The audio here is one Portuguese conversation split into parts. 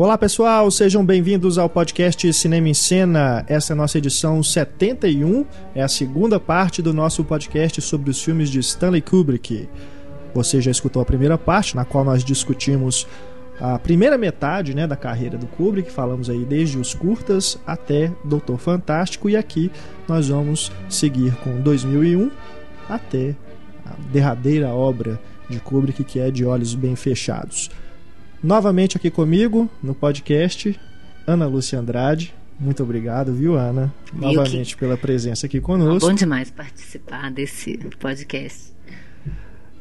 Olá pessoal, sejam bem-vindos ao podcast Cinema em Cena. Essa é a nossa edição 71, é a segunda parte do nosso podcast sobre os filmes de Stanley Kubrick. Você já escutou a primeira parte, na qual nós discutimos a primeira metade né, da carreira do Kubrick, falamos aí desde os curtas até Doutor Fantástico, e aqui nós vamos seguir com 2001 até a derradeira obra de Kubrick, que é De Olhos Bem Fechados. Novamente aqui comigo no podcast, Ana Lúcia Andrade. Muito obrigado, viu, Ana? Novamente que... pela presença aqui conosco. Bom demais participar desse podcast.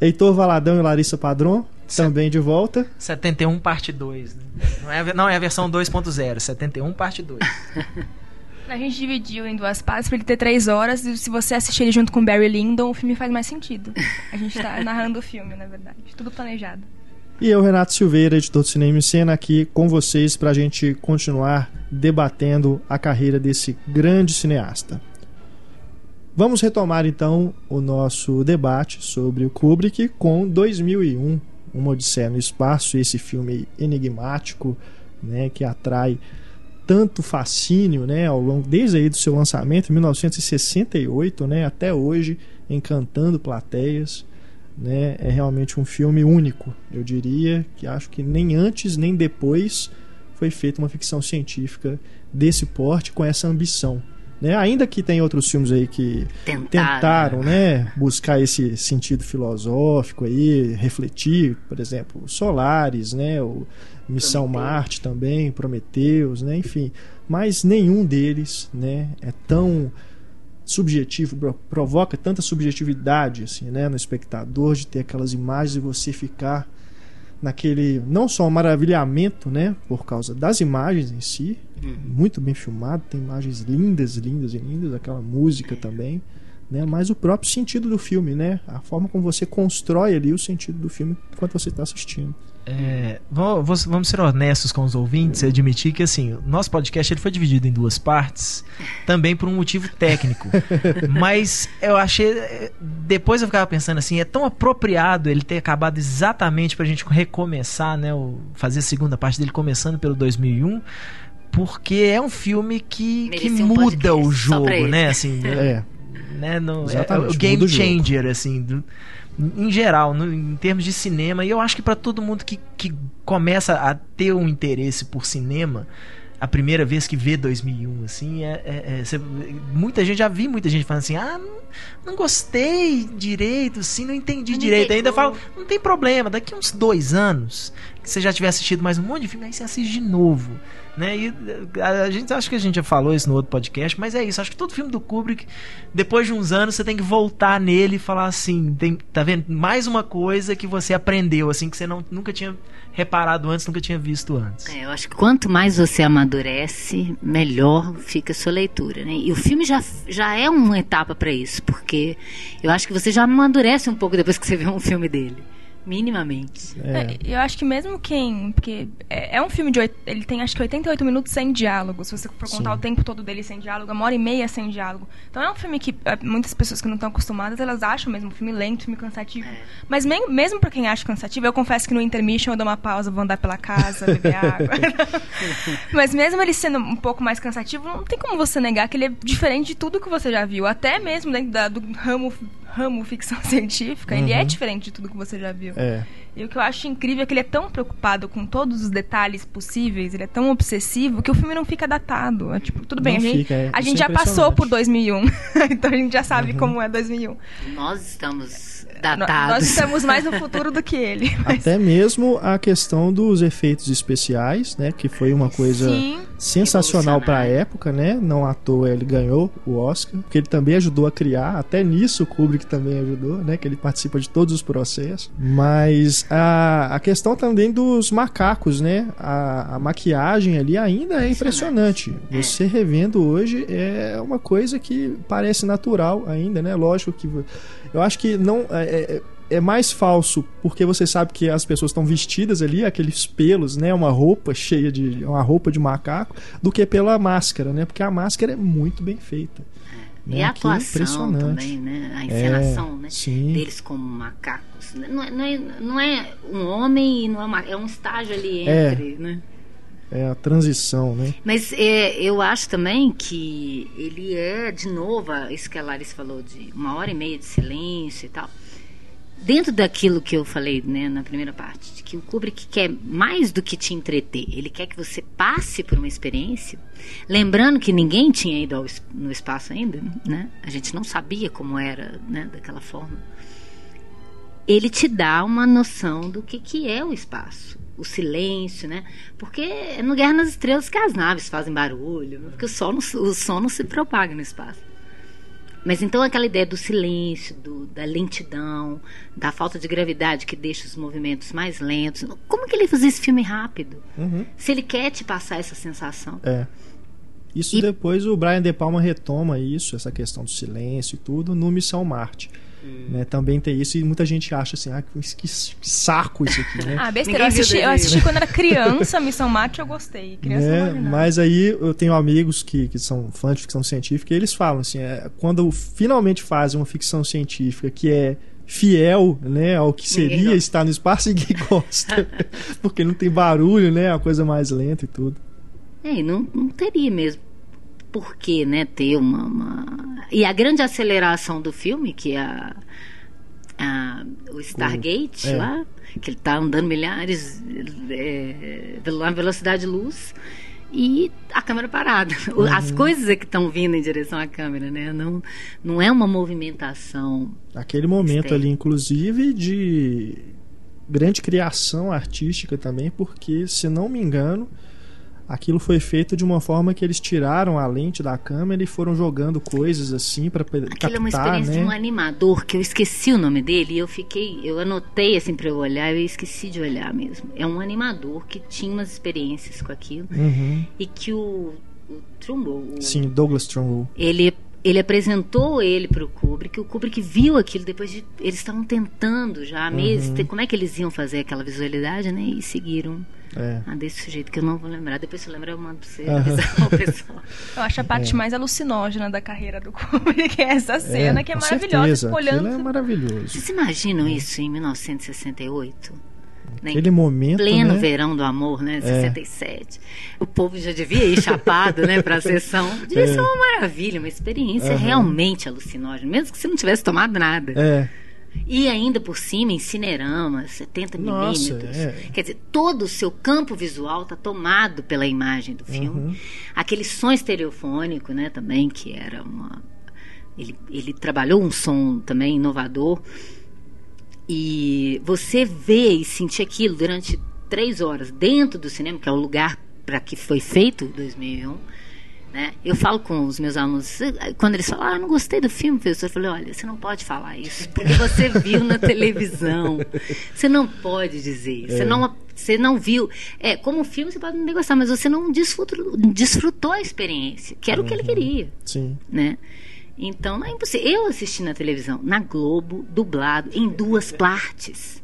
Heitor Valadão e Larissa Padron, também de volta. 71 parte 2. Né? Não, é, não é a versão 2.0, 71 parte 2. A gente dividiu em duas partes para ele ter três horas e se você assistir ele junto com Barry Lyndon, o filme faz mais sentido. A gente está narrando o filme, na verdade. Tudo planejado. E eu, Renato Silveira, editor do Cinema em Cena, aqui com vocês para a gente continuar debatendo a carreira desse grande cineasta. Vamos retomar então o nosso debate sobre o Kubrick com 2001, Uma Odisseia no Espaço, esse filme enigmático, né, que atrai tanto fascínio, né, ao longo desde aí do seu lançamento em 1968, né, até hoje, encantando plateias né, é realmente um filme único. Eu diria que acho que nem antes nem depois foi feita uma ficção científica desse porte com essa ambição. Né? Ainda que tem outros filmes aí que tentaram, tentaram né, buscar esse sentido filosófico aí, refletir, por exemplo, Solares, né, o Missão Marte também, Prometeus, né, enfim, mas nenhum deles, né, é tão subjetivo, provoca tanta subjetividade assim, né, no espectador de ter aquelas imagens e você ficar naquele não só um maravilhamento, né, por causa das imagens em si, uhum. muito bem filmado, tem imagens lindas, lindas e lindas, aquela música também, né, mas o próprio sentido do filme, né, a forma como você constrói ali o sentido do filme enquanto você está assistindo. É, vamos ser honestos com os ouvintes e admitir que assim, o nosso podcast ele foi dividido em duas partes, também por um motivo técnico. Mas eu achei. Depois eu ficava pensando assim, é tão apropriado ele ter acabado exatamente para a gente recomeçar, né? O, fazer a segunda parte dele começando pelo 2001 porque é um filme que, que um muda o jogo, né? Assim, é. Né? No, é, é o game changer, assim. Do, em geral, no, em termos de cinema, e eu acho que para todo mundo que, que começa a ter um interesse por cinema, a primeira vez que vê 2001, assim, é, é, é cê, muita gente, já vi muita gente falando assim, ah, não, não gostei direito, assim, não entendi não direito. Ainda falo, não tem problema, daqui uns dois anos, que você já tiver assistido mais um monte de filme, aí você assiste de novo. Né? E a gente acho que a gente já falou isso no outro podcast, mas é isso. Acho que todo filme do Kubrick, depois de uns anos, você tem que voltar nele e falar assim, tem, tá vendo? Mais uma coisa que você aprendeu, assim, que você não, nunca tinha reparado antes, nunca tinha visto antes. É, eu acho que quanto mais você amadurece, melhor fica a sua leitura, né? E o filme já, já é uma etapa para isso, porque eu acho que você já amadurece um pouco depois que você vê um filme dele. Minimamente. É. É, eu acho que mesmo quem. Porque é, é, um filme de. Ele tem acho que 88 minutos sem diálogo. Se você for contar Sim. o tempo todo dele sem diálogo, uma hora e meia sem diálogo. Então é um filme que é, muitas pessoas que não estão acostumadas, elas acham mesmo um filme lento, um filme cansativo. É. Mas me, mesmo pra quem acha cansativo, eu confesso que no intermission eu dou uma pausa, vou andar pela casa, beber água. Mas mesmo ele sendo um pouco mais cansativo, não tem como você negar que ele é diferente de tudo que você já viu. Até mesmo dentro da, do ramo ramo ficção científica, uhum. ele é uhum. diferente de tudo que você já viu. É. E o que eu acho incrível é que ele é tão preocupado com todos os detalhes possíveis, ele é tão obsessivo que o filme não fica datado. É, tipo, tudo bem, a gente, fica, é. a gente já passou por 2001, então a gente já sabe uhum. como é 2001. Nós estamos datados. Nós estamos mais no futuro do que ele. Mas... Até mesmo a questão dos efeitos especiais, né? Que foi uma coisa Sim. sensacional para a época, né? Não à toa ele ganhou o Oscar, porque ele também ajudou a criar. Até nisso o Kubrick também ajudou, né? Que ele participa de todos os processos. Mas a, a questão também dos macacos, né? A, a maquiagem ali ainda é impressionante. É. Você revendo hoje é uma coisa que parece natural ainda, né? Lógico que eu acho que não. É, é, é mais falso porque você sabe que as pessoas estão vestidas ali, aqueles pelos, né? Uma roupa cheia de. uma roupa de macaco, do que pela máscara, né? Porque a máscara é muito bem feita. É. Né? E a atuação também, né? A encenação é, né? Sim. deles como macacos. Não é, não, é, não é um homem e não é uma, é um estágio ali é. entre, né? É a transição, né? Mas é, eu acho também que ele é, de novo, isso que a Larissa falou, de uma hora e meia de silêncio e tal. Dentro daquilo que eu falei né, na primeira parte, de que o Kubrick quer mais do que te entreter, ele quer que você passe por uma experiência. Lembrando que ninguém tinha ido ao, no espaço ainda, né? a gente não sabia como era né, daquela forma. Ele te dá uma noção do que, que é o espaço o silêncio, né? Porque é no Guerra nas Estrelas que as naves fazem barulho, porque o, não, o som não se propaga no espaço. Mas então aquela ideia do silêncio, do, da lentidão, da falta de gravidade que deixa os movimentos mais lentos. Como que ele faz esse filme rápido? Uhum. Se ele quer te passar essa sensação. É. Isso e... depois o Brian De Palma retoma isso, essa questão do silêncio e tudo, no Missão Marte. Né, também tem isso e muita gente acha assim, ah, que, que saco isso aqui, né? ah, besteira. Eu assisti, eu assisti quando era criança, Missão Marte, eu gostei. Criança né? Mas aí eu tenho amigos que, que são fãs de ficção científica e eles falam assim, é, quando finalmente fazem uma ficção científica que é fiel né, ao que seria estar no espaço, ninguém gosta. porque não tem barulho, né? É uma coisa mais lenta e tudo. É, não, não teria mesmo por que né, ter uma, uma, E a grande aceleração do filme, que é a, a o Stargate é. lá, que ele está andando milhares é, na velocidade de luz e a câmera parada. Uhum. As coisas é que estão vindo em direção à câmera, né? Não, não é uma movimentação. Aquele momento externa. ali, inclusive, de grande criação artística também, porque, se não me engano, aquilo foi feito de uma forma que eles tiraram a lente da câmera e foram jogando coisas assim para captar, Aquilo é uma experiência né? de um animador que eu esqueci o nome dele e eu fiquei, eu anotei assim para eu olhar e eu esqueci de olhar mesmo. É um animador que tinha umas experiências com aquilo uhum. e que o, o Trumbull, o, sim, Douglas Trumbull, ele ele apresentou ele para o Kubrick, o Kubrick viu aquilo depois de eles estavam tentando já há meses, uhum. como é que eles iam fazer aquela visualidade, né? E seguiram é. Ah, desse jeito que eu não vou lembrar. Depois se lembra, eu mando pra você avisar o pessoal. Eu acho a parte é. mais alucinógena da carreira do Kubrick, é essa cena, é, que é maravilhosa. Olhando... é maravilhoso. Vocês imaginam isso em 1968? Aquele momento. Pleno né? verão do amor, né? 67. É. O povo já devia ir chapado, né, pra sessão. Devia é. ser uma maravilha, uma experiência uhum. realmente alucinógena, mesmo que você não tivesse tomado nada. É. E ainda por cima, em cinerama, 70 Nossa, milímetros. É. Quer dizer, todo o seu campo visual está tomado pela imagem do filme. Uhum. Aquele som estereofônico, né, também, que era uma. Ele, ele trabalhou um som também inovador. E você vê e sentir aquilo durante três horas dentro do cinema, que é o lugar para que foi feito 2001 né? Eu falo com os meus alunos, quando eles falam, ah, não gostei do filme, professor, eu falei, olha, você não pode falar isso, porque você viu na televisão. Você não pode dizer isso. É. Você, não, você não viu. É, como filme você pode não gostar, mas você não desfrutou, desfrutou a experiência, que era uhum. o que ele queria. Sim. Né? Então, não é impossível. Eu assisti na televisão, na Globo, dublado, em duas partes.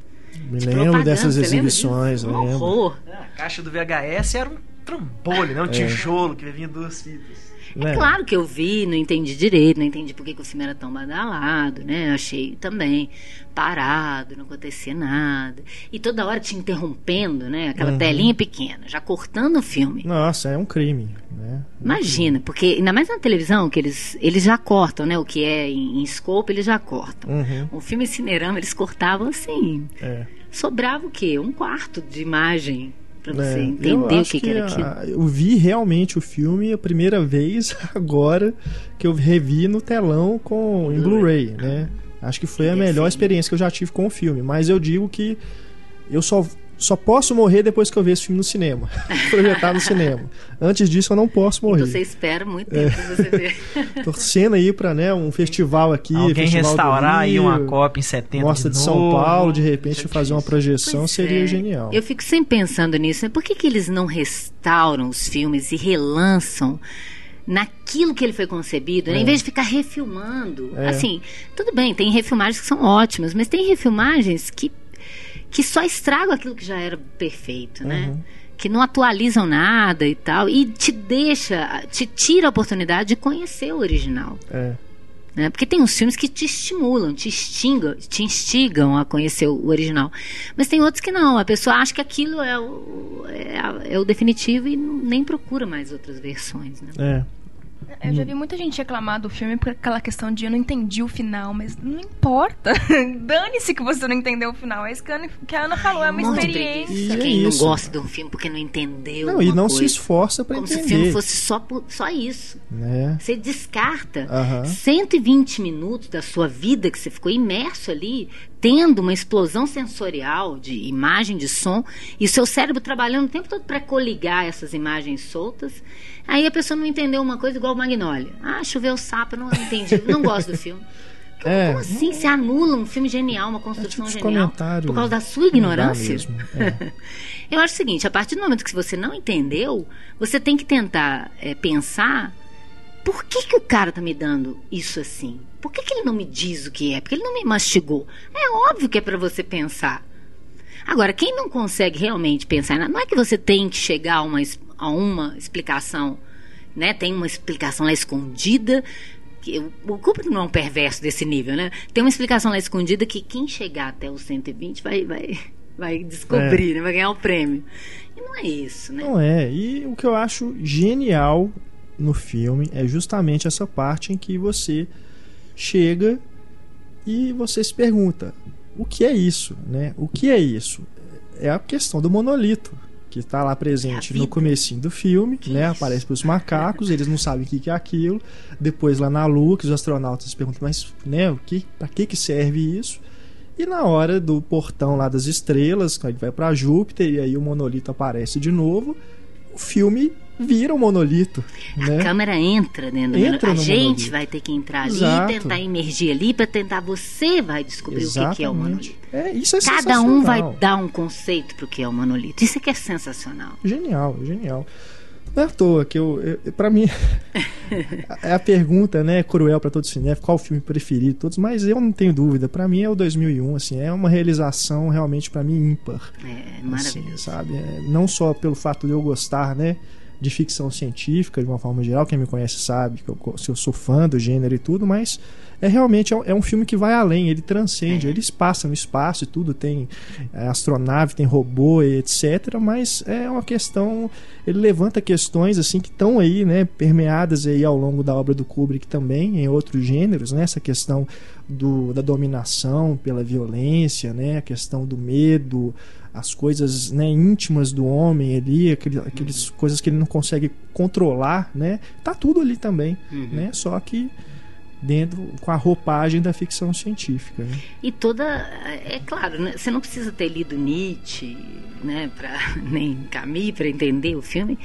Me lembro dessas exibições. Um horror. A caixa do VHS era um trambolho, né? Um é. tijolo que vinha duas fitas. É né? claro que eu vi, não entendi direito, não entendi por que, que o filme era tão badalado, né? Achei também parado, não acontecia nada. E toda hora te interrompendo, né? Aquela uhum. telinha pequena, já cortando o filme. Nossa, é um crime, né? Um Imagina, crime. porque ainda mais na televisão, que eles, eles já cortam, né? O que é em, em scope, eles já cortam. Uhum. O filme Cinerama, eles cortavam assim. É. Sobrava o quê? Um quarto de imagem para você é, entender o que, que, era aquilo. A, eu vi realmente o filme a primeira vez agora que eu revi no telão com em Blu-ray, né? Acho que foi a melhor experiência que eu já tive com o filme, mas eu digo que eu só só posso morrer depois que eu ver esse filme no cinema. projetado no cinema. Antes disso, eu não posso morrer. Então você espera muito tempo é. pra você ver. Torcendo aí pra né, um festival aqui. Alguém festival restaurar aí uma cópia em 70 Mostra de, de São Paulo, de repente fazer uma projeção pois seria é. genial. Eu fico sempre pensando nisso. Né? Por que, que eles não restauram os filmes e relançam? naquilo que ele foi concebido, né? é. em vez de ficar refilmando. É. Assim, tudo bem, tem refilmagens que são ótimas, mas tem refilmagens que que só estragam aquilo que já era perfeito, né? Uhum. Que não atualizam nada e tal. E te deixa, te tira a oportunidade de conhecer o original. É. Né? Porque tem uns filmes que te estimulam, te instigam, te instigam a conhecer o original. Mas tem outros que não. A pessoa acha que aquilo é o, é, é o definitivo e nem procura mais outras versões. Né? É. Eu já vi muita gente reclamar do filme por aquela questão de eu não entendi o final, mas não importa. Dane-se que você não entendeu o final. É isso que a Ana, que a Ana falou, é uma experiência. é Quem isso. não gosta de um filme porque não entendeu. Não, e não se coisa. esforça para Como se entender. o filme fosse só, por- só isso. né? Você descarta Aham. 120 minutos da sua vida que você ficou imerso ali, tendo uma explosão sensorial de imagem, de som, e o seu cérebro trabalhando o tempo todo para coligar essas imagens soltas. Aí a pessoa não entendeu uma coisa igual o Magnolia. Ah, choveu sapo, eu não entendi, não gosto do filme. Como, É. como assim você anula um filme genial, uma construção É tipo genial, por causa da sua ignorância? é. Eu acho o seguinte, a partir do momento que você não entendeu, você tem que tentar é, pensar por que, que o cara tá me dando isso assim? Por que, que ele não me diz o que é? Porque ele não me mastigou. É óbvio que é para você pensar. Agora, quem não consegue realmente pensar, não é que você tem que chegar a uma, a uma explicação, né? Tem uma explicação lá escondida. Que, o- Kubrick não é um perverso desse nível, né? Tem uma explicação lá escondida que quem chegar até os 120 vai, vai, vai descobrir, né? vai ganhar o prêmio. E não é isso, né? Não é. E o que eu acho genial no filme é justamente essa parte em que você chega e você se pergunta: o que é isso? Né? O que é isso? É a questão do monolito que está lá presente É no comecinho do filme, Que né? isso? Aparece para os macacos, eles não sabem o que que é aquilo. Depois lá na Lua, que os astronautas perguntam, mas né, o que, para que que serve isso? E na hora do portão lá das estrelas, quando ele vai para Júpiter e aí o monolito aparece de novo, o filme vira um monolito, A né? câmera entra dentro do Entra monolito. A gente monolito. vai ter que entrar ali Exato. e tentar emergir ali para tentar você vai descobrir o que que é o monolito. É, isso é Cada um vai dar um conceito pro que é o monolito. Isso é que é sensacional. Genial, genial. Não é à toa que eu, eu para mim é a pergunta, né, cruel para todo cinema, qual o filme preferido todos, mas eu não tenho dúvida, para mim é o 2001, assim, é uma realização realmente para mim ímpar. É assim, maravilhoso. sabe? É, não só pelo fato de eu gostar, né, de ficção científica de uma forma geral, quem me conhece sabe que eu, se eu sou fã do gênero e tudo, mas é realmente é um- é um filme que vai além, ele transcende, eles passam no espaço e tudo, tem é, astronave, tem robô e etc, mas é uma questão, ele levanta questões assim que estão aí, né, permeadas aí ao longo da obra do Kubrick também, em outros gêneros, né, essa questão do, da dominação pela violência, né, a questão do medo, as coisas né, íntimas do homem ali, aquele, aquelas coisas que ele não consegue controlar, né, tá tudo ali também, Uhum. né, só que dentro com a roupagem da ficção científica. Né? E toda. É claro, né, você não precisa ter lido Nietzsche, né, pra, nem Camus para entender o filme,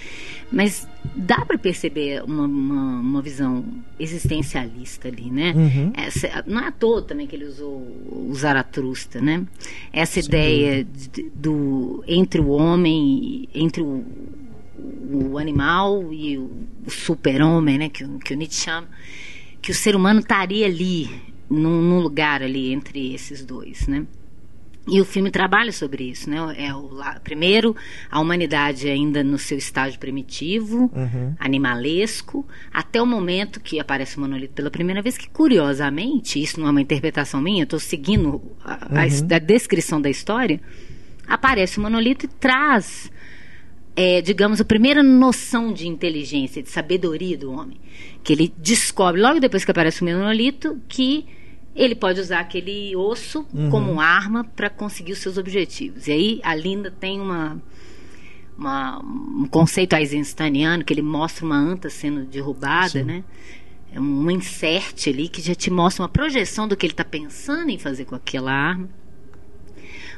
mas dá para perceber uma, uma, uma visão existencialista ali, né? Uhum. Essa- não é à toa também que ele usou o Zaratrusta, né? Essa Sem ideia de- do entre o homem, entre o, o animal e o, super-homem, né? Que, que o Nietzsche chama, que o ser humano estaria ali, num, num lugar ali entre esses dois, né? E o filme trabalha sobre isso, né? É o, primeiro, a humanidade ainda no seu estágio primitivo, Uhum. animalesco, até o momento que aparece o monolito pela primeira vez, que curiosamente, isso não é uma interpretação minha, eu estou seguindo a, a his- a descrição da história, aparece o monolito e traz, é, digamos, a primeira noção de inteligência, de sabedoria do homem. Que ele descobre, logo depois que aparece o monolito, que ele pode usar aquele osso como arma para conseguir os seus objetivos. E aí a Linda tem uma uma- um conceito eisensteiniano que ele mostra uma anta sendo derrubada, Sim. né? É um insert ali que já te mostra uma projeção do que ele está pensando em fazer com aquela arma.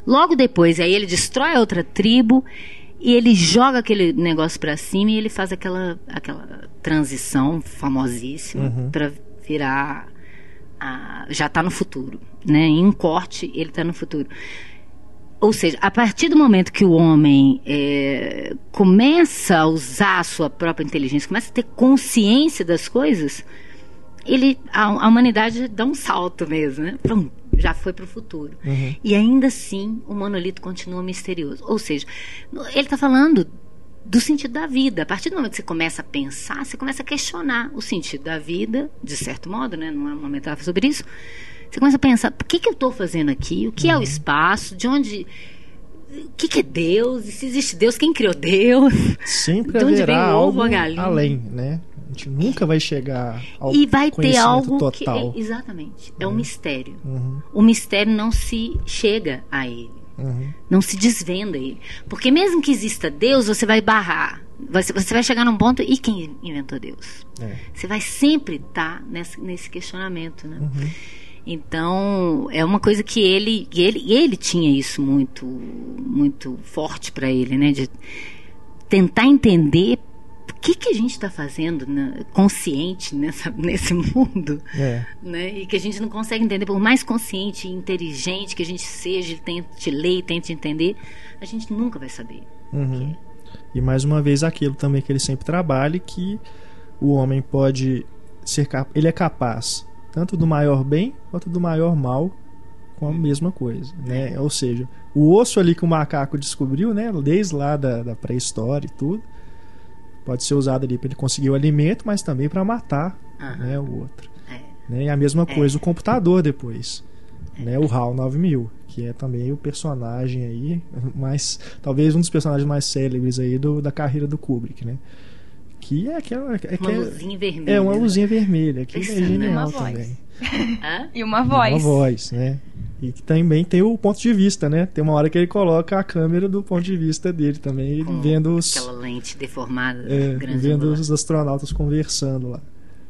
Logo depois, aí ele destrói a outra tribo e ele joga aquele negócio para cima e ele faz aquela, aquela transição famosíssima Uhum. para virar a- já está no futuro, né? Em um corte ele está no futuro. Ou seja, a partir do momento que o homem é, começa a usar a sua própria inteligência, começa a ter consciência das coisas, ele a, a humanidade dá um salto mesmo, né? Prum, já foi para o futuro. Uhum. E ainda assim o monolito continua misterioso. Ou seja, ele está falando do sentido da vida. A partir do momento que você começa a pensar, você começa a questionar o sentido da vida, de certo modo, né? não é uma metáfora sobre isso. Você começa a pensar, por que, que eu estou fazendo aqui? O que é o espaço? De onde o que, que, é Deus? E se existe Deus, quem criou Deus? Sempre de onde vem o ovo, a galinha? além, né? A gente nunca vai chegar ao E vai ter algo total. que... Exatamente. É um mistério. Uhum. O mistério não se chega a ele. Uhum. Não se desvenda ele. Porque mesmo que exista Deus, você vai barrar. Você, você vai chegar num ponto... E quem inventou Deus? É. Você vai sempre estar tá nesse, nesse questionamento, né? Uhum. Então, é uma coisa que ele, ele, ele tinha isso muito, muito forte para ele, né? De tentar entender o que, que a gente está fazendo né, consciente nessa, nesse mundo, é. né? E que a gente não consegue entender, por mais consciente e inteligente que a gente seja, tente ler e tente entender, a gente nunca vai saber. Uhum. E mais uma vez aquilo também que ele sempre trabalha, que o homem pode ser ele é capaz tanto do maior bem quanto do maior mal com a mesma coisa, né? Ou seja, o osso ali que o macaco descobriu, né, desde lá da, da pré-história e tudo, pode ser usado ali para ele conseguir o alimento, mas também para matar, uhum. né, o outro. É. Né? E a mesma é. coisa o computador depois, é. né, o HAL 9000, que é também o personagem aí, mais talvez um dos personagens mais célebres aí do, da carreira do Kubrick, né? Que é aquela. É, uma é, luzinha vermelha. É uma luzinha vermelha, que é genial também. e uma voz. Uma voz, né? E que também tem o ponto de vista, né? Tem uma hora que ele coloca a câmera do ponto de vista dele também, ele vendo os. Aquela lente deformada, é, vendo os astronautas conversando lá.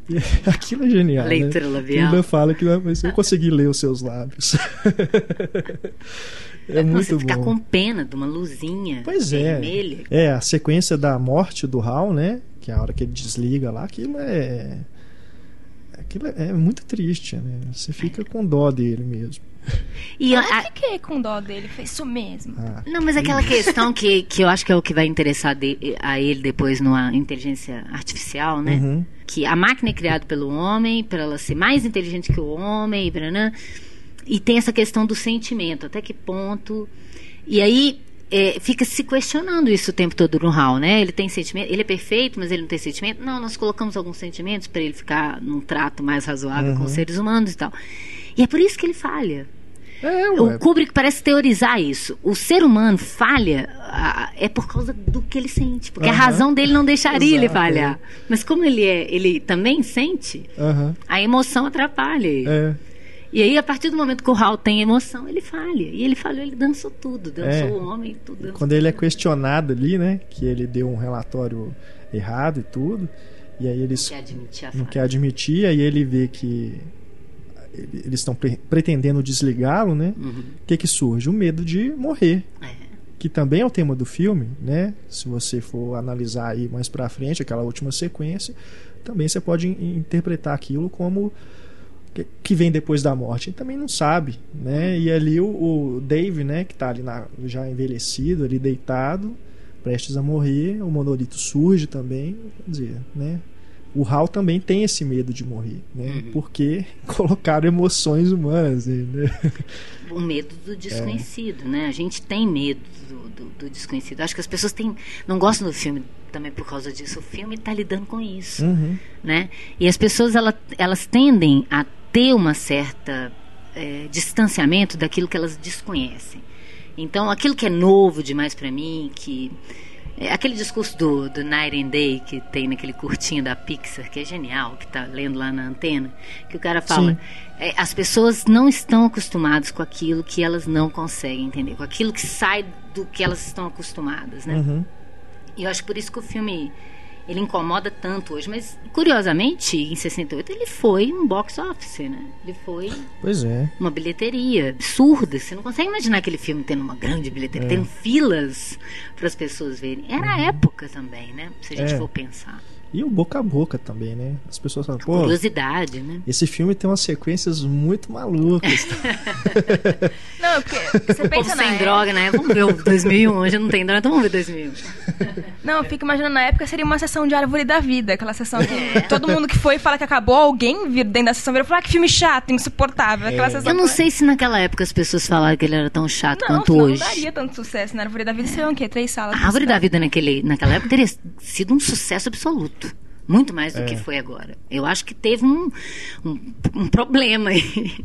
E aquilo é genial. Né? Leitura né? labial. Ainda fala que mas eu consegui ler os seus lábios. é muito você ficar bom. com pena de uma luzinha pois vermelha. É. é, a sequência da morte do Hal, né? Que é a hora que ele desliga lá, aquilo é. Aquilo é muito triste, né? Você fica com dó dele mesmo. E eu a... fiquei com dó dele, fez isso mesmo. Ah, não, mas aquela questão que, que eu acho que é o que vai interessar de, a ele depois numa inteligência artificial, né? Uhum. Que a máquina é criada pelo homem, para ela ser mais inteligente que o homem, e, e tem essa questão do sentimento, até que ponto. E aí é, fica se questionando isso o tempo todo no Hal, né? Ele tem sentimento, ele é perfeito, mas ele não tem sentimento. Não, nós colocamos alguns sentimentos para ele ficar num trato mais razoável uhum. com os seres humanos e tal. E é por isso que ele falha. É, o Kubrick parece teorizar isso. O ser humano falha a, é por causa do que ele sente, porque uhum. a razão dele não deixaria Exato, ele falhar. É. Mas como ele é, ele também sente, uhum. a emoção atrapalha ele. É. E aí, a partir do momento que o Hal tem emoção, ele falha. E ele falhou, ele dançou tudo, dançou é, o homem, tudo. Quando tudo. ele é questionado ali, né? Que ele deu um relatório errado e tudo. E aí eles não quer admitir, não quer admitir aí ele vê que eles estão pre pretendendo desligá-lo, né? O uhum. que que surge? O medo de morrer. É. Que também é o tema do filme, né? Se você for analisar aí mais para frente aquela última sequência, também você pode interpretar aquilo como que vem depois da morte, ele também não sabe, né? E ali o, o Dave, né, que está ali na, já envelhecido, ali deitado, prestes a morrer, o monolito surge também, quer dizer, né? O Hal também tem esse medo de morrer, né? Uhum. Porque colocaram emoções humanas, né? O medo do desconhecido, é. né? A gente tem medo do, do, do, desconhecido. Acho que as pessoas têm, não gostam do filme também por causa disso. O filme está lidando com isso, uhum. né? E as pessoas elas, elas tendem a ter uma certa é, distanciamento daquilo que elas desconhecem. Então, aquilo que é novo demais para mim, que é aquele discurso do, do Night and Day que tem naquele curtinho da Pixar, que é genial, que está lendo lá na antena, que o cara fala: é, as pessoas não estão acostumadas com aquilo que elas não conseguem entender, com aquilo que sai do que elas estão acostumadas, né? Uhum. E eu acho por isso que o filme ele incomoda tanto hoje, mas curiosamente, em 68 ele foi um box office, né? Ele foi pois é. uma bilheteria absurda. Você não consegue imaginar aquele filme tendo uma grande bilheteria, é. tendo filas para as pessoas verem. Era a época também, né? Se a gente é. for pensar. E o boca a boca também, né? As pessoas falam, pô, Curiosidade, né? esse filme tem umas sequências muito malucas. Não, porque você pensa na sem época- droga, né? Vamos ver o 2001. Hoje não tem droga, então vamos ver 2001. Não, eu fico imaginando na época seria uma sessão de árvore da vida, aquela sessão que todo mundo que foi fala que acabou, alguém vir dentro da sessão vira e ah, que filme chato, insuportável. Aquela sessão Eu não sei se naquela época as pessoas falaram que ele era tão chato Não, quanto não hoje. daria tanto sucesso na árvore da vida. Seriam o quê? Três salas. A Árvore da Vida naquele, naquela época teria sido um sucesso absoluto. Muito mais do que foi agora. Eu acho que teve um, um, um problema aí.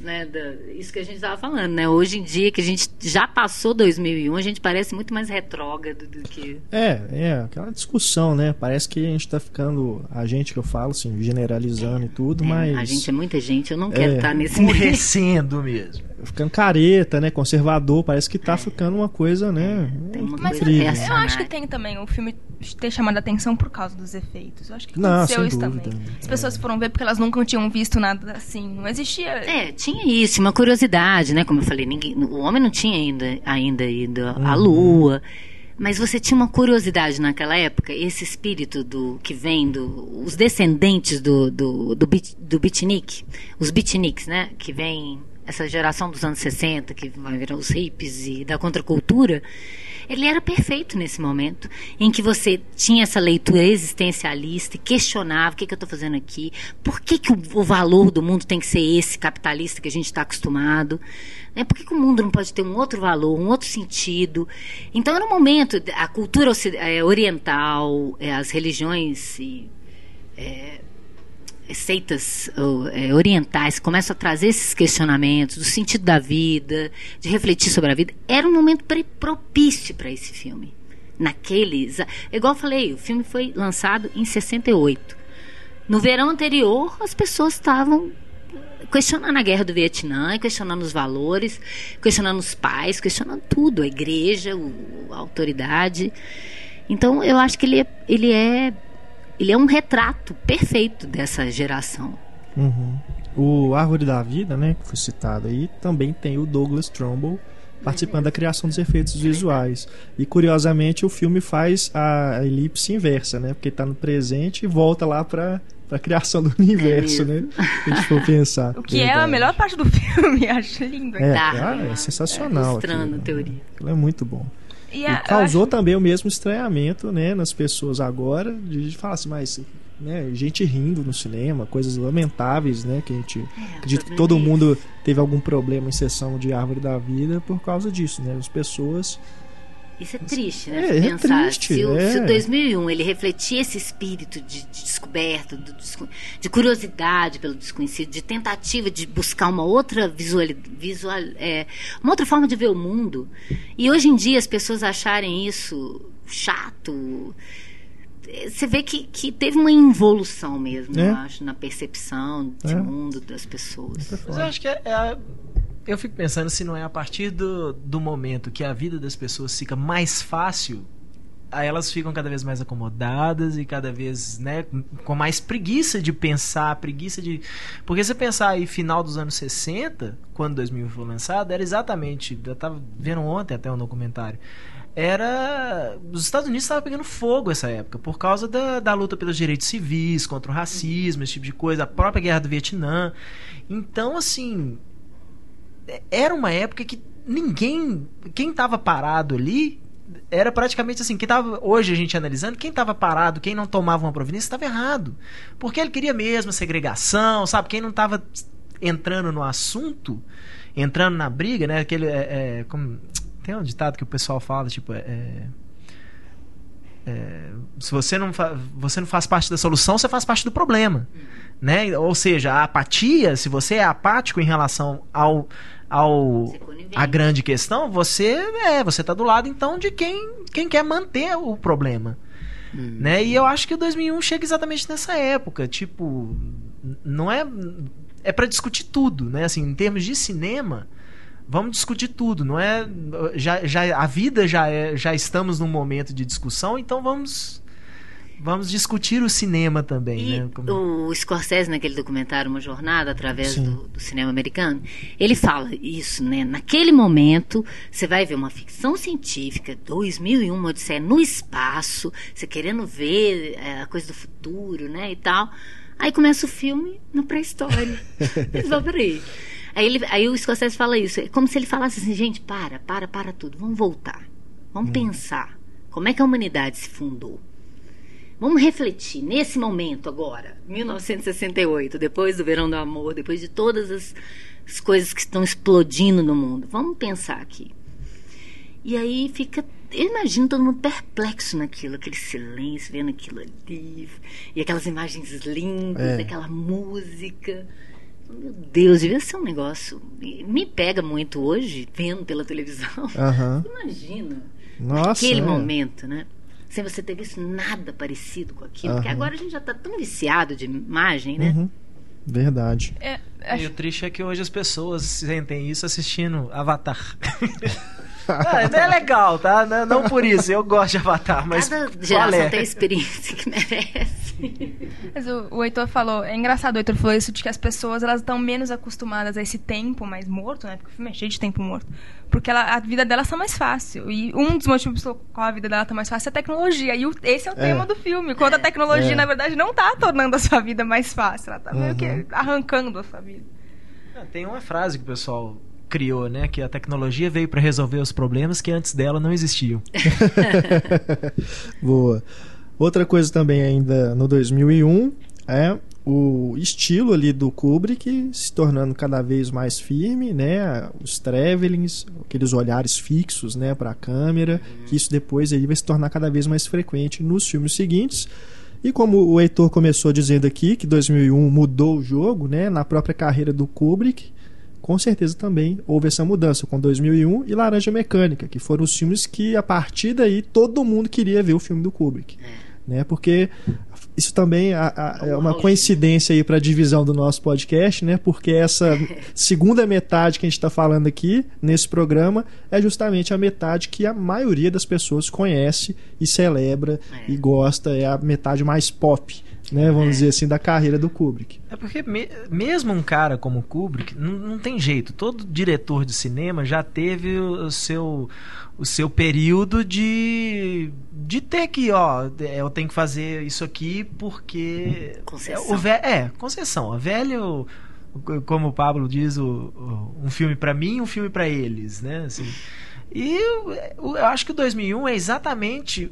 Né, da- isso que a gente estava falando, né? Hoje em dia, que a gente já passou 2001, a gente parece muito mais retrógrado do que. É, é, aquela discussão, né? Parece que a gente tá ficando, a gente que eu falo, assim, generalizando e tudo, É, mas. A gente é muita gente, eu não quero É. estar nesse meio. Escurecendo mesmo. Ficando careta, né? Conservador, parece que tá ficando uma coisa, né? tem uma Mas coisa eu acho que tem também o filme ter chamado a atenção por causa dos efeitos. Eu acho que Não, aconteceu sem isso dúvida. também. As pessoas foram ver porque elas nunca tinham visto nada assim. Não existia. É, tinha isso, uma curiosidade, né? Como eu falei, ninguém, o homem não tinha ainda, ainda ido à lua. Mas você tinha uma curiosidade naquela época, esse espírito do que vem do. Os descendentes do, do, do, beat- do beatnik, os beatniks, né? Que vem essa geração dos anos 60, que vai virar os hippies e da contracultura. Ele era perfeito nesse momento, em que você tinha essa leitura existencialista questionava o que, que eu estou fazendo aqui, por que, que o, o valor do mundo tem que ser esse capitalista que a gente está acostumado, né? por que, que o mundo não pode ter um outro valor, um outro sentido. Então era um momento, a cultura eh, oriental, eh, as religiões e, eh, seitas eh, orientais começam a trazer esses questionamentos do sentido da vida, de refletir sobre a vida, era um momento propício para esse filme. Naqueles. Igual eu falei, o filme foi lançado em 68. No verão anterior, as pessoas estavam questionando a guerra do Vietnã, questionando os valores, questionando os pais, questionando tudo, a igreja, a autoridade. Então, eu acho que ele é, ele é, ele é um retrato perfeito dessa geração. Uhum. O Árvore da Vida, né, que foi citado aí, também tem o Douglas Trumbull participando da criação dos efeitos visuais. E curiosamente o filme faz a elipse inversa, né? Porque tá no presente e volta lá para a criação do universo, né? mesmo. Se a gente for pensar. O que é a Verdade. melhor parte do filme, acho lindo. É, Tá. ah, é sensacional. Ilustrando aquilo, a teoria. Aquilo é muito bom. E E a- eu causou acho- também o mesmo estranhamento, né, nas pessoas agora, de falar assim, mas né, gente rindo no cinema, coisas lamentáveis, né, que a gente acredito que todo é mundo teve algum problema em sessão de Árvore da Vida por causa disso, né? As pessoas Isso é triste, né? É, se é pensar. triste, se, o, é. se o 2001 ele refletia esse espírito de, de descoberta, do desco- de curiosidade pelo desconhecido, de tentativa de buscar uma outra visual, visual é, uma outra forma de ver o mundo. E hoje em dia as pessoas acharem isso chato. é, Você vê que, que teve uma involução mesmo, É. eu acho, na percepção de É. mundo das pessoas. Mas eu acho que é, é a- eu fico pensando se não é a partir do, do momento que a vida das pessoas fica mais fácil, aí elas ficam cada vez mais acomodadas e cada vez, né, com mais preguiça de pensar, preguiça de. Porque se você pensar aí final dos anos 60, quando 2000 foi lançado, era exatamente, eu tava vendo ontem até um documentário. Era. Os Estados Unidos estavam pegando fogo essa época, por causa da, da luta pelos direitos civis, contra o racismo, esse tipo de coisa, a própria guerra do Vietnã. Então, assim, era uma época que ninguém, quem estava parado ali, era praticamente assim, quem tava, hoje a gente analisando, quem estava parado, quem não tomava uma providência, estava errado. Porque ele queria mesmo a segregação, sabe? Quem não estava entrando no assunto, entrando na briga, né? Aquele, é, é, como- tem um ditado que o pessoal fala, tipo, é, é, se você não, você não faz parte da solução, você faz parte do problema. Né? Ou seja, a apatia, se você é apático em relação ao, ao a grande questão, você é, você tá do lado então de quem, quem quer manter o problema. Hum. Né? E eu acho que o 2001 chega exatamente nessa época, tipo, não é é para discutir tudo, né? Assim, em termos de cinema, vamos discutir tudo, não é já, já a vida já é já estamos num momento de discussão, então vamos vamos discutir o cinema também, E né? Como- o Scorsese, naquele documentário Uma Jornada, através do, do cinema americano, ele fala isso, né? Naquele momento, você vai ver uma ficção científica, 2001, uma Odisseia no espaço, você querendo ver é, a coisa do futuro, né, e tal. Aí começa o filme na pré-história. Peraí. Aí, ele, aí o Scorsese fala isso, é como se ele falasse assim, gente, para, para, para tudo, vamos voltar. Vamos pensar. Como é que a humanidade se fundou? Vamos refletir nesse momento agora, 1968, depois do Verão do Amor, depois de todas as, as coisas que estão explodindo no mundo. Vamos pensar aqui. E aí fica. Eu imagino todo mundo perplexo naquilo, aquele silêncio, vendo aquilo ali, e aquelas imagens lindas, É. aquela música. Meu Deus, devia ser um negócio. Me pega muito hoje, vendo pela televisão. Imagina Nossa. aquele é. momento, né? Sem você ter visto nada parecido com aquilo. Porque Aham. agora a gente já está tão viciado de imagem, né? Uhum. Verdade. É, E acho- o triste é que hoje as pessoas sentem isso assistindo Avatar. Ah, é legal, tá? Não, não por isso, eu gosto de Avatar, mas Cada qual geração é? tem a experiência que merece. Mas o, o Heitor falou, é engraçado o Heitor falou isso, de que as pessoas elas estão menos acostumadas a esse tempo mais morto, né? Porque o filme é cheio de tempo morto. Porque ela- a vida delas tá mais fácil. E um dos motivos pelo qual a vida dela tá mais fácil é a tecnologia. E o- esse é o É. tema do filme. Quando a tecnologia, É. na verdade, não tá tornando a sua vida mais fácil. Ela tá meio que Uhum. arrancando a sua vida. Ah, Tem uma frase que o pessoal criou, né? Que a tecnologia veio para resolver os problemas que antes dela não existiam. Boa. Outra coisa também ainda no 2001 é o estilo ali do Kubrick se tornando cada vez mais firme, né? Os travelings, aqueles olhares fixos, né, para a câmera, que isso depois aí vai se tornar cada vez mais frequente nos filmes seguintes. E como o Heitor começou dizendo aqui que 2001 mudou o jogo, né, na própria carreira do Kubrick, com certeza também houve essa mudança com 2001 e Laranja Mecânica, que foram os filmes que a partir daí todo mundo queria ver o filme do Kubrick, né? Porque isso também a- a- é uma coincidência aí para a divisão do nosso podcast, né? Porque essa segunda metade que a gente está falando aqui nesse programa é justamente a metade que a maioria das pessoas conhece e celebra É. e gosta, é a metade mais pop, né? Vamos É. dizer assim, da carreira do Kubrick. É porque me- mesmo um cara como Kubrick, não, não tem jeito. Todo diretor de cinema já teve o, o seu o seu período de de ter que, ó, é, eu tenho que fazer isso aqui porque Concessão. é, o ve- é concessão. O velho como o Pablo diz, o, o- um filme pra mim, um filme pra eles, né? Assim. E eu, eu acho que o 2001 é exatamente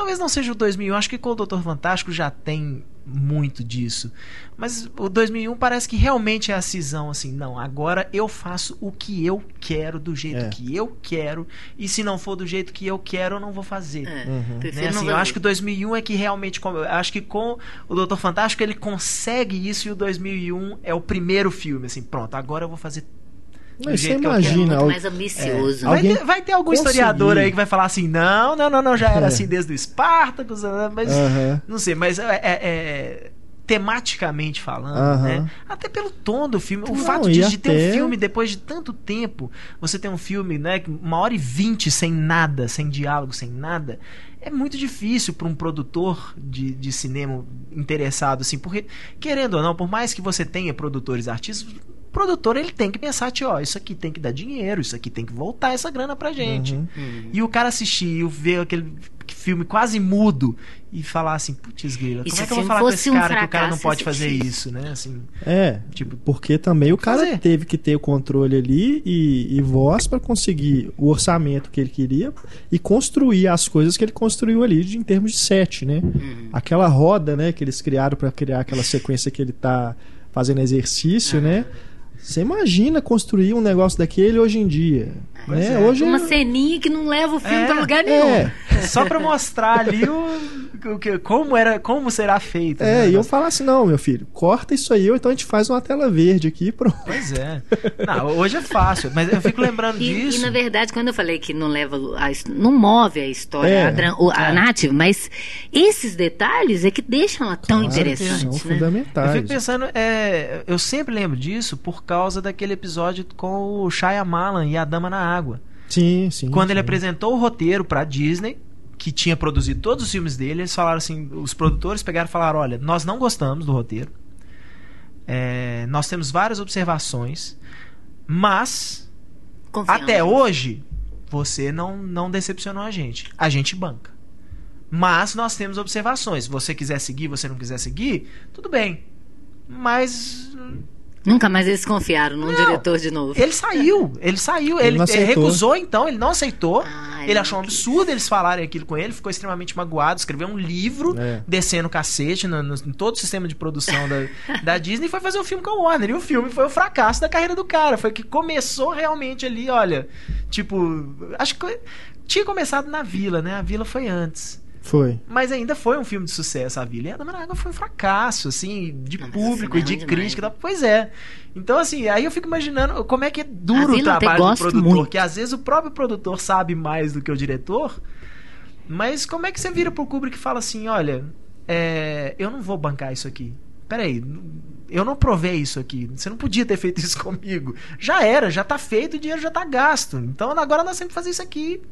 Talvez não seja o 2001, acho que com o Doutor Fantástico já tem muito disso. Mas o 2001 parece que realmente é a cisão assim, não, agora eu faço o que eu quero do jeito É. que eu quero e se não for do jeito que eu quero, eu não vou fazer. É, Uhum. Né, não assim, eu acho que o 2001 é que realmente. acho que com o Doutor Fantástico ele consegue isso e o 2001 é o primeiro filme. Assim, pronto, agora eu vou fazer. Mas você é imagina, al- mais ambicioso. É, Vai, Alguém ter, vai ter algum conseguir- historiador aí que vai falar assim: não, não, não, não, já era É. assim desde o Espartacus, mas. Aham. Não sei, mas é, é- é- tematicamente falando, né? Até pelo tom do filme. O Não, fato de, de ter até- um filme depois de tanto tempo, você ter um filme, né, uma hora e vinte sem nada, sem diálogo, sem nada, é muito difícil para um produtor de, de cinema interessado, assim, porque, querendo ou não, por mais que você tenha produtores artistas, produtor ele tem que pensar, tio, ó, isso aqui tem que dar dinheiro, isso aqui tem que voltar essa grana pra gente. Uhum. E o cara assistir e ver aquele filme quase mudo e falar assim, putz, grila, como se é que eu vou falar com fosse esse um cara que o cara não fracasso, pode fazer isso, né? Assim, É, Tipo, porque também o cara fazer. teve que ter o controle ali e, e voz para conseguir o orçamento que ele queria e construir as coisas que ele construiu ali de, em termos de set, né? Uhum. Aquela roda, né, que eles criaram para criar aquela sequência que ele tá fazendo exercício, né? Você imagina construir um negócio daquele hoje em dia, Né? é. Hoje Uma ceninha que não leva o filme É, pra lugar nenhum. é, só pra mostrar ali o, o que, como era, como será feito. é, né? e eu falar assim, não, meu filho, corta isso aí, ou então a gente faz uma tela verde aqui e pronto. Pois é. Não, hoje é fácil, mas eu fico lembrando E, e, disso. na verdade, quando eu falei que não leva a, não move a história, É, a, dra- o- a é. narrativa, mas esses detalhes é que deixam ela tão Claro, interessante, são né? Eu fundamentais. fico pensando, é, eu sempre lembro disso por causa daquele episódio com o Shyamalan e a Dama na Água. Sim, sim. Quando ele sim. apresentou o roteiro pra Disney, que tinha produzido todos os filmes dele, eles falaram assim, os produtores pegaram e falaram, olha, nós não gostamos do roteiro, é, nós temos várias observações, mas Confiamos. até hoje você não, não decepcionou a gente. A gente banca. Mas nós temos observações. Se você quiser seguir, você não quiser seguir, tudo bem. Mas Nunca mais eles confiaram num Não. diretor de novo. ele saiu, ele saiu, Ele ele, ele recusou então, ele não aceitou. Ah, ele ele achou um absurdo eles falarem aquilo com ele, ficou extremamente magoado, escreveu um livro É. descendo o cacete no, no- em todo o sistema de produção da, da Disney e foi fazer um filme com a Warner. E o filme foi o fracasso da carreira do cara. Foi que começou realmente ali, olha, tipo, acho que tinha começado na Vila, né? A Vila foi antes. Foi. Mas ainda foi um filme de sucesso, a Vila. E a Dama na Água foi um fracasso, assim, de público e de é demais, crítica. e né? tal. Pois é. Então, assim, aí eu fico imaginando como é que é duro o trabalho do produtor. muito. Que às vezes o próprio produtor sabe mais do que o diretor. Mas como é que você vira pro Kubrick e fala assim: olha, é, eu não vou bancar isso aqui. Peraí, eu não provei isso aqui. Você não podia ter feito isso comigo. Já era, já tá feito, o dinheiro já tá gasto. Então agora nós temos que fazer isso aqui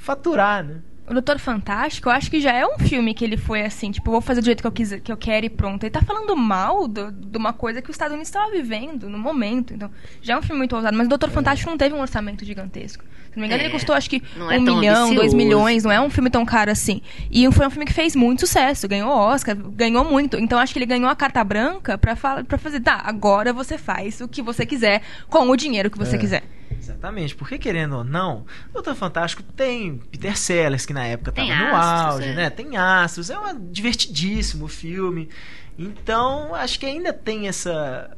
faturar, né? O Doutor Fantástico, eu acho que já é um filme que ele foi assim, tipo, vou fazer do jeito que eu, quiser, que eu quero e pronto. Ele tá falando mal do- de uma coisa que os Estados Unidos estava vivendo no momento. Então, já é um filme muito ousado. Mas o Doutor Fantástico não teve um orçamento gigantesco. Se não me engano, É, ele custou acho que não é um tão milhão, dois ambicioso. milhões. Não é um filme tão caro assim. E foi um filme que fez muito sucesso. Ganhou Oscar, ganhou muito. Então, acho que ele ganhou a carta branca pra, fa- pra fazer, tá, agora você faz o que você quiser com o dinheiro que você É. quiser. Exatamente, porque querendo ou não, o Doutor Fantástico tem Peter Sellers, que na época Tem tava no auge, é. né? Tem astros, é um divertidíssimo filme. Então, acho que ainda tem essa.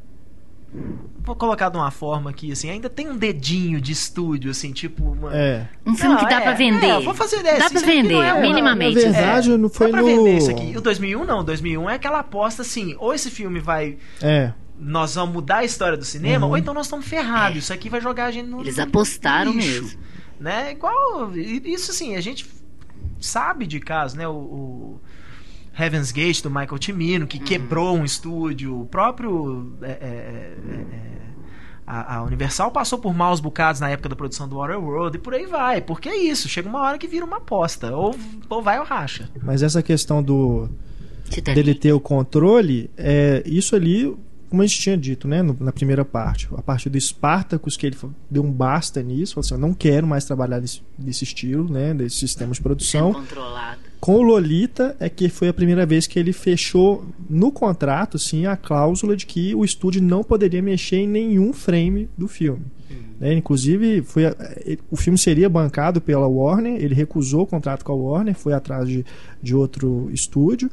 Vou colocar de uma forma aqui, assim, ainda tem um dedinho de estúdio, assim, tipo. Uma... É. Um filme Não, que dá é, pra vender. é, vou fazer dessa, Dá pra vender, é uma- minimamente. Na verdade, não foi Dá pra no. vender isso aqui. O 2001 não, o 2001 é aquela aposta assim, ou esse filme vai É. nós vamos mudar a história do cinema, Uhum. ou então nós estamos ferrados. Isso aqui vai jogar a gente no. Eles no apostaram lixo, mesmo. Né? Igual. e Isso assim, a gente sabe de casos, né? O, o Heaven's Gate do Michael Cimino, que quebrou um estúdio. O próprio. é, é, é, é, a, a Universal passou por maus bocados na época da produção do Waterworld e por aí vai. Porque é isso, chega uma hora que vira uma aposta. Ou, ou vai ou racha. Mas essa questão do Titanic. dele ter o controle, é isso ali, como a gente tinha dito, né, no- na primeira parte, a partir do Spartacus que ele deu um basta nisso, falou assim, eu não quero mais trabalhar nesse, nesse estilo, né, desse sistema de Sendo produção. controlado. Com o Lolita é que foi a primeira vez que ele fechou no contrato, sim, a cláusula de que o estúdio não poderia mexer em nenhum frame do filme. Né, Inclusive, foi a- o filme seria bancado pela Warner, ele recusou o contrato com a Warner, foi atrás de, de outro estúdio.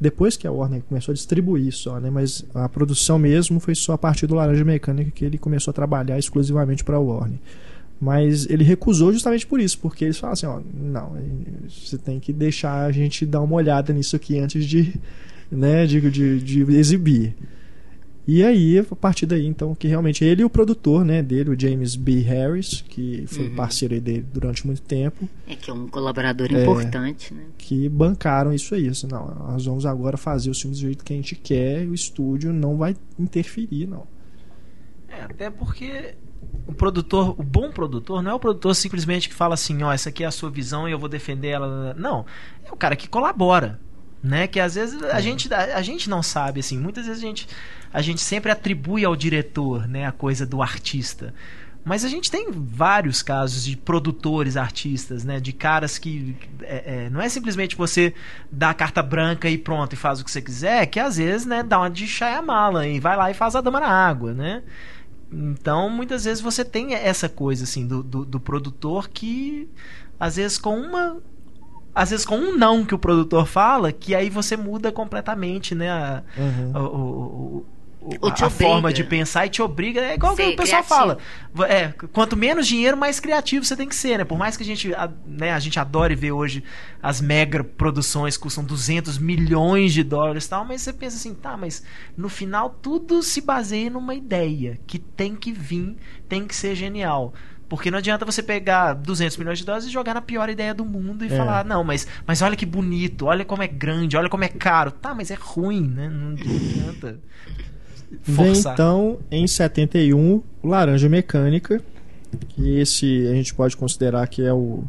Depois que a Warner começou a distribuir só, né? Mas a produção mesmo foi só a partir do Laranja Mecânica que ele começou a trabalhar exclusivamente para a Warner. Mas ele recusou justamente por isso, porque eles falam assim, ó, não, você tem que deixar a gente dar uma olhada nisso aqui antes de, né, de, de, de exibir. E aí, a partir daí, então, que realmente ele e o produtor, né, dele, o James B. Harris, que foi Uhum. parceiro dele durante muito tempo, É que é um colaborador É. importante, né? que bancaram isso aí. Assim, não, nós vamos agora fazer os filmes do jeito que a gente quer e o estúdio não vai interferir, não. É, até porque o produtor, o bom produtor, não é o produtor simplesmente que fala assim, ó, essa aqui é a sua visão e eu vou defender ela. Não, é o cara que colabora, né? Que às vezes a gente a, a gente não sabe assim, muitas vezes a gente a gente sempre atribui ao diretor, né, a coisa do artista. Mas a gente tem vários casos de produtores artistas, né? De caras que. é, é, não é simplesmente você dar a carta branca e pronto, e faz o que você quiser, que às vezes, né, dá uma de mala e vai lá e faz a dama na água, né? Então, muitas vezes você tem essa coisa, assim, do, do, do produtor que, às vezes, com uma. Às vezes, com um não que o produtor fala, que aí você muda completamente, né? A, Uhum. o, o- a, a forma de pensar e te obriga. É igual que Ser o pessoal criativo. fala. É, quanto menos dinheiro, mais criativo você tem que ser, né? Por mais que a gente, a, né, a gente adore ver hoje as mega produções que custam 200 milhões de dólares e tal, mas você pensa assim, tá, mas no final tudo se baseia numa ideia que tem que vir, tem que ser genial. Porque não adianta você pegar 200 milhões de dólares e jogar na pior ideia do mundo e É. falar, não, mas, mas olha que bonito, olha como é grande, olha como é caro. Tá, mas é ruim, né? Não adianta Vem então em 71 o Laranja Mecânica, que esse a gente pode considerar que é o,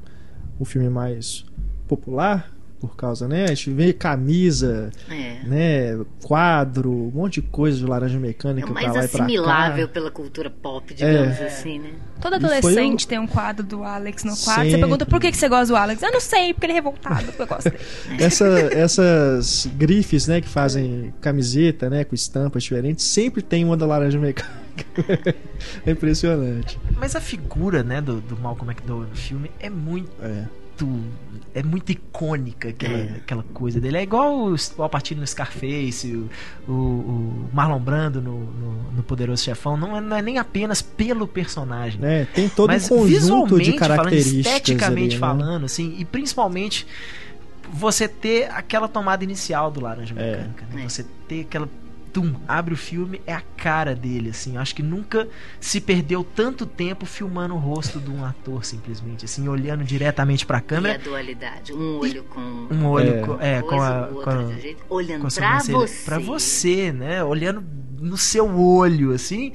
o filme mais popular por causa, né? A gente vê camisa, É. né? Quadro, um monte de coisa de laranja mecânica É o pra mais lá pra assimilável cá. pela cultura pop, digamos É. assim, né? Todo adolescente tem um quadro do Alex no quarto. Sempre. Você pergunta por que, que você gosta do Alex? Eu não sei, porque ele é revoltado, porque eu gosto dele. Essa, essas grifes, né, que fazem camiseta, né, com estampas diferentes, sempre tem uma da laranja mecânica. é impressionante. Mas a figura, né, do, do Malcolm McDowell no filme é muito. É. É muito icônica aquela, É. aquela coisa dele. É igual o, o Al Pacino no Scarface, o, o, o Marlon Brando no, no, no Poderoso Chefão. Não é, não é nem apenas pelo personagem. Né, tem todo Mas um conjunto visualmente de falando, características esteticamente ali, né? falando, assim, e principalmente você ter aquela tomada inicial do Laranja É. Mecânica, né? É. Você ter aquela tum, abre o filme, é a cara dele, assim. Acho que nunca se perdeu tanto tempo filmando o rosto de um ator, simplesmente, assim, olhando diretamente pra E a câmera. dualidade. Um olho com Um olho É. com, é, com coisa, a. o Com outro a de um jeito, olhando com a pra você. Pra você, né? Olhando no seu olho, assim.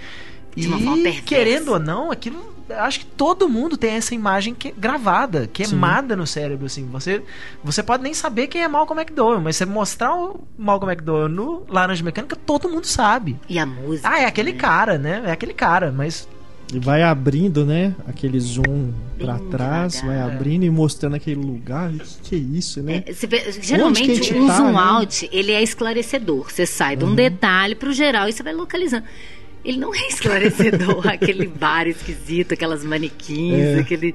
De uma forma E querendo ou não, aquilo. Acho que todo mundo tem essa imagem que, gravada, queimada no cérebro, assim. Você, você pode nem saber quem é Malcolm McDowell, mas você mostrar o Malcolm McDowell no Laranja Mecânica, todo mundo sabe. E a música. Ah, é aquele né? cara, né? É aquele cara, mas E vai abrindo, né, aquele zoom pra Bem trás, vai abrindo e mostrando aquele lugar. O que, que é isso, né? É, você geralmente gente um tá, zoom né? out ele é esclarecedor. Você sai de um detalhe pro geral e você vai localizando. Ele não é esclarecedor, aquele bar esquisito, aquelas manequins, É. aquele.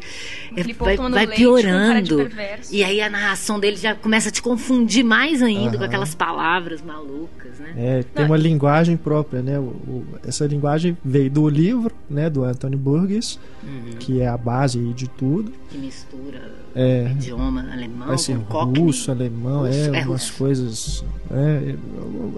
é, vai, vai leite com cara de piorando. perverso. E aí a narração dele já começa a te confundir mais ainda com Aham. aquelas palavras malucas, né? É, tem Não, uma linguagem própria, né? O- o- essa linguagem veio do livro, né, do Anthony Burgess, Uhum. que é a base aí de tudo. Que mistura É, idioma alemão vai ser russo, alemão, Russo, é, é umas russo. coisas. É,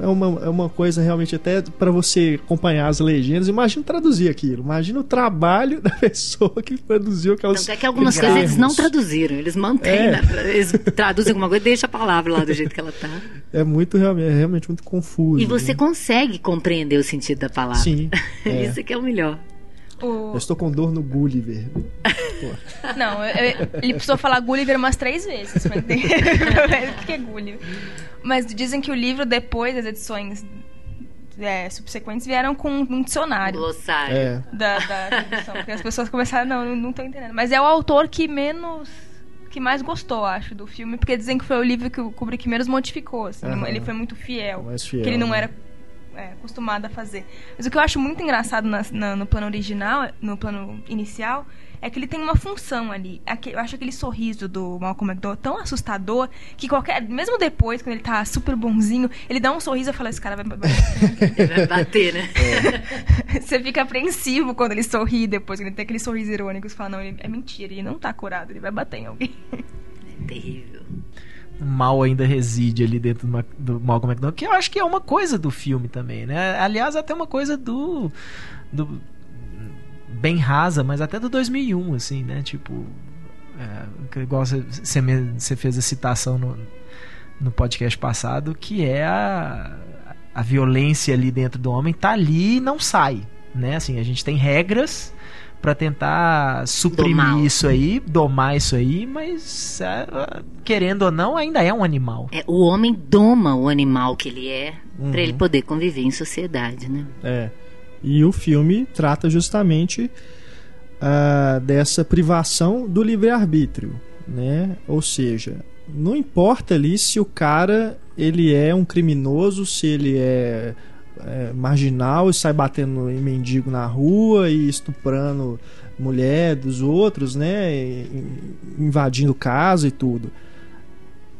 é, uma, é uma coisa realmente até para você acompanhar as legendas. Imagina traduzir aquilo. Imagina o trabalho da pessoa que produziu aquelas. Tanto é que algumas coisas eles não traduziram, eles mantêm, É. né? eles traduzem alguma coisa e deixam a palavra lá do jeito que ela tá. É muito realmente, é realmente muito confuso. E você né? consegue compreender o sentido da palavra. Sim. é. Isso que é o melhor. O- Eu estou com dor no Gulliver. Não, eu- eu- ele precisou falar Gulliver umas três vezes pra entender o que é Gulliver. Mas dizem que o livro, depois das edições é, subsequentes, vieram com um dicionário Glossário. É. da, da tradução. Porque as pessoas começaram, não, não tô entendendo. Mas é o autor que menos. que mais gostou, acho, do filme, porque dizem que foi o livro que o Kubrick menos modificou. assim. Aham. Ele foi muito fiel. Mais fiel, que ele não né? era é, acostumado a fazer. Mas o que eu acho muito engraçado na- na- no plano original, no plano inicial, é que ele tem uma função ali. Eu acho aquele sorriso do Malcolm McDowell tão assustador que qualquer. Mesmo depois, quando ele tá super bonzinho, ele dá um sorriso e fala: Esse cara vai. vai- vai bater, né? Você fica apreensivo quando ele sorri depois, quando ele tem aquele sorriso irônico. Você fala: Não, ele- é mentira, ele não tá curado, ele vai bater em alguém. É terrível. Mal ainda reside ali dentro do, do Malcolm McDowell, que eu acho que é uma coisa do filme também, né? Aliás, até uma coisa do. do bem rasa, mas até do 2001, assim, né? Tipo. É, igual você fez a citação no, no podcast passado, que é a, a violência ali dentro do homem tá ali e não sai, né? Assim, a gente tem regras pra tentar suprimir Domar. isso aí, domar isso aí, mas é, querendo ou não, ainda é um animal. É, o homem doma o animal que ele é Uhum. pra ele poder conviver em sociedade, né? É. E o filme trata justamente ah, dessa privação do livre-arbítrio, né? Ou seja, não importa ali se o cara ele é um criminoso, se ele é, é, marginal e sai batendo em mendigo na rua e estuprando mulher dos outros, né? E- invadindo casa e tudo.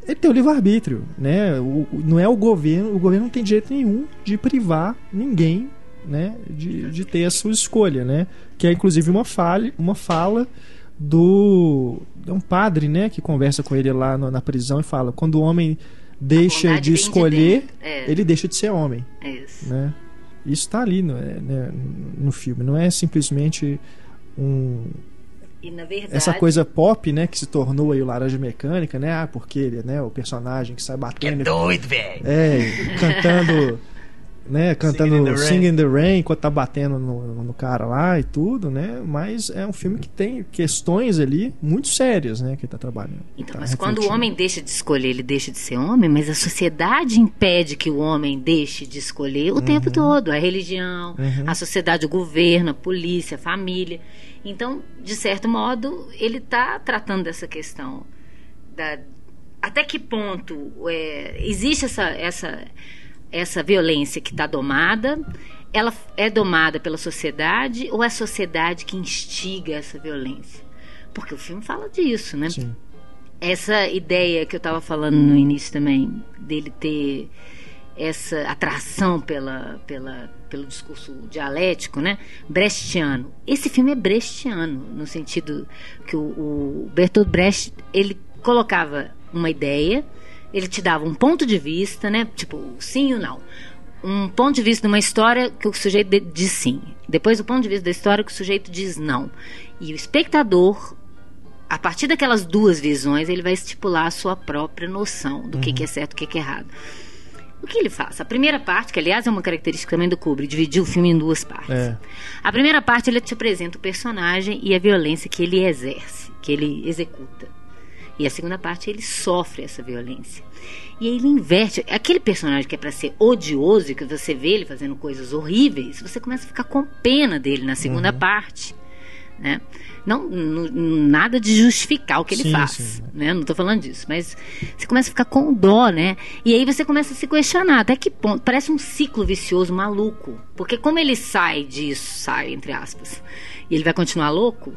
Ele tem o livre-arbítrio, né? O- não é o governo, o governo não tem direito nenhum de privar ninguém, né? De, de ter a sua escolha, né? Que é inclusive uma falha, uma fala do é um padre, né? Que conversa com ele lá no- na prisão e fala: quando o homem deixa de de escolher, dentro. É. ele deixa de ser homem, É isso. né? Isso está ali no, é, né, no filme, não é simplesmente um, E na verdade. essa coisa pop, né, que se tornou aí o Laranja Mecânica, né? Ah, porque ele, né, o personagem que sai batendo, doido, velho! é, cantando né, cantando Singing in the Rain. Sing in the Rain enquanto tá batendo no, no cara lá e tudo, né? Mas é um filme que tem questões ali muito sérias, né? Que ele tá trabalhando. Então, tá mas quando o refletindo. homem deixa de escolher, ele deixa de ser homem, mas a sociedade impede que o homem deixe de escolher o tempo todo. A religião, Uhum. a sociedade, o governo, a polícia, a família. Então, de certo modo, ele está tratando dessa questão. Da, até que ponto é, existe essa, essa, essa violência que está domada? Ela é domada pela sociedade ou é a sociedade que instiga essa violência? Porque o filme fala disso, né? Sim. essa ideia que eu estava falando no início também, dele ter essa atração pela, pela, pelo discurso dialético, né? Brechtiano. Esse filme é brechtiano, no sentido que o, o Bertolt Brecht, ele colocava uma ideia, ele te dava um ponto de vista, né? Tipo, sim ou não. Um ponto de vista de uma história que o sujeito diz sim. Depois, o ponto de vista da história que o sujeito diz não. E o espectador a partir daquelas duas visões, ele vai estipular a sua própria noção do que, que é certo e o que, que é errado. O que ele faz? A primeira parte, que aliás é uma característica também do Kubrick, dividir o filme em duas partes. É. A primeira parte ele te apresenta o personagem e a violência que ele exerce, que ele executa. E a segunda parte ele sofre essa violência. E ele inverte. Aquele personagem que é para ser odioso que você vê ele fazendo coisas horríveis, você começa a ficar com pena dele na segunda parte. Né? Não, nada de justificar o que ele Sim, faz. sim. Né? Não estou falando disso, mas você começa a ficar com dó, né? E aí você começa a se questionar até que ponto. Parece um ciclo vicioso maluco. Porque como ele sai disso, sai, entre aspas, e ele vai continuar louco,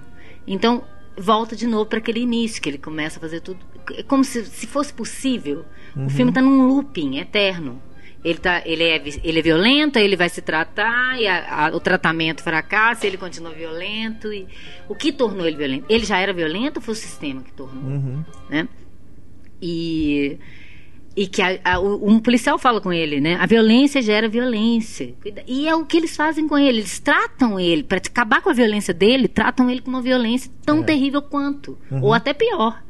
então volta de novo para aquele início, que ele começa a fazer tudo. É como se, se fosse possível. O filme está num looping eterno. Ele, tá, ele, é, ele é violento, ele vai se tratar, e a- a- o tratamento fracassa, ele continua violento. E, o que tornou ele violento? Ele já era violento ou foi o sistema que tornou? Uhum. né? E, e que a- a- um policial fala com ele, né? A violência gera violência. E é o que eles fazem com ele. Eles tratam ele, para acabar com a violência dele, tratam ele com uma violência tão terrível quanto. Ou até pior.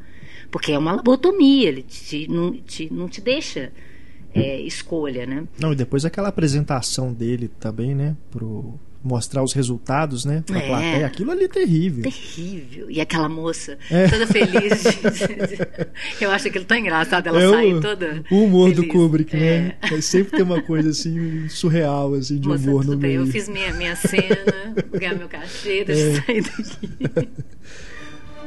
Porque é uma lobotomia, ele te, não, te, não te deixa é, escolha, né? Não, e depois aquela apresentação dele também, né? Pro mostrar os resultados, né? Pra É. plateia. Aquilo ali é terrível. Terrível. E aquela moça É. toda feliz. de- eu acho aquilo tão engraçado ela É sair o, toda. o humor do feliz. Kubrick, É. né? É, sempre tem uma coisa assim surreal assim de Moça, humor no bem, meio. eu fiz minha, minha cena, ganhar meu cachê, deixa É. eu sair daqui.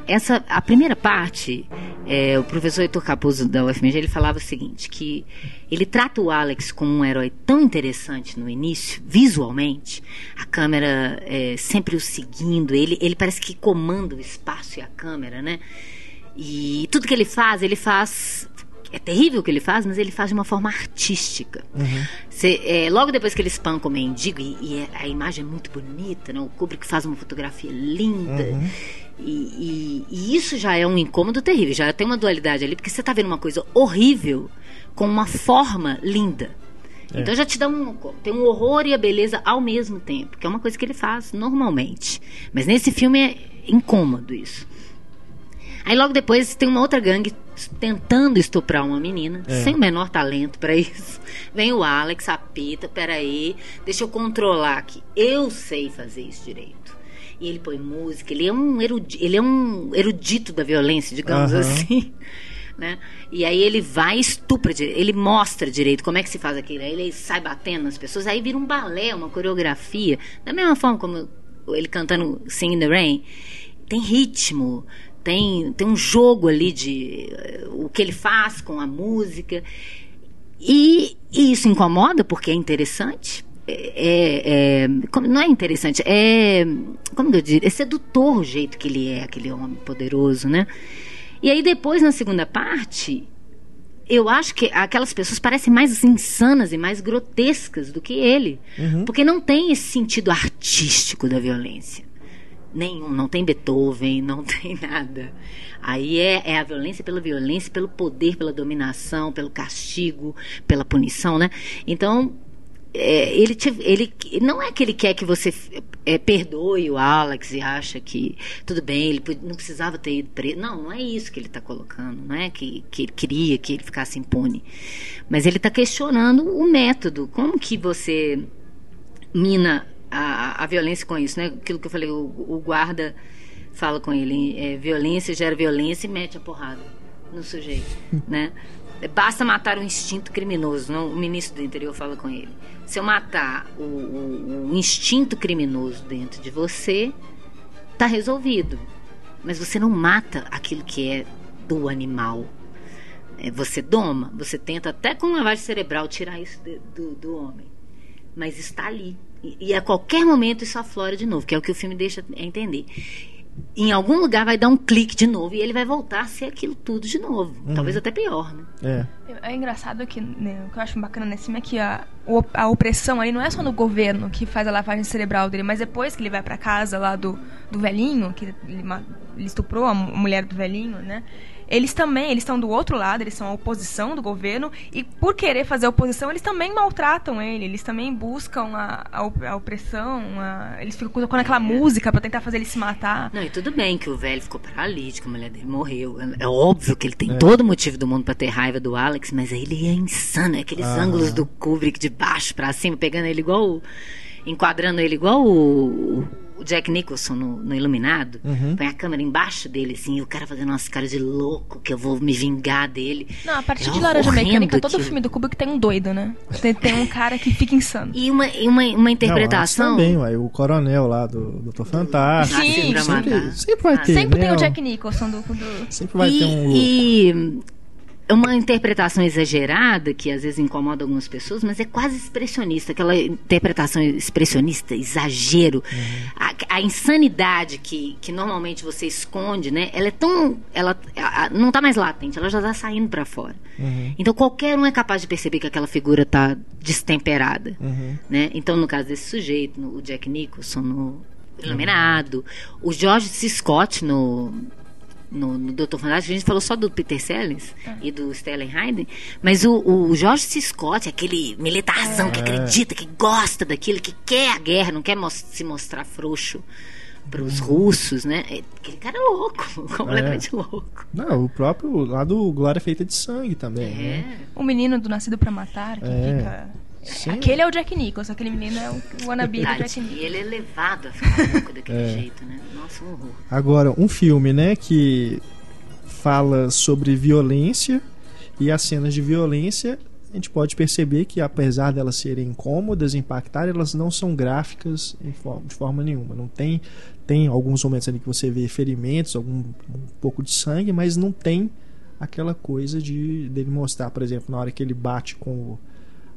Essa, a primeira parte, é, o professor Heitor Capuzzo da UFMG, ele falava o seguinte, que ele trata o Alex como um herói tão interessante no início, visualmente, a câmera é, sempre o seguindo, ele, ele parece que comanda o espaço e a câmera, né? E tudo que ele faz, ele faz. É terrível o que ele faz, mas ele faz de uma forma artística. Cê, é, logo depois que ele espanca o mendigo, e, e é- a imagem é muito bonita, né? o Kubrick faz uma fotografia linda. E, e- e isso já é um incômodo terrível, já tem uma dualidade ali, porque você está vendo uma coisa horrível com uma forma linda. Então já te dá um. Tem um horror e a beleza ao mesmo tempo, que é uma coisa que ele faz normalmente. Mas nesse filme é incômodo isso. Aí logo depois tem uma outra gangue tentando estuprar uma menina, É. sem o menor talento pra isso. Vem o Alex, apita, peraí, deixa eu controlar aqui. Eu sei fazer isso direito. E ele põe música, ele é um erudito, ele é um erudito da violência, digamos Aham. assim. Né? E aí ele vai e estupra, ele mostra direito como é que se faz aquilo. Aí ele sai batendo nas pessoas, aí vira um balé, uma coreografia. Da mesma forma como ele cantando Sing in the Rain, tem ritmo, tem, tem um jogo ali de eh, o que ele faz com a música. E, e isso incomoda porque é interessante. É, é- como- não é interessante, é. Como eu diria? É sedutor o jeito que ele é, aquele homem poderoso, né? E aí depois, na segunda parte, eu acho que aquelas pessoas parecem mais insanas e mais grotescas do que ele. Porque não tem esse sentido artístico da violência. Nenhum, não tem Beethoven, não tem nada. Aí é, é a violência pela violência, pelo poder, pela dominação, pelo castigo, pela punição, né? Então, é, ele, te- ele não é que ele quer que você é, perdoe o Alex e acha que tudo bem, ele não precisava ter ido preso. Não, não é isso que ele está colocando, não é que, que ele queria que ele ficasse impune. Mas ele está questionando o método, como que você mina a, a violência com isso, né? Aquilo que eu falei, o, o guarda fala com ele, é, violência gera violência e mete a porrada no sujeito, né? Basta matar o instinto criminoso, não, o ministro do interior fala com ele. Se eu matar o, o, o instinto criminoso dentro de você, tá resolvido. Mas você não mata aquilo que é do animal. É, você doma, você tenta até com lavagem cerebral tirar isso do, do homem. Mas está ali. E, a qualquer momento isso aflora de novo, que é o que o filme deixa entender em algum lugar vai dar um clique de novo e ele vai voltar a ser aquilo tudo de novo. Uhum. Talvez até pior, né? É. É engraçado que né, o que eu acho bacana nesse filme é que a, a opressão aí não é só no governo que faz a lavagem cerebral dele, mas depois que ele vai para casa lá do, do velhinho, que ele, ele estuprou a mulher do velhinho, né? Eles também, eles estão do outro lado, eles são a oposição do governo, e por querer fazer oposição, eles também maltratam ele, eles também buscam a, a, a opressão, a, eles ficam colocando aquela música para tentar fazer ele se matar. Não, e tudo bem que o velho ficou paralítico, a mulher dele morreu. É, é óbvio que ele tem é. todo motivo do mundo para ter raiva do Alex, mas ele é insano, é aqueles ah. ângulos do Kubrick de baixo para cima, pegando ele igual. enquadrando ele igual o o Jack Nicholson no, no Iluminado, uhum. põe a câmera embaixo dele, assim, e o cara fazendo umas caras de louco, que eu vou me vingar dele. Não, a partir é de Laranja Mecânica, todo filme do Kubrick tem um doido, né? Tem, tem um cara que fica insano. E uma, uma, uma interpretação... Não, também, ué, o coronel lá do Doutor Fantástico. Sim, sempre, sempre vai ter, Sempre né? tem o Jack Nicholson do... do... Sempre vai e, ter um... E é uma interpretação exagerada que às vezes incomoda algumas pessoas, mas é quase expressionista, aquela interpretação expressionista, exagero, uhum. a, a, insanidade que, que normalmente você esconde, né? Ela é tão, ela a, não está mais latente, ela já está saindo para fora. Uhum. Então qualquer um é capaz de perceber que aquela figura está destemperada, uhum. né? Então no caso desse sujeito, no, o Jack Nicholson no Iluminado, o George C. Scott no no, no Doutor Fantástico, a gente falou só do Peter Sellers é. e do Stellan Hayden, mas o, o George C. Scott, aquele militarzão é. que acredita, que gosta daquilo, que quer a guerra, não quer se mostrar frouxo para os russos, né? É, aquele cara é louco, completamente é. louco. Não, o próprio lá do Glória Feita de Sangue também. É. Né? O menino do Nascido para Matar, que é. fica Sim. Aquele é o Jack Nicholson, aquele menino é o wannabe do Jack Nicholson. E ele é levado a ficar louco daquele é. jeito, né? Nossa, um horror. Agora, um filme, né, que fala sobre violência e as cenas de violência, a gente pode perceber que apesar delas serem incômodas, impactar, elas não são gráficas de forma nenhuma. Não tem tem alguns momentos ali que você vê ferimentos, algum um pouco de sangue, mas não tem aquela coisa de dele mostrar, por exemplo, na hora que ele bate com o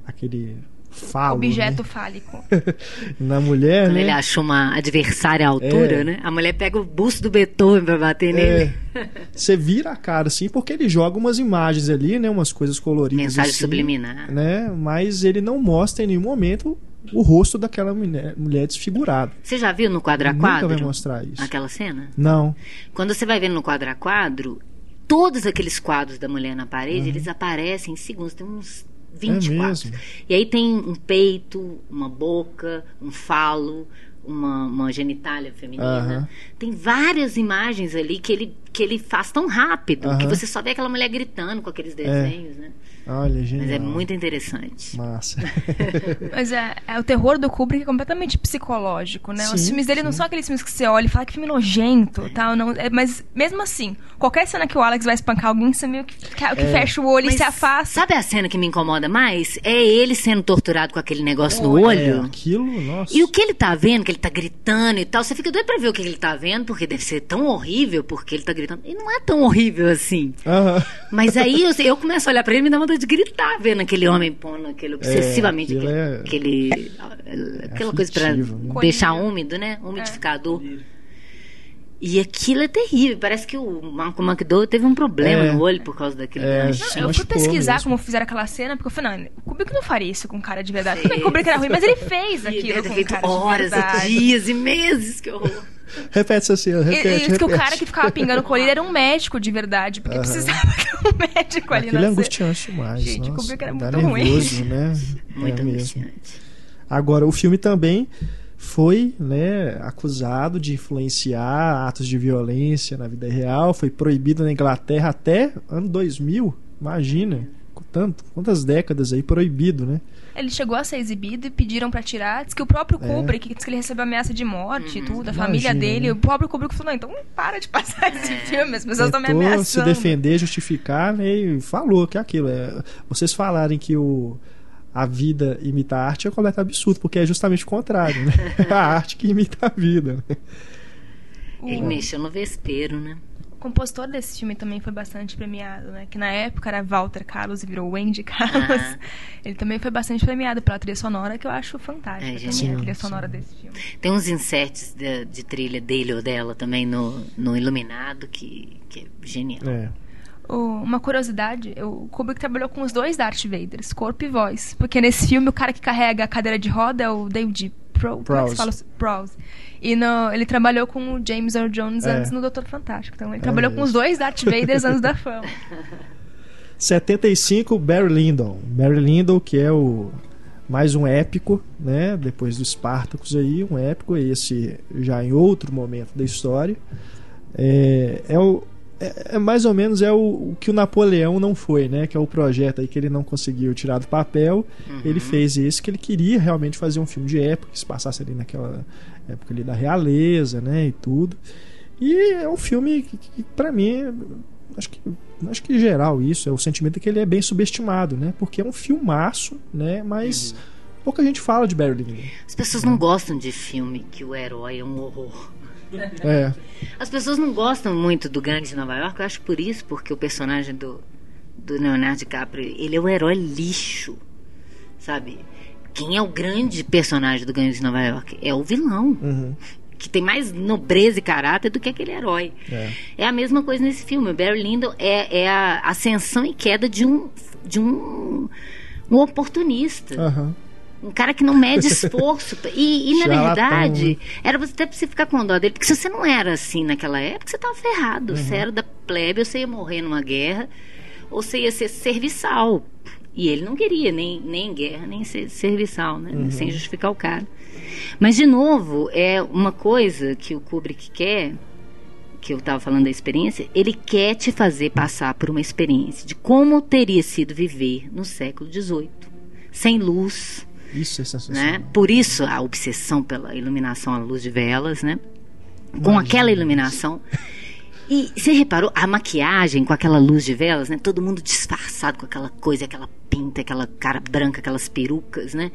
aquele falo. Objeto né? fálico. Na mulher. Quando né? ele achou uma adversária à altura, é. né? A mulher pega o busto do Beethoven pra bater nele. É. Você vira a cara, assim, porque ele joga umas imagens ali, né? Umas coisas coloridas. Mensagem assim, subliminar. Né? Mas ele não mostra em nenhum momento o rosto daquela mulher, mulher desfigurada. Você já viu no quadro a quadro? Nunca vai mostrar isso. Aquela cena? Não. Quando você vai vendo no quadro a quadro, todos aqueles quadros da mulher na parede, uhum. eles aparecem em segundos. Tem uns 24. É e aí tem um peito, uma boca, um falo, uma, uma genitália feminina. Tem várias imagens ali que ele, que ele faz tão rápido que você só vê aquela mulher gritando com aqueles é. desenhos, é. né? Olha, genial. Mas é muito interessante. Massa. Mas é, é, o terror do Kubrick é completamente psicológico, né? Sim, Os filmes dele sim. não são aqueles filmes que você olha e fala que filme nojento, tal, não, é, mas mesmo assim, qualquer cena que o Alex vai espancar alguém, você meio que, que é. fecha o olho mas e se afasta. Sabe a cena que me incomoda mais? É ele sendo torturado com aquele negócio oh, no é, olho. aquilo, nossa. E o que ele tá vendo, que ele tá gritando e tal, você fica doido pra ver o que ele tá vendo, porque deve ser tão horrível porque ele tá gritando. E não é tão horrível assim. Uh -huh. Mas aí eu, eu começo a olhar pra ele e me dá uma vontade de gritar vendo aquele homem pondo aquele obsessivamente, é, aquele, é... aquele, aquela coisa para né? deixar úmido, né? Umidificador. É. E aquilo é terrível. Parece que o Marco McDowell teve um problema é, no olho por causa daquele é, Eu fui pesquisar mesmo. como fizeram aquela cena, porque eu falei, não, o Kubrick não faria isso com cara de verdade. Tudo bem que o Kubrick era ruim, mas ele fez aquilo ele com feito cara horas, de verdade. dias e meses, que horror. Repete essa cena, repete, e, repete. que o cara que ficava pingando colírio era um médico de verdade, porque uhum. precisava ter um médico ali Aquilo é angustiante demais. Gente, Nossa, que era dá muito nervoso, ruim. né? Muito é angustiante. Agora, o filme também foi né, acusado de influenciar atos de violência na vida real, foi proibido na Inglaterra até ano 2000, imagina, tanto, quantas décadas aí proibido, né? Ele chegou a ser exibido e pediram para tirar. Diz que o próprio é. Kubrick, diz que ele recebeu ameaça de morte e uhum. tudo, a Imagina, família dele. Né? O próprio Kubrick falou: não, então para de passar esse é. filme, as pessoas estão me ameaçando. se defender, justificar, né, e falou que é aquilo. É, vocês falarem que o a vida imita a arte é completamente absurdo, porque é justamente o contrário, né? a arte que imita a vida. Né? Ele mexeu no vespeiro, né? compositor desse filme também foi bastante premiado, né? Que na época era Walter Carlos e virou Wendy Carlos. Ah. Ele também foi bastante premiado pela trilha sonora, que eu acho fantástica é, também, a trilha sonora sim. desse filme. Tem uns inserts de, de, trilha dele ou dela também no, no Iluminado, que, que é genial. É. uma curiosidade, o Kubrick trabalhou com os dois Darth Vaders, corpo e voz. Porque nesse filme o cara que carrega a cadeira de roda é o David Pro, é Prowse. Prowse. E no, ele trabalhou com o James Earl Jones é. antes no Doutor Fantástico. Então ele é trabalhou com os dois Darth Vaders antes da fama. 75, Barry Lyndon. Barry Lyndon, que é o mais um épico, né? Depois do Spartacus aí, um épico, esse já em outro momento da história. É, é o, é, é, mais ou menos é o, o, que o Napoleão não foi, né? Que é o projeto aí que ele não conseguiu tirar do papel. Uhum. Ele fez esse que ele queria realmente fazer um filme de época que se passasse ali naquela época ali da realeza, né? E tudo. E é um filme que, que para mim acho que acho que em geral isso é o sentimento que ele é bem subestimado, né? Porque é um filmaço, né? Mas uhum. pouca gente fala de Barry Lyndon. As pessoas não gostam de filme que o herói é um horror. É. As pessoas não gostam muito do Gangue de Nova York, eu acho por isso, porque o personagem do, do Leonardo DiCaprio, ele é o herói lixo, sabe? Quem é o grande personagem do Gangue de Nova York? É o vilão. Uhum. Que tem mais nobreza e caráter do que aquele herói. É, é a mesma coisa nesse filme. O Barry Lyndon é, é a ascensão e queda de um, de um, um oportunista. Uhum. Um cara que não mede esforço. E, e na verdade, né? era você até pra você ficar com dó dele, porque se você não era assim naquela época, você tava ferrado. Uhum. Você era da plebe, ou você ia morrer numa guerra, ou você ia ser serviçal. E ele não queria nem, nem guerra, nem ser serviçal, né? Uhum. Sem justificar o cara. Mas, de novo, é uma coisa que o Kubrick quer, que eu estava falando da experiência, ele quer te fazer passar por uma experiência de como teria sido viver no século XVIII. Sem luz, isso é sensacional. Né? Por isso a obsessão pela iluminação à luz de velas, né? Com aquela iluminação. E você reparou a maquiagem com aquela luz de velas, né? Todo mundo disfarçado com aquela coisa, aquela pinta, aquela cara branca, aquelas perucas, né?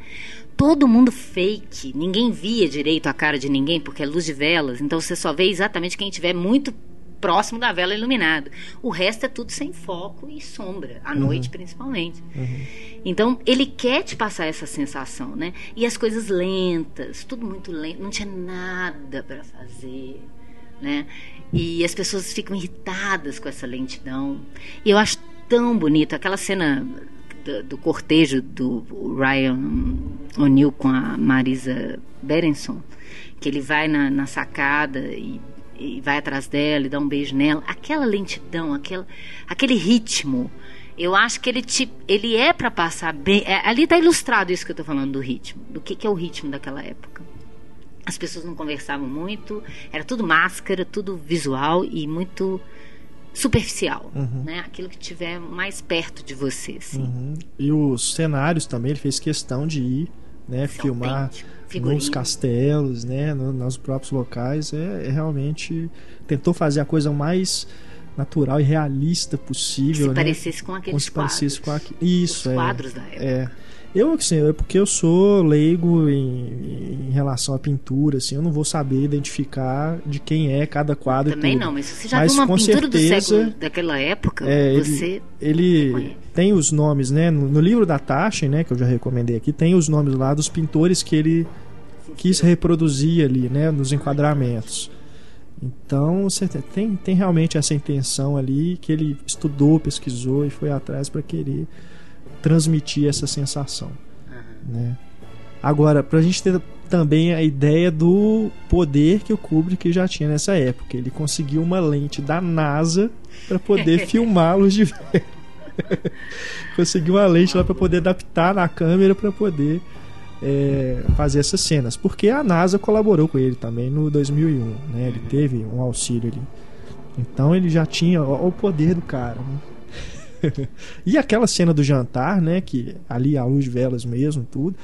Todo mundo fake. Ninguém via direito a cara de ninguém porque é luz de velas. Então você só vê exatamente quem tiver muito próximo da vela iluminada. O resto é tudo sem foco e sombra, à uhum. noite principalmente. Uhum. Então, ele quer te passar essa sensação, né? E as coisas lentas, tudo muito lento, não tinha nada para fazer, né? E as pessoas ficam irritadas com essa lentidão. E eu acho tão bonito aquela cena do, do cortejo do Ryan O'Neill com a Marisa Berenson, que ele vai na, na sacada e e vai atrás dela e dá um beijo nela, aquela lentidão, aquela, aquele ritmo, eu acho que ele te, ele é para passar bem. É, ali está ilustrado isso que eu estou falando do ritmo, do que, que é o ritmo daquela época. As pessoas não conversavam muito, era tudo máscara, tudo visual e muito superficial, uhum. né? Aquilo que tiver mais perto de você. Assim. Uhum. E os cenários também, ele fez questão de ir, né, filmar. Figurinho. nos castelos, né, no, nos próprios locais, é, é, realmente tentou fazer a coisa mais natural e realista possível, que se né? parecesse com aqueles se quadros. Parecesse com aqu... Isso, Os é, quadros da época. É. Eu, assim, é porque eu sou leigo em, em, relação à pintura, assim, eu não vou saber identificar de quem é cada quadro. Também não, mas você já mas, viu uma pintura certeza, do século daquela época, é, você. Ele, ele tem os nomes, né? No, no, livro da Taschen, né, que eu já recomendei aqui, tem os nomes lá dos pintores que ele quis reproduzir ali, né, nos enquadramentos. Então, você tem, tem realmente essa intenção ali que ele estudou, pesquisou e foi atrás para querer transmitir essa sensação. Uhum. Né? Agora, para a gente ter também a ideia do poder que o Kubrick já tinha nessa época. Ele conseguiu uma lente da NASA para poder filmá-los de conseguiu uma lente lá para poder adaptar na câmera para poder é, fazer essas cenas, porque a NASA colaborou com ele também no 2001, né? Ele teve um auxílio ali. Então ele já tinha ó, o poder do cara. Né? e aquela cena do jantar, né? Que ali a luz velas mesmo, tudo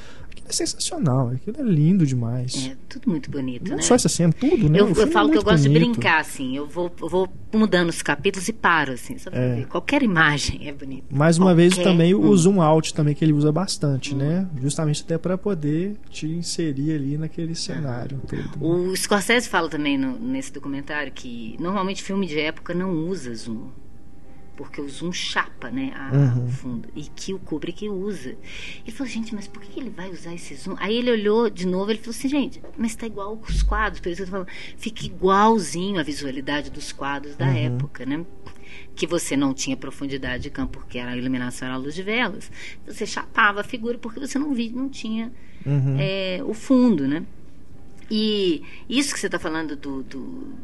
é sensacional, aquilo é lindo demais. É, tudo muito bonito, Não né? só essa cena, tudo, né? Eu, O eu filme falo é que eu gosto de bonito. brincar, assim. Eu vou, eu vou mudando os capítulos e paro, assim. Só É. ver. Qualquer imagem é bonita. Mais uma vez Qualquer também o um. zoom out também que ele usa bastante, né? Justamente até para poder te inserir ali naquele cenário todo. O Scorsese fala também no- nesse documentário que normalmente filme de época não usa zoom. Porque o zoom chapa, né, a- Uhum. o fundo. E que o Kubrick usa. Ele falou, gente, mas por que ele vai usar esse zoom? Aí ele olhou de novo ele falou assim, gente, mas tá igual os quadros. Por isso que eu tô falando, fica igualzinho a visualidade dos quadros da época, né? Que você não tinha profundidade de campo, porque era a iluminação era a luz de velas. Você chapava a figura porque você não via, não tinha Uhum. é, o fundo, né? E isso que você está falando do, do,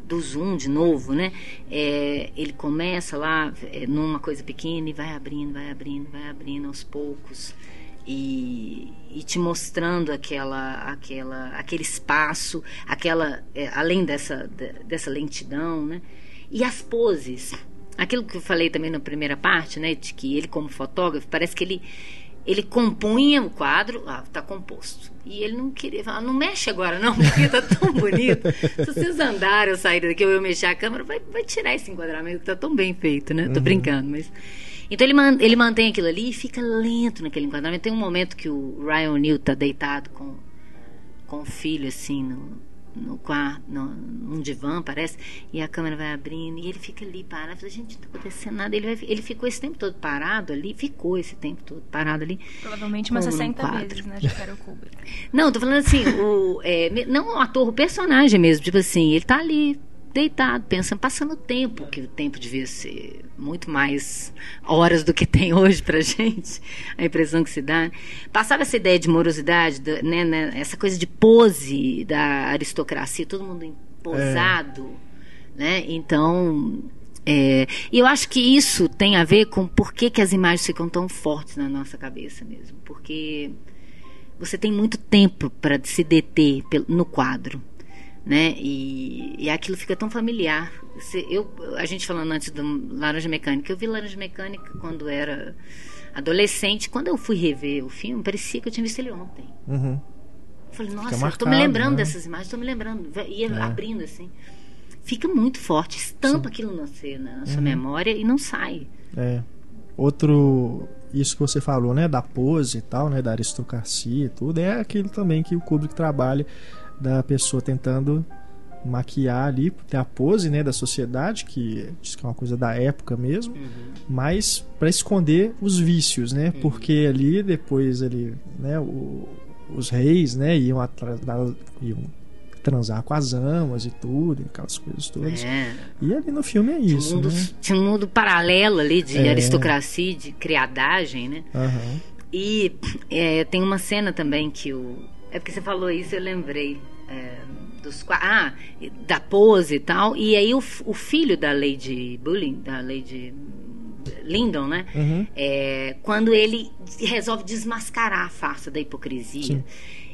do zoom de novo, né? É, ele começa lá é, numa coisa pequena e vai abrindo, vai abrindo, vai abrindo aos poucos e, e te mostrando aquela, aquela, aquele espaço, aquela, é, além dessa, de- dessa lentidão, né? E as poses, aquilo que eu falei também na primeira parte, né? De que ele como fotógrafo parece que ele ele compunha o quadro, ah, tá composto. E ele não queria falar, não mexe agora não, porque tá tão bonito. Se vocês andarem ou saírem daqui, ou eu mexer a câmera, vai, vai tirar esse enquadramento, que tá tão bem feito, né? Tô brincando, mas... Então ele, man- ele mantém aquilo ali e fica lento naquele enquadramento. Tem um momento que o Ryan O'Neill tá deitado com, com o filho, assim, no, no quarto, no, num divã, parece, e a câmera vai abrindo, e ele fica ali parado. Falei, gente, não tá acontecendo nada. Ele, vai- ele ficou esse tempo todo parado ali, ficou esse tempo todo parado ali. Provavelmente umas Como num 60 quadro. vezes, né? De Carol Kubrick. Não, tô falando assim, o, é, não o ator, o personagem mesmo. Tipo assim, ele tá ali, deitado, pensando, passando o tempo, que o tempo devia ser muito mais horas do que tem hoje pra gente, a impressão que se dá. Passava essa ideia de morosidade, da- né, né, essa coisa de pose da aristocracia, todo mundo posado, né? Então, é, e eu acho que isso tem a ver com por que, que as imagens ficam tão fortes na nossa cabeça mesmo, porque você tem muito tempo para se deter no quadro, né? E, e aquilo fica tão familiar. Eu, a gente falando antes do Laranja Mecânica, eu vi Laranja Mecânica quando era adolescente. Quando eu fui rever o filme, parecia que eu tinha visto ele ontem. Uhum. Eu falei, nossa, eu tô me marcado, lembrando né? dessas imagens, tô me lembrando. Ia É. abrindo assim. Fica muito forte, estampa aquilo na, você- na Uhum. sua memória e não sai. É. Outro. Isso que você falou, né? Da pose e tal, né? Da aristocracia e tudo. É aquilo também que o Kubrick trabalha da pessoa tentando maquiar ali, tem a pose, né, da sociedade, que diz que é uma coisa da época mesmo, mas para esconder os vícios, né? Porque ali depois ele, né, o- os reis, né, iam iam transar com as amas e tudo, aquelas coisas todas. É. E ali no filme é Tinha um, isso, mundo, né? tinha um mundo paralelo ali de É. aristocracia, de criadagem, né? Aham. E é, tem uma cena também que o. É porque você falou isso, eu lembrei. É, dos Ah, da pose e tal. E aí o, o filho da Lady Bullying, da Lady Lyndon, né? Uhum. É, quando ele resolve desmascarar a farsa da hipocrisia. Sim.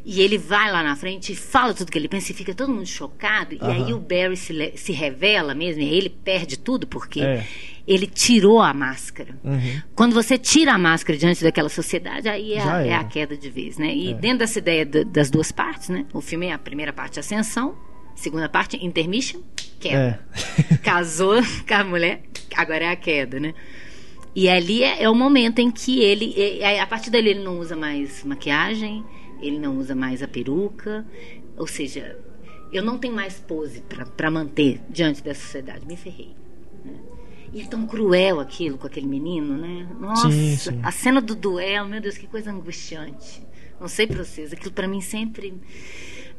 E ele vai lá na frente e fala tudo que ele pensa e fica todo mundo chocado. E aí o Barry se, se revela mesmo, e aí ele perde tudo porque É. ele tirou a máscara. Uhum. Quando você tira a máscara diante daquela sociedade, aí é, a, é a queda de vez, né? E É. dentro dessa ideia da- das duas partes, né? O filme é a primeira parte ascensão, segunda parte intermission, queda. É. Casou com a mulher, agora é a queda, né? E ali é, é o momento em que ele, é- é- a partir dali ele não usa mais maquiagem, ele não usa mais a peruca, ou seja, eu não tenho mais pose para manter diante da sociedade, me ferrei. né? E é tão cruel aquilo com aquele menino, né? Nossa, Sim, sim. a cena do duelo, meu Deus, que coisa angustiante. Não sei pra vocês, aquilo pra mim sempre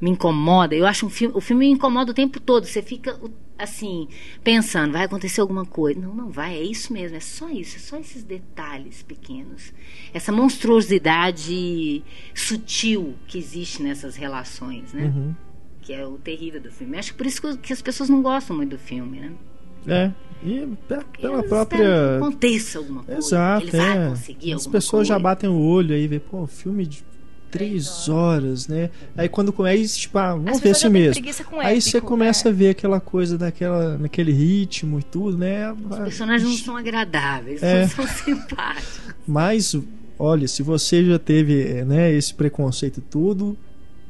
me incomoda. Eu acho um filme, o filme me incomoda o tempo todo. Você fica assim, pensando, vai acontecer alguma coisa. Não, não vai, é isso mesmo, é só isso, é só esses detalhes pequenos. Essa monstruosidade sutil que existe nessas relações, né? Uhum. Que é o terrível do filme. Acho que por isso que as pessoas não gostam muito do filme, né? É. E pe- pela que própria. aconteça alguma coisa. Exato, é. conseguir As pessoas já coisa. batem o olho aí e vê, pô, filme de três horas, né? Aí quando começa, tipo, ah, vamos As ver já têm mesmo. Aí você começa é. a ver aquela coisa daquela, naquele ritmo e tudo, né? Os personagens não são agradáveis, É. não são simpáticos. Mas, olha, se você já teve né, esse preconceito e tudo,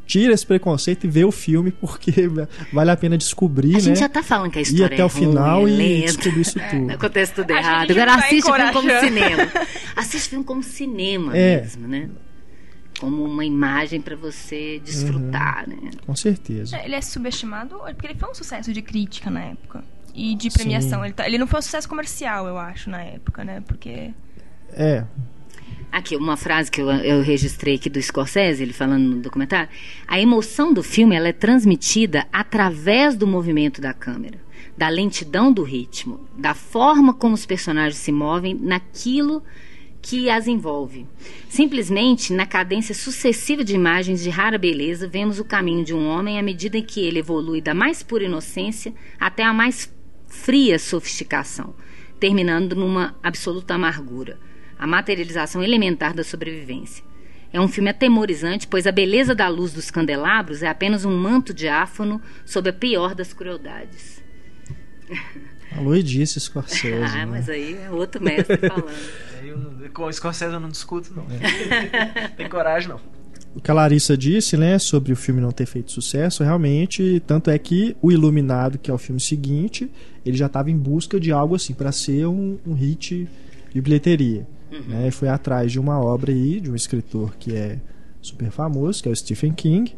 tira esse preconceito e vê o filme, porque vale a pena descobrir, A né? gente já tá falando que a Ir história até é o final ruim, é e lenta. descobrir isso tudo. Acontece tudo errado. Agora assiste o filme como cinema. Assiste filme como cinema É. mesmo, né? Como uma imagem pra você desfrutar, né? Com certeza. Ele é subestimado porque ele foi um sucesso de crítica na época. E de premiação. Ele, tá- ele não foi um sucesso comercial, eu acho, na época, né? Porque. É, Aqui, uma frase que eu, eu registrei aqui do Scorsese, ele falando no documentário. A emoção do filme ela é transmitida através do movimento da câmera, da lentidão do ritmo, da forma como os personagens se movem naquilo que as envolve. Simplesmente, na cadência sucessiva de imagens de rara beleza, vemos o caminho de um homem à medida em que ele evolui da mais pura inocência até a mais fria sofisticação, terminando numa absoluta amargura a materialização elementar da sobrevivência. É um filme atemorizante, pois a beleza da luz dos candelabros é apenas um manto diáfano sob a pior das crueldades. falou e disse Scorsese. ah, né? mas aí é outro mestre falando. Eu não- com o Scorsese eu não discuto, não. É. Tem coragem, não. O que a Larissa disse, né, sobre o filme não ter feito sucesso, realmente, tanto é que o Iluminado, que é o filme seguinte, ele já estava em busca de algo assim para ser um, um hit de bilheteria, né? E foi atrás de uma obra aí de um escritor que é super famoso, que é o Stephen King,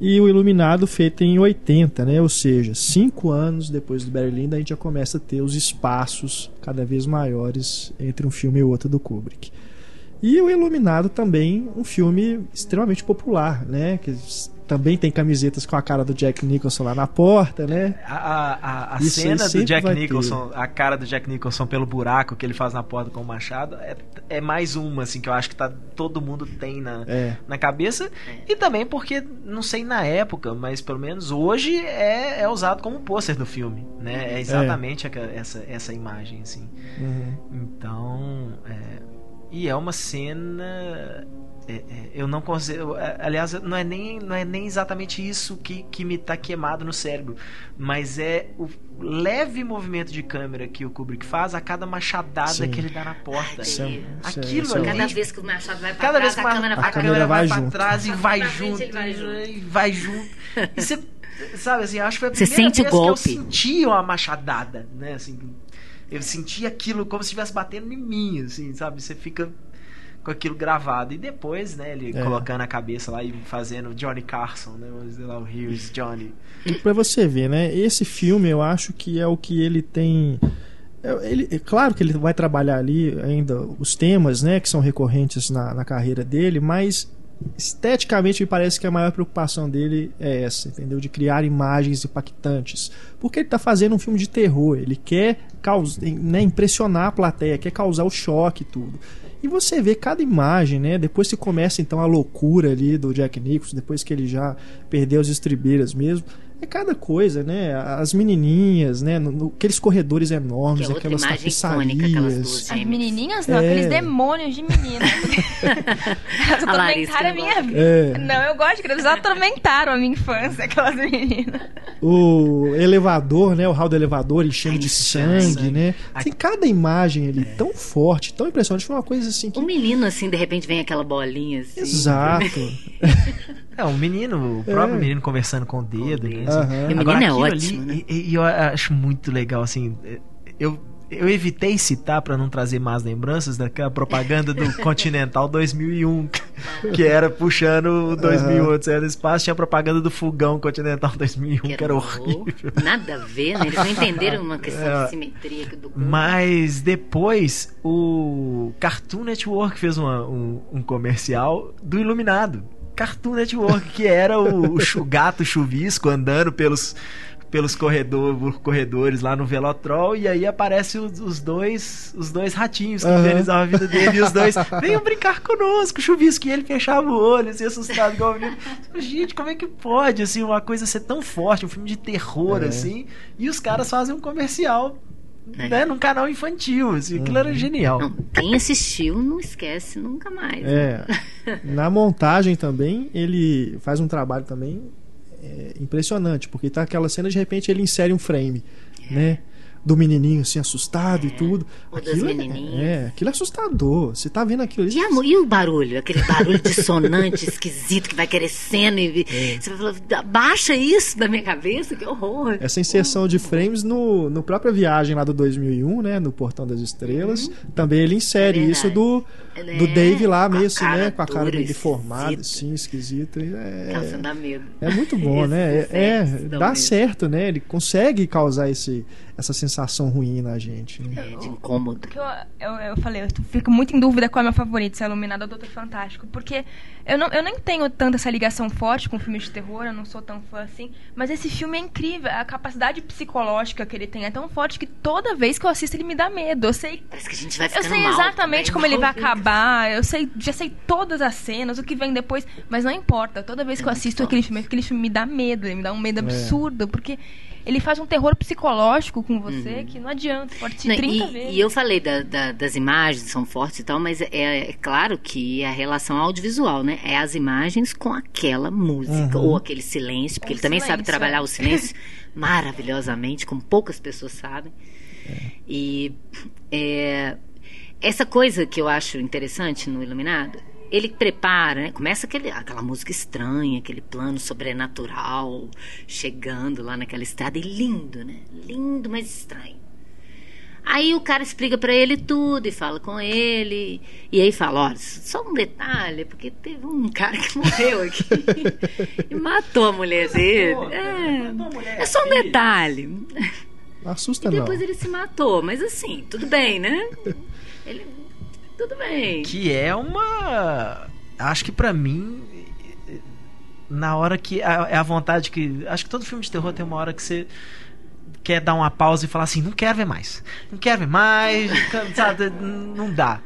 e o Iluminado feito em 80, né? Ou seja, cinco anos depois do Lyndon, a gente já começa a ter os espaços cada vez maiores entre um filme e outro do Kubrick. E o Iluminado também, um filme extremamente popular, né? Que também tem camisetas com a cara do Jack Nicholson lá na porta, né? A, a, a- a cena do Jack Nicholson, a cara do Jack Nicholson pelo buraco que ele faz na porta com o machado, é, é mais uma, assim, que eu acho que tá, todo mundo tem na, É. na cabeça. E também porque, não sei na época, mas pelo menos hoje é, é usado como pôster do filme, né? É exatamente aca- essa, essa imagem, assim. Uhum. Então, é, e é uma cena. É, é, eu não consigo. Aliás, não é nem, não é nem exatamente isso que, que me tá queimado no cérebro, mas é o leve movimento de câmera que o Kubrick faz a cada machadada Sim. que ele dá na porta. É- Aquilo é- ali- Cada vez que o machado vai pra Cada trás, vez que a uma- câmera a vai pra câmera vai, vai pra junto. trás e Passa vai junto, vai junto. e vai junto. E você, sabe assim, acho que foi a Você primeira sente o vez que eu golpe. senti uma machadada, né? Assim, eu senti aquilo como se estivesse batendo em mim, assim, sabe? Você fica com aquilo gravado. E depois, né, ele É. colocando a cabeça lá e fazendo Johnny Carson, né? Dizer lá, o Here's Johnny. E pra você ver, né? Esse filme eu acho que é o que ele tem. é- Ele, é claro que ele vai trabalhar ali ainda os temas, né, que são recorrentes na, na carreira dele, mas esteticamente me parece que a maior preocupação dele é essa, entendeu? De criar imagens impactantes. Porque ele está fazendo um filme de terror, ele quer caus- né, impressionar a plateia, quer causar o choque e tudo. E você vê cada imagem, né? Depois que começa então a loucura ali do Jack Nicholson, depois que ele já perdeu as estribeiras mesmo, é cada coisa, né? As menininhas, né? No, no- aqueles corredores enormes, é aquelas icônica, aquelas tapeçarias. As menininhas não, É. aqueles demônios de menina. Elas A Larissa atormentaram a minha vida. É. Não, eu gosto que eles atormentaram a minha infância, aquelas meninas. O elevador, né? O hall do elevador enchendo Ai, de sangue. sangue, né? Tem cada imagem ali tão forte, tão impressionante, foi uma coisa assim que. O menino, assim, de repente vem aquela bolinha, assim. Exato. É, um menino, o próprio É. menino conversando com o dedo, o né? dedo. assim. Aham. E o menino Agora, é aquilo ótimo, ali, né? E, e eu acho muito legal, assim. Eu, eu evitei citar para não trazer más lembranças daquela propaganda do Continental 2001, que era puxando o 2008 saiu do espaço, tinha a propaganda do fogão Continental 2001, que era, um horror. horrível. Nada a ver, né? Eles não entenderam uma questão É. de simetria do corpo. Mas depois o Cartoon Network fez uma- um, um comercial do Iluminado. Cartoon Network, que era o, o gato chuvisco andando pelos, pelos corredor, corredores lá no Velotrol, e aí aparece os, os dois os dois ratinhos que infelizavam a vida dele, e os dois venham brincar conosco, chuvisco, e ele fechava o olho, assim, assustado igual o menino. Gente, como é que pode, assim, uma coisa ser tão forte, um filme de terror, É. assim, e os caras fazem um comercial é. né, num canal infantil. Assim, aquilo era uhum. genial. Não, quem assistiu não esquece nunca mais. É. Né? Na montagem também, ele faz um trabalho também é, impressionante, porque tá aquela cena, de repente ele insere um frame, é. né? Do menininho assim assustado é, e tudo. Aquilo é, é, aquilo é assustador. Você tá vendo aquilo ali. E, o barulho? Aquele barulho dissonante, esquisito que vai crescendo e é. você vai falar, baixa isso da minha cabeça, que horror. Essa inserção de frames no, no própria viagem lá do 2001, né, no Portão das Estrelas, uhum. também ele insere é isso do do é, Dave lá meio assim, né, com a cara dele deformada, assim, esquisita. É, dá medo. É muito bom, né? É, é dá certo, né? Ele consegue causar esse essa sensação ruim na gente. Né? É, de incômodo. Eu, eu, eu, falei, eu fico muito em dúvida qual é a minha favorita, se é Iluminada ou Doutor Fantástico. Porque eu, não, eu nem tenho tanta essa ligação forte com filmes de terror, eu não sou tão fã assim. Mas esse filme é incrível. A capacidade psicológica que ele tem é tão forte que toda vez que eu assisto ele me dá medo. Eu sei. Parece que a gente vai ficar Eu sei exatamente como ele vai acabar. Eu sei, já sei todas as cenas, o que vem depois. Mas não importa. Toda vez que eu assisto aquele filme, aquele filme me dá medo. Ele me dá um medo é. absurdo. Porque ele faz um terror psicológico com você uhum. que não adianta, pode te 30 e, vezes. E eu falei da, da, das imagens, são fortes e tal, mas é, é, claro que a relação audiovisual, né? É as imagens com aquela música, uhum. ou aquele silêncio, porque o ele silêncio, também sabe trabalhar é. o silêncio maravilhosamente, como poucas pessoas sabem. É. E é, essa coisa que eu acho interessante no Iluminado ele prepara, né? começa aquele, aquela música estranha, aquele plano sobrenatural chegando lá naquela estrada, e lindo, né? Lindo, mas estranho. Aí o cara explica para ele tudo e fala com ele. E aí fala: olha, só um detalhe, porque teve um cara que morreu aqui e matou a mulher dele. É, é só um detalhe. Assusta e depois não. ele se matou, mas assim, tudo bem, né? Ele tudo bem. Que é uma. Acho que para mim. Na hora que. É a vontade que. Acho que todo filme de terror tem uma hora que você quer dar uma pausa e falar assim: não quero ver mais. Não quero ver mais. sabe, não dá.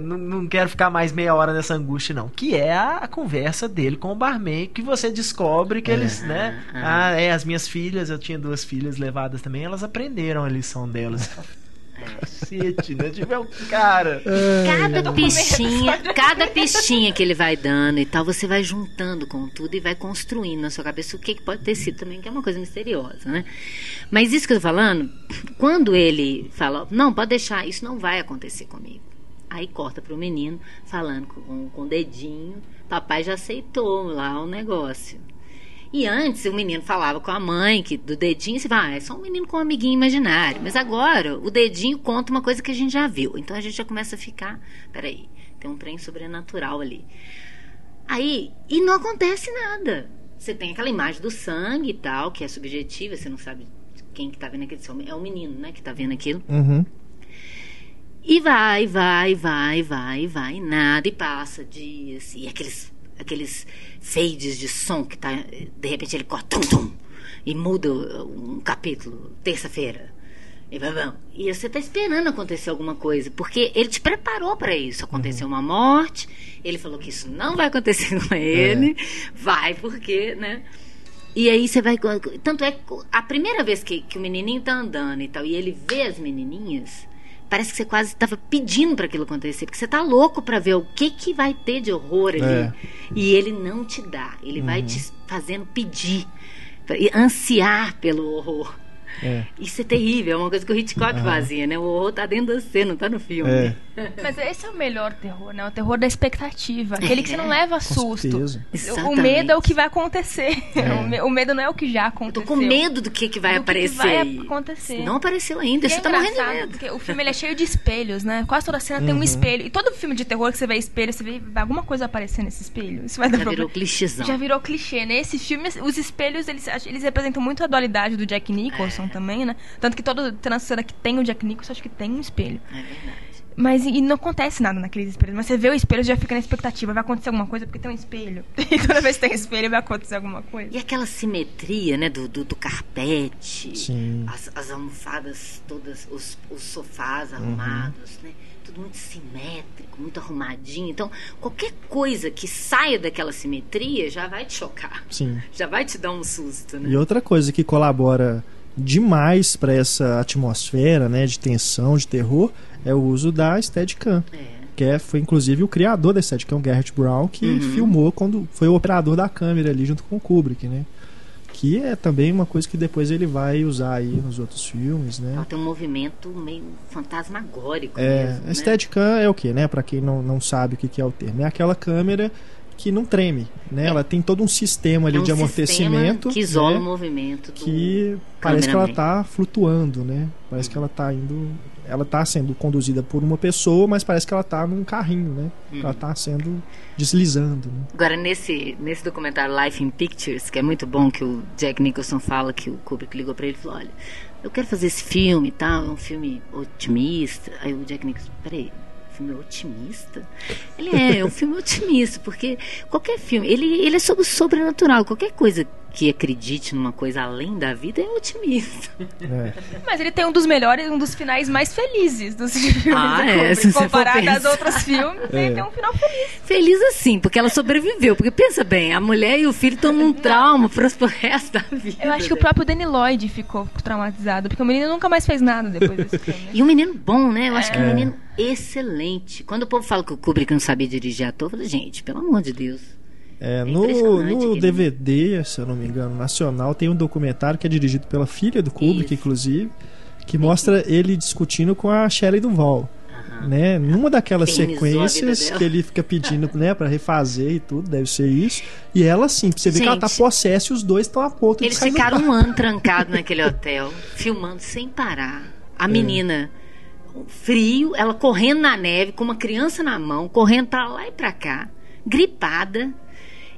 Não, não, quero ficar mais meia hora nessa angústia, não. Que é a, a conversa dele com o barman, que você descobre que é. eles, né? Ah, é, as minhas filhas, eu tinha duas filhas levadas também, elas aprenderam a lição delas. Cacete, né? É o cara. Cada pistinha, cada pistinha que ele vai dando e tal, você vai juntando com tudo e vai construindo na sua cabeça o que, que pode ter sido também, que é uma coisa misteriosa, né? Mas isso que eu tô falando, quando ele fala, não, pode deixar, isso não vai acontecer comigo. Aí corta pro menino falando com, com o dedinho, papai já aceitou lá o negócio. E antes o menino falava com a mãe que do dedinho você vai, ah, é só um menino com um amiguinho imaginário. Mas agora o dedinho conta uma coisa que a gente já viu. Então a gente já começa a ficar, peraí, tem um trem sobrenatural ali. Aí, e não acontece nada. Você tem aquela imagem do sangue e tal, que é subjetiva, você não sabe quem que tá vendo aquilo. É o menino, né, que tá vendo aquilo. Uhum. E vai, vai, vai, vai, vai, nada, e passa dias, e aqueles aqueles fades de som que tá. De repente ele corta tum, tum, e muda um capítulo, terça-feira. E, e você está esperando acontecer alguma coisa, porque ele te preparou para isso. Aconteceu uhum. uma morte, ele falou que isso não vai acontecer com ele, é. vai porque, né? E aí você vai. Tanto é que a primeira vez que, que o menininho tá andando e tal, e ele vê as menininhas, parece que você quase estava pedindo para aquilo acontecer, porque você tá louco para ver o que que vai ter de horror ali. É. E ele não te dá, ele uhum. vai te fazendo pedir, ansiar pelo horror. É. Isso é terrível, é uma coisa que o Hitchcock fazia, né? O horror tá dentro de você, não tá no filme. É. Mas esse é o melhor terror, né? O terror da expectativa. Aquele que você não leva susto. O medo é o que vai acontecer. É. O medo não é o que já aconteceu. Eu tô com medo do que, que vai do aparecer. Que, vai acontecer. Não apareceu ainda, e você é tá morrendo de medo. Porque o filme ele é cheio de espelhos, né? Quase toda cena uhum. tem um uhum. espelho. E todo filme de terror que você vê espelho, você vê alguma coisa aparecer nesse espelho. Isso vai dar já problema. virou clichêzão. Já virou clichê. Nesse filme, os espelhos, eles, eles representam muito a dualidade do Jack Nicholson também, né? Tanto que toda cena que tem o Jack Nicholson, acho que tem um espelho. É verdade. Mas e não acontece nada naqueles espelhos. Mas você vê o espelho e já fica na expectativa. Vai acontecer alguma coisa porque tem um espelho. E toda vez que tem espelho vai acontecer alguma coisa. E aquela simetria, né? Do, do, do carpete. Sim. As, as almofadas todas, os, os sofás uhum. arrumados, né? Tudo muito simétrico, muito arrumadinho. Então, qualquer coisa que saia daquela simetria já vai te chocar. Sim. Já vai te dar um susto, né? E outra coisa que colabora demais para essa atmosfera, né, de tensão, de terror, é o uso da Steadicam. É. Que é, foi inclusive o criador da Steadicam, o Garrett Brown, que Uhum. filmou quando foi o operador da câmera ali junto com o Kubrick, né? Que é também uma coisa que depois ele vai usar aí nos outros filmes, né? Ela tem um movimento meio fantasmagórico É, mesmo, a né? Steadicam é o que, né? Para quem não, não sabe o que, que é o termo, é aquela câmera que não treme, né? Ela tem todo um sistema ali É um de amortecimento que isola né? o movimento que parece que ela cameraman. tá flutuando, né? Parece que ela tá indo, ela tá sendo conduzida por uma pessoa, mas parece que ela tá num carrinho, né? Uhum. Ela tá sendo deslizando, né? Agora, nesse, nesse documentário Life in Pictures, que é muito bom, que o Jack Nicholson fala que o Kubrick ligou pra ele e falou: Olha, eu quero fazer esse filme e tal, é um filme otimista. Aí o Jack Nicholson, peraí. Filme otimista? Ele é, é um filme otimista, porque qualquer filme, ele, ele é sobre o sobrenatural. Qualquer coisa que acredite numa coisa além da vida é otimista. É. Mas ele tem um dos melhores, um dos finais mais felizes dos filmes Ah, do é, Kubrick. você for Comparado às pensar. outros filmes, É. ele tem um final feliz. Feliz assim, porque ela sobreviveu. Porque pensa bem, a mulher e o filho estão num trauma pro pro resto da vida. Eu acho que o próprio Danny Lloyd ficou traumatizado, porque o menino nunca mais fez nada depois desse filme. E um menino bom, né? Eu acho que é um É. menino excelente. Quando o povo fala que o Kubrick não sabia dirigir ator, eu falo, gente, pelo amor de Deus. É, É no, no DVD, se eu não me engano, nacional, tem um documentário que é dirigido pela filha do Kubrick, Isso. inclusive, que mostra ele discutindo com a Shelley Duval. Né? Numa daquelas vida sequências que ele fica pedindo né, para refazer e tudo, deve ser isso. E ela, sim, pra você ver que ela tá Gente, possessa e os dois estão a ponto Eles de do ficaram um ano trancados naquele hotel, filmando sem parar. É. A menina, frio, ela correndo na neve, com uma criança na mão, correndo pra lá e pra cá, gripada.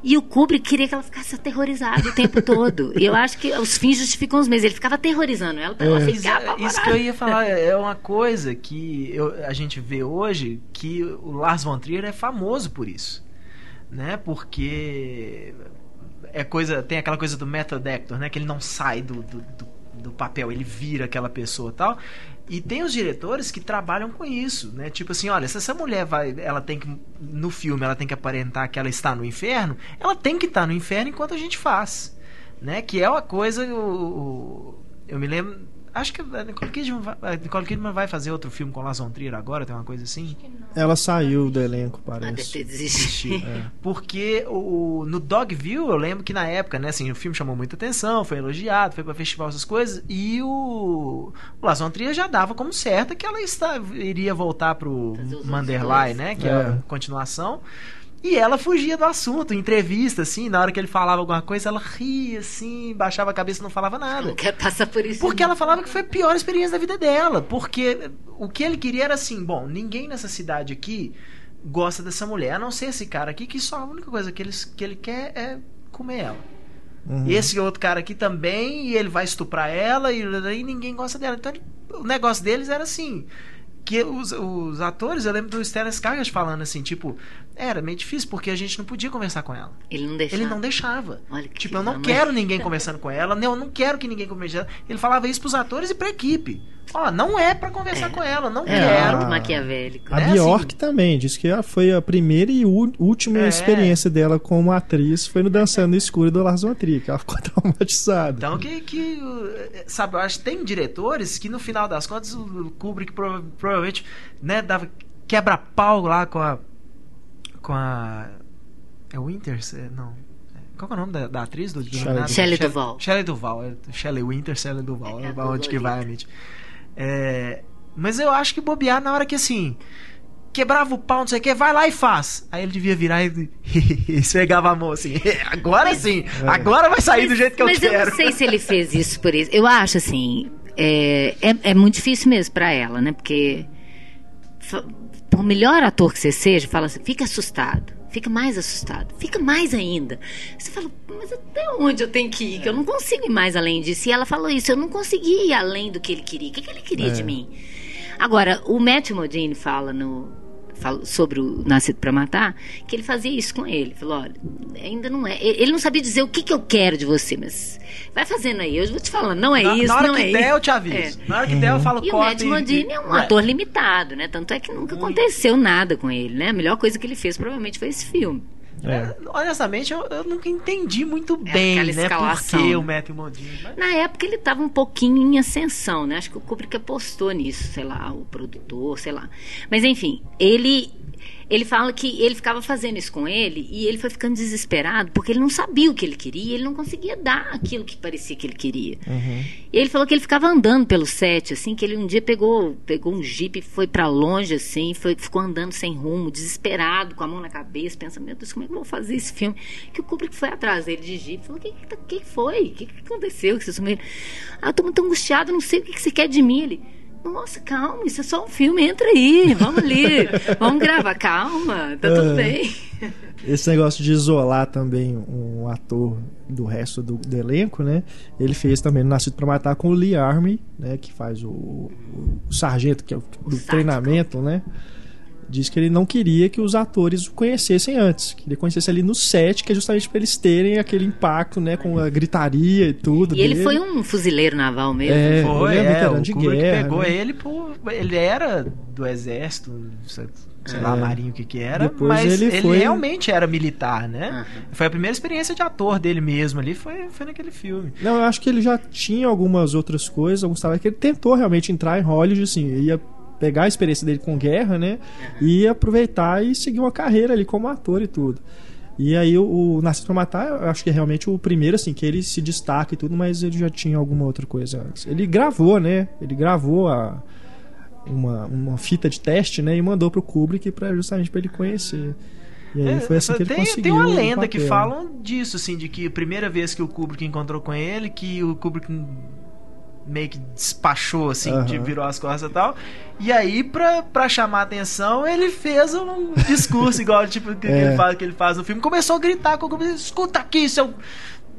E o Kubrick queria que ela ficasse aterrorizada o tempo todo. E eu acho que os fins justificam os meios. Ele ficava aterrorizando ela pra ela É. ficar Isso, isso que eu ia falar é uma coisa que eu- a gente vê hoje que o Lars von Trier é famoso por isso, né? Porque é coisa tem aquela coisa do method actor, né? Que ele não sai do, do, do- do papel, ele vira aquela pessoa e tal. E tem os diretores que trabalham com isso, né? Tipo assim, olha, se essa mulher vai, ela tem que no filme ela tem que aparentar que ela está no inferno, ela tem que estar no inferno enquanto a gente faz, né? Que é uma coisa o, o- eu me lembro, acho que a Nicole Kidman, vai, a Nicole Kidman vai fazer outro filme com Lars von Trier agora, tem uma coisa assim. Ela saiu do elenco, Ah, deve parece. ter desistido. É. Porque o, no Dogville, eu lembro que na época, né, assim, o filme chamou muita atenção, foi elogiado, foi pra festival, essas coisas, e o, o Lars von Trier já dava como certa que ela está, iria voltar pro Manderlei, né, que É. é a continuação. E ela fugia do assunto, em entrevista, assim, na hora que ele falava alguma coisa, ela ria, assim, baixava a cabeça e não falava nada. Não quero passar por isso. Porque não. ela falava que foi a pior experiência da vida dela. Porque o que ele queria era assim: bom, ninguém nessa cidade aqui gosta dessa mulher, a não ser esse cara aqui, que só a única coisa que ele, que ele quer é comer ela. Uhum. E esse outro cara aqui também, e ele vai estuprar ela, e, e ninguém gosta dela. Então ele- o negócio deles era assim. Que os, os atores, eu lembro do Stellan Skarsgård falando assim, tipo, era meio difícil porque a gente não podia conversar com ela. Ele não deixava. Ele não deixava. Olha que tipo, eu não mamãe. quero ninguém conversando com ela, não, eu não quero que ninguém converse. Ele falava isso pros atores e pra equipe. Ó, não é pra conversar É. com ela, não É, quero. muito maquiavélico. A né, Bjork assim- também disse que foi a primeira e última É. experiência dela como atriz foi no Dançando no Escuro do Lars von Trier, que ela ficou traumatizada. Então que, que sabe, eu acho que tem diretores que no final das contas o Kubrick prova- provavelmente, né, dava quebra-pau lá com a com a é Winters, É, não. É, Qual que é o nome da, da atriz do, Shelley? Shelley Duval. Shelley Duval, é, Shelley Winter, Shelley Duval, É, é, onde que vai a mente. É, mas eu acho que bobear na hora que assim quebrava o pau, não sei o que, vai lá e faz. Aí ele devia virar e esfregava a mão assim. Agora sim, agora vai sair do jeito que eu Mas quero. eu não sei se ele fez isso por isso. Eu acho assim, é, é, é muito difícil mesmo pra ela, né? Porque por melhor ator que você seja, fala assim, fica assustado, fica mais assustado, fica mais ainda. Você fala, mas até onde eu tenho que ir? Que eu não consigo ir mais além disso. E ela falou isso, eu não consegui ir além do que ele queria. O que, que ele queria É. de mim? Agora, o Matthew Modine fala no sobre o Nascido para Matar, que ele fazia isso com ele. Falou, olha, ainda não é. Ele não sabia dizer o que, que eu quero de você, mas vai fazendo aí. Eu vou te falando, não é na, isso, na hora não que é der, isso. eu te aviso. Na hora que der, eu falo E o Matt Modine é um ator limitado, né? Tanto é que nunca aconteceu nada com ele, né? A melhor coisa que ele fez provavelmente foi esse filme. É. Honestamente, eu, eu, nunca entendi muito bem, né? Escalação. Por que o Matthew Modine. Mas... Na época ele estava um pouquinho em ascensão, né? Acho que o Kubrick apostou nisso, sei lá, o produtor, sei lá. Mas enfim, ele ele fala que ele ficava fazendo isso com ele e ele foi ficando desesperado porque ele não sabia o que ele queria, ele não conseguia dar aquilo que parecia que ele queria. Uhum. E ele falou que ele ficava andando pelo set, assim, que ele um dia pegou, pegou um jipe, foi para longe, assim, foi, ficou andando sem rumo, desesperado, com a mão na cabeça, pensando, meu Deus, como é que eu vou fazer esse filme? Que o Kubrick foi atrás dele de jipe, falou, o que, que, que foi? O que, que aconteceu? Que você sumiu? Ah, eu tô muito angustiado, não sei o que, que você quer de mim. Ele, nossa, calma, isso é só um filme, entra aí, vamos ali, vamos gravar, calma, tá tudo bem. Esse negócio de isolar também um ator do resto do, do elenco, né? Ele fez também Nascido para Matar com o Lee Army, né? Que faz o, o, o sargento, que é o do o treinamento, né? Diz que ele não queria que os atores o conhecessem antes, que ele conhecesse ali no set, que é justamente para eles terem aquele impacto, né, com a gritaria e tudo. E dele. ele foi um fuzileiro naval mesmo. É, foi, ele é, é de guerra. pegou né? ele por, ele era do exército, sei é. lá, marinho o que que era, Depois mas ele, ele foi... realmente era militar, né? Uhum. Foi a primeira experiência de ator dele mesmo ali, foi, foi naquele filme. Não, eu acho que ele já tinha algumas outras coisas, alguns trabalhos que ele tentou realmente entrar em Hollywood, assim, ia pegar a experiência dele com guerra, né? Uhum. E aproveitar e seguir uma carreira ali como ator e tudo. E aí o, o Nascido pra Matar, eu acho que é realmente o primeiro, assim, que ele se destaca e tudo, mas ele já tinha alguma outra coisa antes. Ele gravou, né? Ele gravou a, uma, uma fita de teste, né? E mandou pro Kubrick para justamente para ele conhecer. E aí é, foi assim que ele tem, conseguiu. Tem uma lenda que falam disso, assim, de que a primeira vez que o Kubrick encontrou com ele, que o Kubrick meio que despachou, assim, uhum. de virou as costas e tal. E aí, pra, pra chamar a atenção, ele fez um discurso igual tipo que, é. ele faz, que ele faz no filme. Começou a gritar com o escuta aqui, seu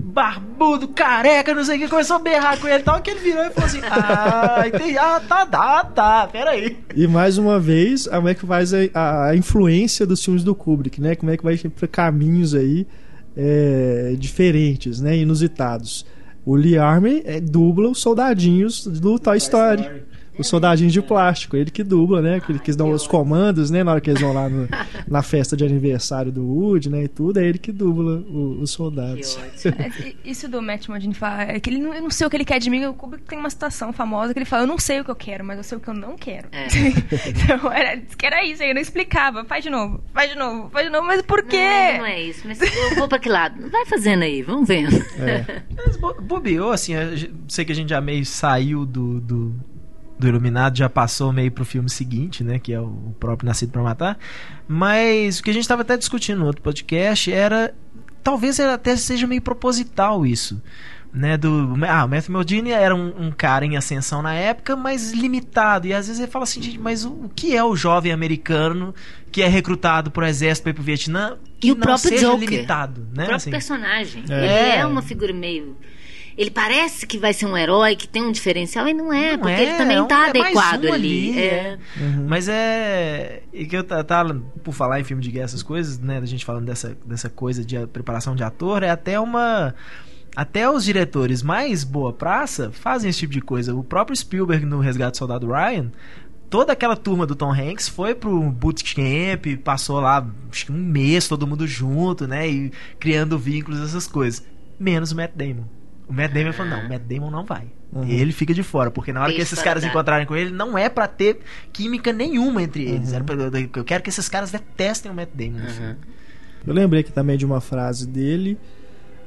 barbudo, careca, não sei o que, começou a berrar com ele e tal, que ele virou e falou assim, ah, entendi, ah, tá, tá, tá, peraí. E mais uma vez, como é que faz a, a influência dos filmes do Kubrick, né, como é que vai para caminhos aí é, diferentes, né, inusitados. O Lee Armey é, dubla os soldadinhos do Toy Story. Story o soldadinho de plástico, ele que dubla, né? Que ele quis dar os comandos, né? Na hora que eles vão lá no, na festa de aniversário do Woody, né? E tudo, é ele que dubla o, os soldados. É, isso do Matt Modine fala, é que ele não, eu não sei o que ele quer de mim. O Kubrick tem uma situação famosa que ele fala, eu não sei o que eu quero, mas eu sei o que eu não quero. É. então, era, que era isso, ele não explicava. Faz de novo, faz de novo, faz de novo, mas por quê? Não, não é isso, mas eu vou pra que lado? Vai fazendo aí, vamos vendo. É. Mas bobeou, assim, sei que a gente já meio saiu do, do do Iluminado já passou meio pro filme seguinte, né? Que é o próprio Nascido para Matar. Mas o que a gente estava até discutindo no outro podcast era. Talvez até seja meio proposital isso. Né, do, ah, o Matthew Modine era um, um, cara em ascensão na época, mas limitado. E às vezes ele fala assim, gente, mas o, o que é o jovem americano que é recrutado pro exército para ir pro Vietnã que e o não próprio seja Joker, limitado? Né? O próprio assim. personagem. É. Ele é uma figura meio ele parece que vai ser um herói, que tem um diferencial, e não é, não porque é, ele também está é adequado um ali. ali. É. Uhum. Mas é. E que eu tava, por falar em filme de guerra, essas coisas, né? Da gente falando dessa, dessa coisa de preparação de ator, é até uma. Até os diretores mais boa praça fazem esse tipo de coisa. O próprio Spielberg no Resgate do Soldado Ryan toda aquela turma do Tom Hanks foi pro bootcamp, passou lá acho que um mês todo mundo junto, né, e criando vínculos essas coisas, menos o Matt Damon. O Matt Damon falou: não, o Matt Damon não vai. Uhum. Ele fica de fora, porque na hora que esses caras encontrarem com ele, não é para ter química nenhuma entre eles. Uhum. eu quero que esses caras detestem o Matt Damon. Uhum. Eu lembrei aqui também de uma frase dele,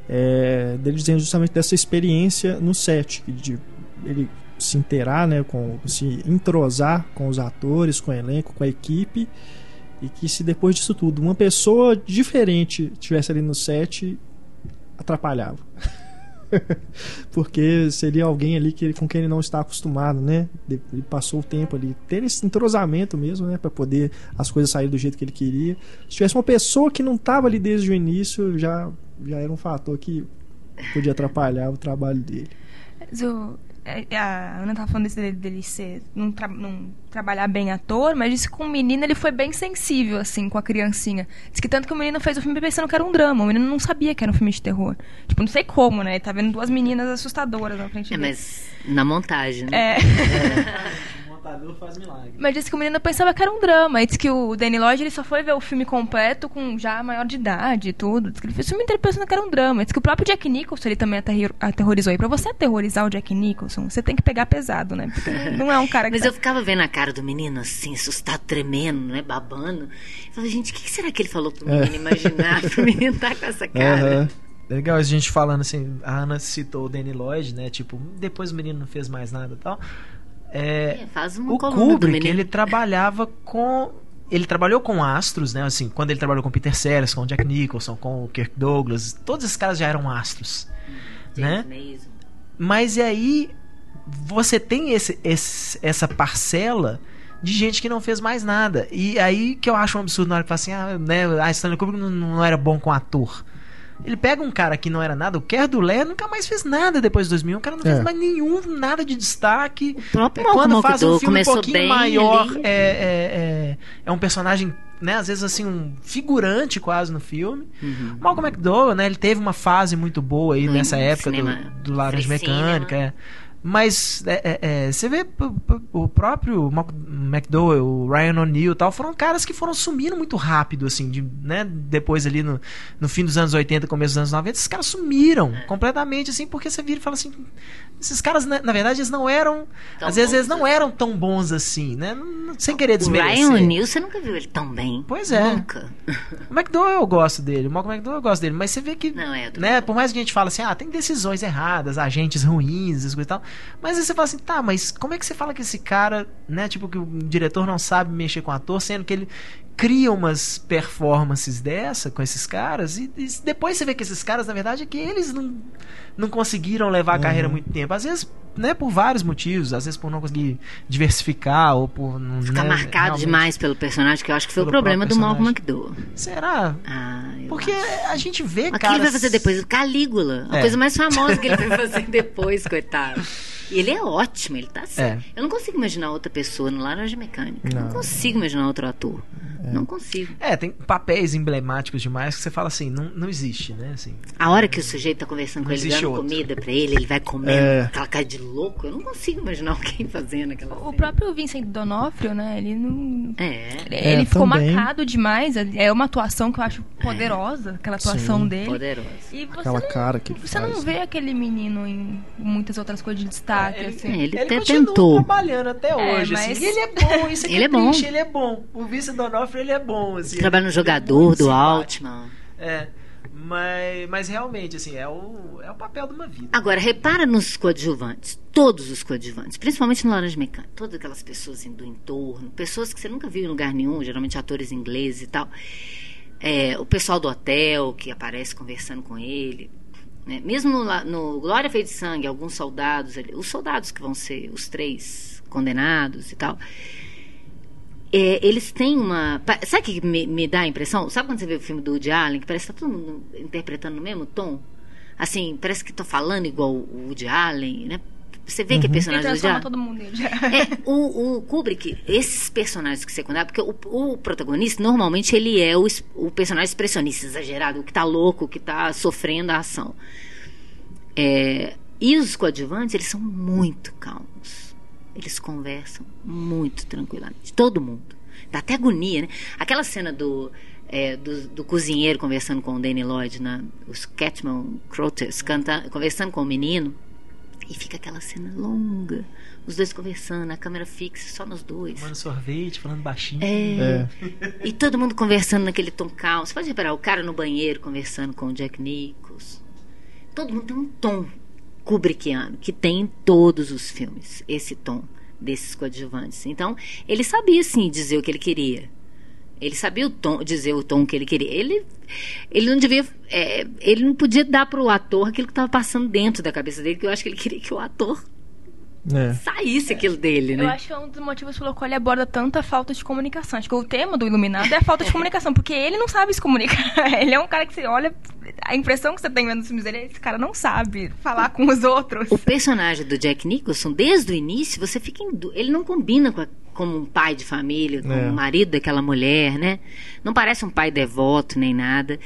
é, dele dizendo justamente dessa experiência no set, de ele se inteirar, né, com, se entrosar com os atores, com o elenco, com a equipe, e que se depois disso tudo uma pessoa diferente tivesse ali no set, atrapalhava. porque seria alguém ali que, com quem ele não está acostumado, né? Ele passou o tempo ali, ter esse entrosamento mesmo, né? Para poder as coisas saírem do jeito que ele queria. Se tivesse uma pessoa que não estava ali desde o início, já, já era um fator que podia atrapalhar o trabalho dele. A Ana tava falando dele, dele ser, não, tra não, trabalhar bem ator, mas disse que com o menino ele foi bem sensível, assim, com a criancinha. Diz que tanto que o menino fez o filme pensando que era um drama, o menino não sabia que era um filme de terror. Tipo, não sei como, né? Ele tá vendo duas meninas assustadoras na frente é, dele. Mas na montagem, né? É. é. faz milagre. Mas disse que o menino pensava que era um drama. E disse que o Danny Lloyd ele só foi ver o filme completo com já maior de idade e tudo. Diz que ele fez o filme inteiro pensando que era um drama. E disse que o próprio Jack Nicholson ele também aterri- aterrorizou. E pra você aterrorizar o Jack Nicholson, você tem que pegar pesado, né? Porque não é um cara que. Mas tá- eu ficava vendo a cara do menino assim, assustado, tremendo, né? Babando. Eu falava, gente, o que será que ele falou pro menino imaginar? pro menino tá com essa cara. Aham. Legal a gente falando assim, a Ana citou o Danny Lloyd, né? Tipo, depois o menino não fez mais nada e tal. É, É, faz uma o Kubrick, menino. ele trabalhava com. Ele trabalhou com astros, né? Assim, quando ele trabalhou com Peter Sellers, com Jack Nicholson, com o Kirk Douglas, todos esses caras já eram astros. James né? Mason. Mas e aí você tem esse, esse- essa parcela de gente que não fez mais nada. E aí que eu acho um absurdo na hora que fala assim, ah, né, a Stanley Kubrick não, não era bom com ator. Ele pega um cara que não era nada, o Kerr Dulé nunca mais fez nada depois de 2001, o cara não É. fez mais nenhum, nada de destaque. O próprio É, quando Malcolm faz um filme um começou pouquinho bem maior, é, é, é, é um personagem, né, às vezes assim, um figurante quase no filme. Uhum. Malcolm McDowell, né, ele teve uma fase muito boa aí nessa época cinema do, do Laranja Mecânica, é. Mas é, é, é, você vê o próprio McDowell, o Ryan O'Neill e tal, foram caras que foram sumindo muito rápido, assim, de, né, depois ali no, no fim dos anos 80, começo dos anos 90, esses caras sumiram É. completamente, assim, porque você vira e fala assim, esses caras, na, na verdade, eles não eram, Tão às vezes eles não assim. eram tão bons assim, né, não- sem querer O desmerecer. Ryan O'Neill, você nunca viu ele tão bem. Pois é. Nunca. O McDowell eu gosto dele, o Malcolm McDowell eu gosto dele, mas você vê que, Não, é, né, por mais que a gente fale assim, ah, tem decisões erradas, agentes ruins, essas coisas e tal, mas aí você fala assim, tá, mas como é que você fala que esse cara, né, tipo, que o diretor não sabe mexer com o ator, sendo que ele cria umas performances dessa com esses caras, e, e depois você vê que esses caras, na verdade, é que eles não, não conseguiram levar a carreira muito tempo, às vezes, né, por vários motivos, às vezes por não conseguir diversificar, ou por não... Ficar né, marcado demais pelo personagem, que eu acho que foi o problema do Malcolm. McDowell. Será? Ah, eu Porque acho. a gente vê, o que cara. ele vai fazer depois? Calígula. A É. coisa mais famosa que ele vai fazer depois, coitado. E ele é ótimo, ele tá certo. É. Eu não consigo imaginar outra pessoa no Laranja Mecânica. Não, Não. consigo imaginar outro ator. Não consigo. É, tem papéis emblemáticos demais que você fala assim, não, não existe, né? Assim, A hora que o sujeito tá conversando Não com ele, dando outro. comida pra ele, ele vai comendo É. aquela cara de louco. Eu não consigo imaginar alguém fazendo aquela O cena. próprio Vincent D'Onofrio, né? Ele não. É, Ele É, ficou também. marcado demais. É uma atuação que eu acho poderosa, aquela atuação Sim. dele. poderoso. E você Aquela não, cara que ele você não faz. vê aquele menino em muitas outras coisas de destaque, ele- assim. É, ele, ele tentou. trabalhando até É, hoje, mas- assim. E ele é bom, isso aqui Ele é, é bom. triste, ele é bom. O Vincent D'Onofrio, ele é bom, assim. Trabalha no Ele é jogador muito do. Altman. É, mas, mas realmente, assim, é o, é o papel de uma vida. Agora, repara nos coadjuvantes. Todos os coadjuvantes, principalmente no Laranja Mecânica. Todas aquelas pessoas assim, do entorno, pessoas que você nunca viu em lugar nenhum, geralmente atores ingleses e tal. É, o pessoal do hotel que aparece conversando com ele. Né? Mesmo no, no Glória Feita de Sangue, alguns soldados, os soldados que vão ser os três condenados e tal. É, eles têm uma. Sabe o que me, me dá a impressão? Sabe quando você vê o filme do Woody Allen, que parece que tá todo mundo interpretando no mesmo tom? Assim, parece que tô falando igual o Woody Allen, né? Você vê que é Ele personagem do Woody transforma Allen. todo mundo nele. É, o, o Kubrick, esses personagens que secundários, porque o, o protagonista, normalmente, ele é o, o personagem expressionista, exagerado, o que tá louco, o que tá sofrendo a ação. É, e os coadjuvantes, eles são muito calmos. Eles conversam muito tranquilamente. Todo mundo. Dá até agonia, né? Aquela cena do, é, do, do cozinheiro conversando com o Danny Lloyd, na, os Catman Crothers, canta, conversando com o menino. E fica aquela cena longa. Os dois conversando, a câmera fixa só nos dois. Tomando sorvete, falando baixinho. É. É. E todo mundo conversando naquele tom calmo. Você pode reparar, o cara no banheiro conversando com o Jack Nicholson. Todo mundo tem um tom kubrickiano, que tem em todos os filmes, esse tom desses coadjuvantes. Então, ele sabia, sim, dizer o que ele queria. Ele sabia o tom, dizer o tom que ele queria. Ele, ele não devia. é, ele não podia dar para o ator aquilo que estava passando dentro da cabeça dele, que eu acho que ele queria que o ator É. saísse aquilo dele, né? Eu acho que é um dos motivos pelo qual ele aborda tanta falta de comunicação. Acho que o tema do Iluminado é a falta de comunicação, porque ele não sabe se comunicar. Ele é um cara que você olha, a impressão que você tem vendo os filmes dele é esse cara não sabe falar com os outros. O personagem do Jack Nicholson, desde o início, você fica Ele não combina com a- como um pai de família, como É. o marido daquela mulher, né? Não parece um pai devoto nem nada.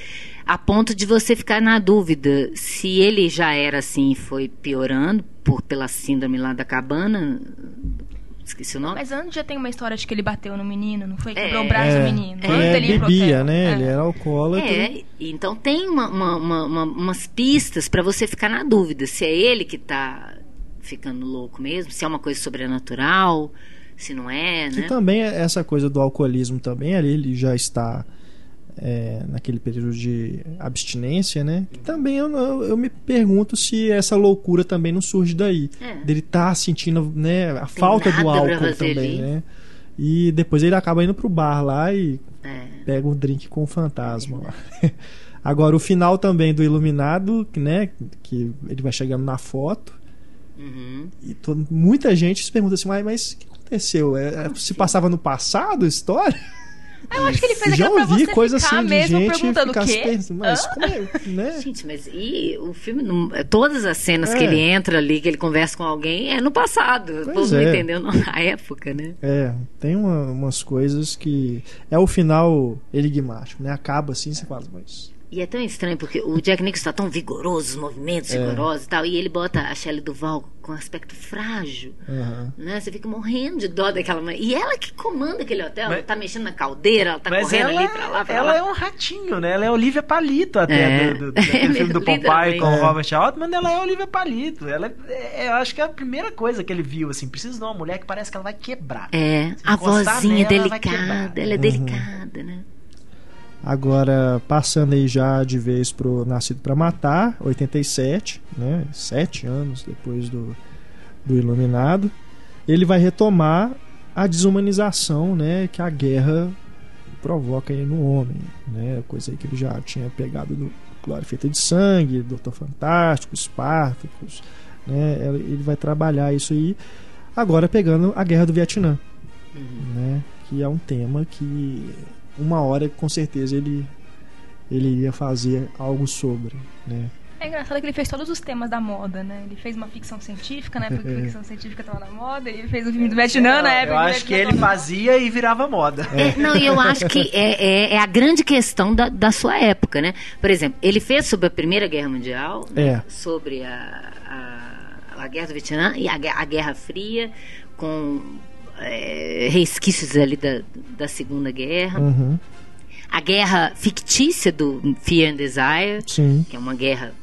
A ponto de você ficar na dúvida se ele já era assim e foi piorando por, pela síndrome lá da cabana, esqueci o nome. Mas antes já tem uma história de que ele bateu no menino, não foi? É. Quebrou o braço É, do menino. É, Ele Antes é, ir pro bebia, né? É. Ele era alcoólatra. É, então tem uma- uma- uma- uma- umas pistas pra você ficar na dúvida se é ele que tá ficando louco mesmo, se é uma coisa sobrenatural, se não é, Que né? também é essa coisa do alcoolismo também ali, ele já está é, naquele período de abstinência, né? Que também eu, eu, eu me pergunto se essa loucura também não surge daí. É. Dele tá sentindo né, a falta do álcool também, né? E depois ele acaba indo pro bar lá e É. pega um drink com o fantasma lá. Agora, o final também do Iluminado, né? Que ele vai chegando na foto. Uhum. E todo- muita gente se pergunta assim, mas, mas aconteceu? É- é- se passava no passado a história? Eu acho que ele fez Já aquilo pra ouvi você coisa ficar assim de mesmo gente perguntando o ficar quê? pensando, mas Hã? como é, né? Gente, mas e o filme, não- todas as cenas É. que ele entra ali, que ele conversa com alguém, é no passado. o Pois não é. entendeu na época, né? É, tem uma- umas coisas que é o final enigmático, né? Acaba assim, você fala, mas E é tão estranho porque o Jack Nicholson tá tão vigoroso, os movimentos É. vigorosos e tal, e ele bota a Shelley Duval com aspecto frágil, aham. né? Você fica morrendo de dó daquela mãe. E ela que comanda aquele hotel, Mas- ela tá mexendo na caldeira, ela tá Mas correndo ela, ali pra lá, pra ela lá. é um ratinho, né? Ela é Olivia Palito até É. do, do, daquele filme do Popeye com o É. Robert Altman, ela é Olivia Palito. Ela é, é- eu acho que é a primeira coisa que ele viu, assim, precisa de uma mulher que parece que ela vai quebrar. É, Se a vozinha nela, ela delicada, quebrar. ela é Uhum. delicada, né? Agora, passando aí já de vez pro Nascido para Matar, 87, né? Sete anos depois do, do Iluminado, ele vai retomar a desumanização, né? Que a guerra provoca aí no homem, né? Coisa aí que ele já tinha pegado do Glória Feita de Sangue, Doutor Fantástico, Espartacus, né? Ele vai trabalhar isso aí, agora pegando a Guerra do Vietnã, Uhum. né? Que é um tema que uma hora com certeza ele ele iria fazer algo sobre, né? É engraçado que ele fez todos os temas da moda, né? Ele fez uma ficção científica, né? Porque ficção científica tava na moda. Ele fez o filme do Vietnã, na época. eu acho que ele fazia e virava moda. É, não, e eu acho que é, é, é a grande questão da, da sua época, né? Por exemplo, ele fez sobre a Primeira Guerra Mundial, né? É. sobre a, a, a Guerra do Vietnã e a, a Guerra Fria, com é, resquícios ali da, da Segunda Guerra. Uhum, A guerra fictícia do Fear and Desire, sim. que é uma guerra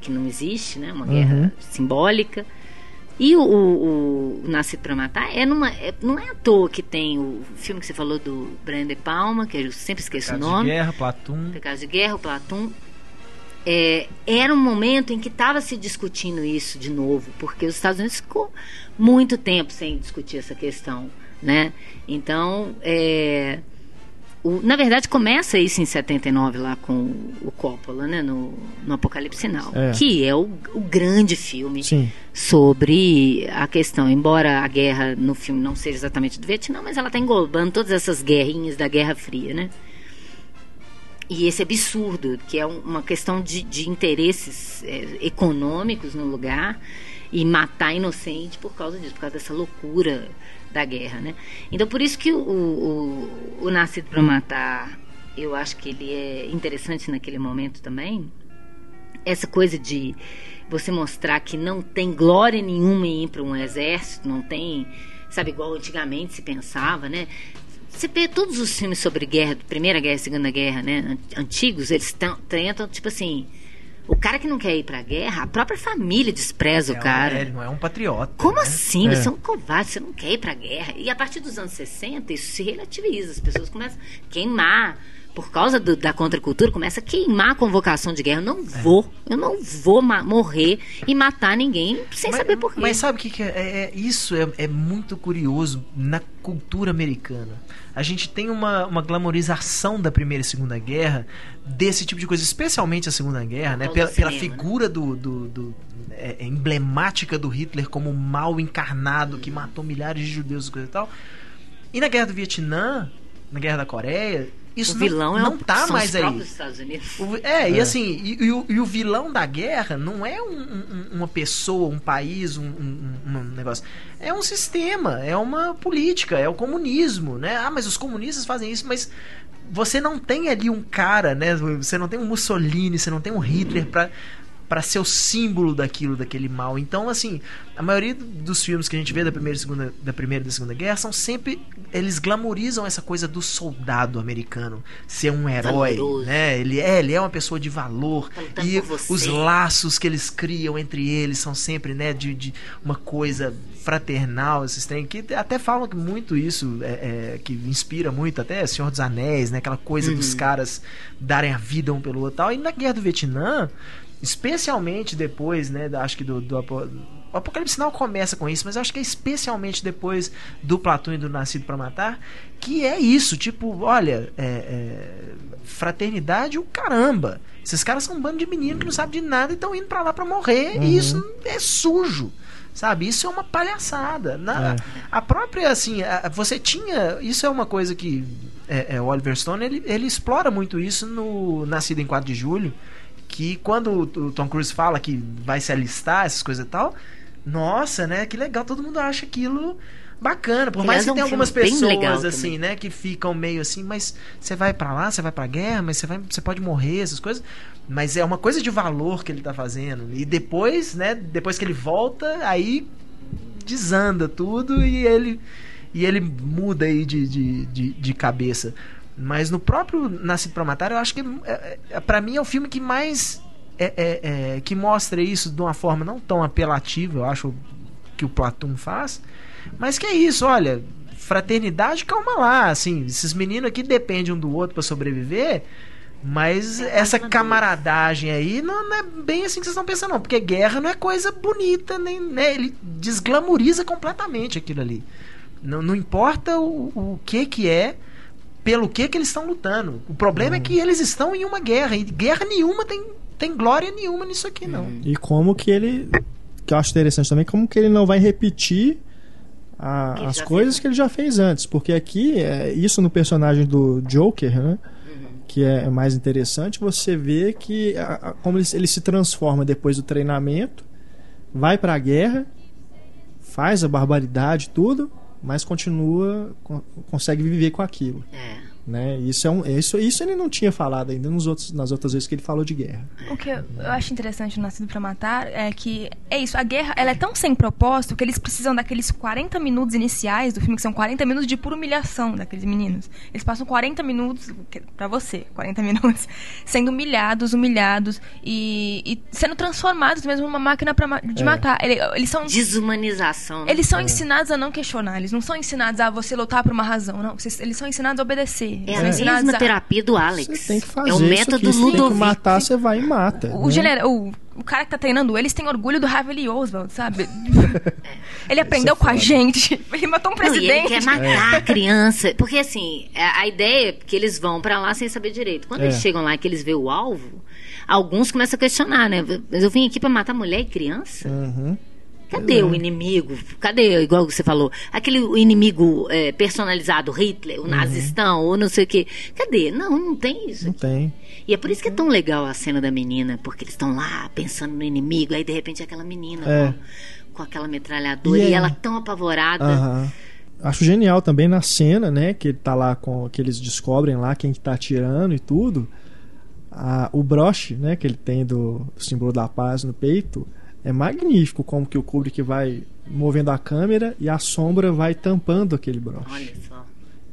que não existe, né? Uma Uhum. guerra simbólica. E o, o, o Nascido para Matar é numa, é- não é à toa que tem o filme que você falou do Brian De Palma, que eu sempre esqueço o Caso de nome. guerra, Platum. Pecados de Guerra, o Platum. É, era um momento em que estava se discutindo isso de novo, porque os Estados Unidos ficou muito tempo sem discutir essa questão, né? Então, é, o- na verdade, começa isso em 79 lá com o Coppola, né? No, no Apocalipse Sinal, É. que é o, o grande filme Sim. sobre a questão, embora a guerra no filme não seja exatamente do Vietnã, mas ela está englobando todas essas guerrinhas da Guerra Fria, né? E esse absurdo, que é um- uma questão de, de interesses é, econômicos no lugar e matar inocente por causa disso, por causa dessa loucura da guerra, né? Então, por isso que o, o, o Nascido para Matar, eu acho que ele é interessante naquele momento também, essa coisa de você mostrar que não tem glória nenhuma em ir para um exército, não tem, sabe, igual antigamente se pensava, né? Você vê todos os filmes sobre guerra, Primeira Guerra e Segunda Guerra, né? an- Antigos, eles tentam, tipo assim, o cara que não quer ir pra guerra, a própria família despreza É o cara. é, ele não é um patriota. Como né? assim? É. Você é um covarde, você não quer ir pra guerra. E a partir dos anos 60, isso se relativiza. As pessoas começam a queimar. Por causa do- da contracultura, começa a queimar a convocação de guerra. Eu não vou, eu não vou morrer e matar ninguém sem mas, saber por quê. Mas sabe o que, que é, é- é- Isso é, é muito curioso na cultura americana. A gente tem uma, uma glamorização da Primeira e Segunda Guerra, desse tipo de coisa, especialmente a Segunda Guerra, né? Pela, pela cinema, figura do, do- do- é, é, emblemática do Hitler como mal encarnado que matou milhares de judeus e coisa e tal. E na Guerra do Vietnã, na Guerra da Coreia, isso o vilão não, é não tá são mais os aí. Estados Unidos. O- é, e É. assim, e, e o, e o vilão da guerra não é um- um- uma pessoa, um país, um, um- um negócio. É um sistema, é uma política, é o comunismo, né? Ah, mas os comunistas fazem isso, mas você não tem ali um cara, né? Você não tem um Mussolini, você não tem um Hitler pra, para ser o símbolo daquilo, daquele mal. Então, assim, a maioria dos filmes que a gente vê da primeira e segunda, da primeira e da segunda guerra são sempre eles glamorizam essa coisa do soldado americano ser um herói, Valoroso. né? Ele é, ele é uma pessoa de valor e os laços que eles criam entre eles são sempre, né, de, de uma coisa fraternal, esses trem que até falam que muito isso é, é, que inspira muito até Senhor dos Anéis, né, aquela coisa Uhum. dos caras darem a vida um pelo outro, tal. E na Guerra do Vietnã, especialmente depois, né, acho que do, do o Apocalipse Sinal começa com isso, mas acho que é especialmente depois do Platão e do Nascido pra Matar, que é isso, tipo, olha, é, é, fraternidade o caramba. Esses caras são um bando de menino que não sabe de nada e estão indo pra lá pra morrer, Uhum. e isso é sujo. Sabe, isso é uma palhaçada. Na, É. A própria, assim, a- você tinha. Isso é uma coisa que é, é, o Oliver Stone ele, ele explora muito isso no Nascido em 4 de Julho. Que quando o, Tom Cruise fala que vai se alistar, essas coisas e tal, nossa, né? Que legal, todo mundo acha aquilo bacana. Por mais Aliás, que é um tenha algumas pessoas, assim, também. né, que ficam meio assim, mas você vai pra lá, você vai pra guerra, mas você, vai, você pode morrer, essas coisas. Mas é uma coisa de valor que ele tá fazendo. E depois, né, depois que ele volta, aí desanda tudo e ele e ele muda aí de, de, de, de cabeça. Mas no próprio Nascido pra Matar, eu acho que é, é, para mim é o filme que mais é, é, é, que mostra isso de uma forma não tão apelativa, eu acho que o Platum faz, mas que é isso, olha, fraternidade, calma lá, assim, esses meninos aqui dependem um do outro para sobreviver, mas É, essa mas- camaradagem aí não, não é bem assim que vocês estão pensando, não, porque guerra não é coisa bonita, nem, né, ele desglamoriza completamente aquilo ali. Não, não importa o, o que que é, pelo que que eles estão lutando. O problema é que eles estão em uma guerra, e guerra nenhuma tem, tem glória nenhuma nisso aqui, não. E como que ele. Que eu acho interessante também, como que ele não vai repetir a- as coisas fez que ele já fez antes. Porque aqui, é, isso no personagem do Joker, né? Que é mais interessante, você vê que a- a- como ele, ele se transforma depois do treinamento, vai pra guerra, faz a barbaridade, tudo, mas continua, con- consegue viver com aquilo. É. Né? Isso, é um, isso, isso ele não tinha falado ainda nos outros, nas outras vezes que ele falou de guerra. O que eu eu acho interessante no Nascido pra Matar é que é isso, a guerra ela é tão sem propósito que eles precisam daqueles 40 minutos iniciais do filme, que são 40 minutos de pura humilhação daqueles meninos. Eles passam 40 minutos, pra você, 40 minutos, sendo humilhados, humilhados e, e sendo transformados mesmo numa máquina pra, de É. matar. Ele- Eles são. Desumanização. né? Eles são ensinados a não questionar, eles não são ensinados a você lutar por uma razão, não. Eles são ensinados a obedecer. É a ensinados mesma terapia do Alex. Você tem que fazer é o isso método aqui. Você tem que Ludovic. matar, você vai e mata. O, né? genera- o, o cara que tá treinando eles tem orgulho do Harvey Oswald, sabe? ele aprendeu é com a gente. Ele matou um Não, e ele presidente. quer matar a criança. Porque assim, a, a ideia é que eles vão pra lá sem saber direito. Quando É. eles chegam lá e que eles vê o alvo, alguns começam a questionar, né? Mas eu vim aqui pra matar mulher e criança? Uhum. Cadê o inimigo? Cadê, igual você falou, aquele inimigo é, personalizado, Hitler, Uhum. o nazistão, ou não sei o quê? Cadê? Não, não tem isso. Não tem. E é por isso que é tão legal a cena da menina, porque eles estão lá pensando no inimigo, aí de repente é aquela menina É. com, com aquela metralhadora E e, é- ela tão apavorada. Aham. Acho genial também na cena, né? Que ele tá lá com. que eles descobrem lá quem que tá atirando e tudo. A- o broche, né, que ele tem do, do símbolo da paz no peito. É magnífico como que o Kubrick vai movendo a câmera e a sombra vai tampando aquele broche. Olha só.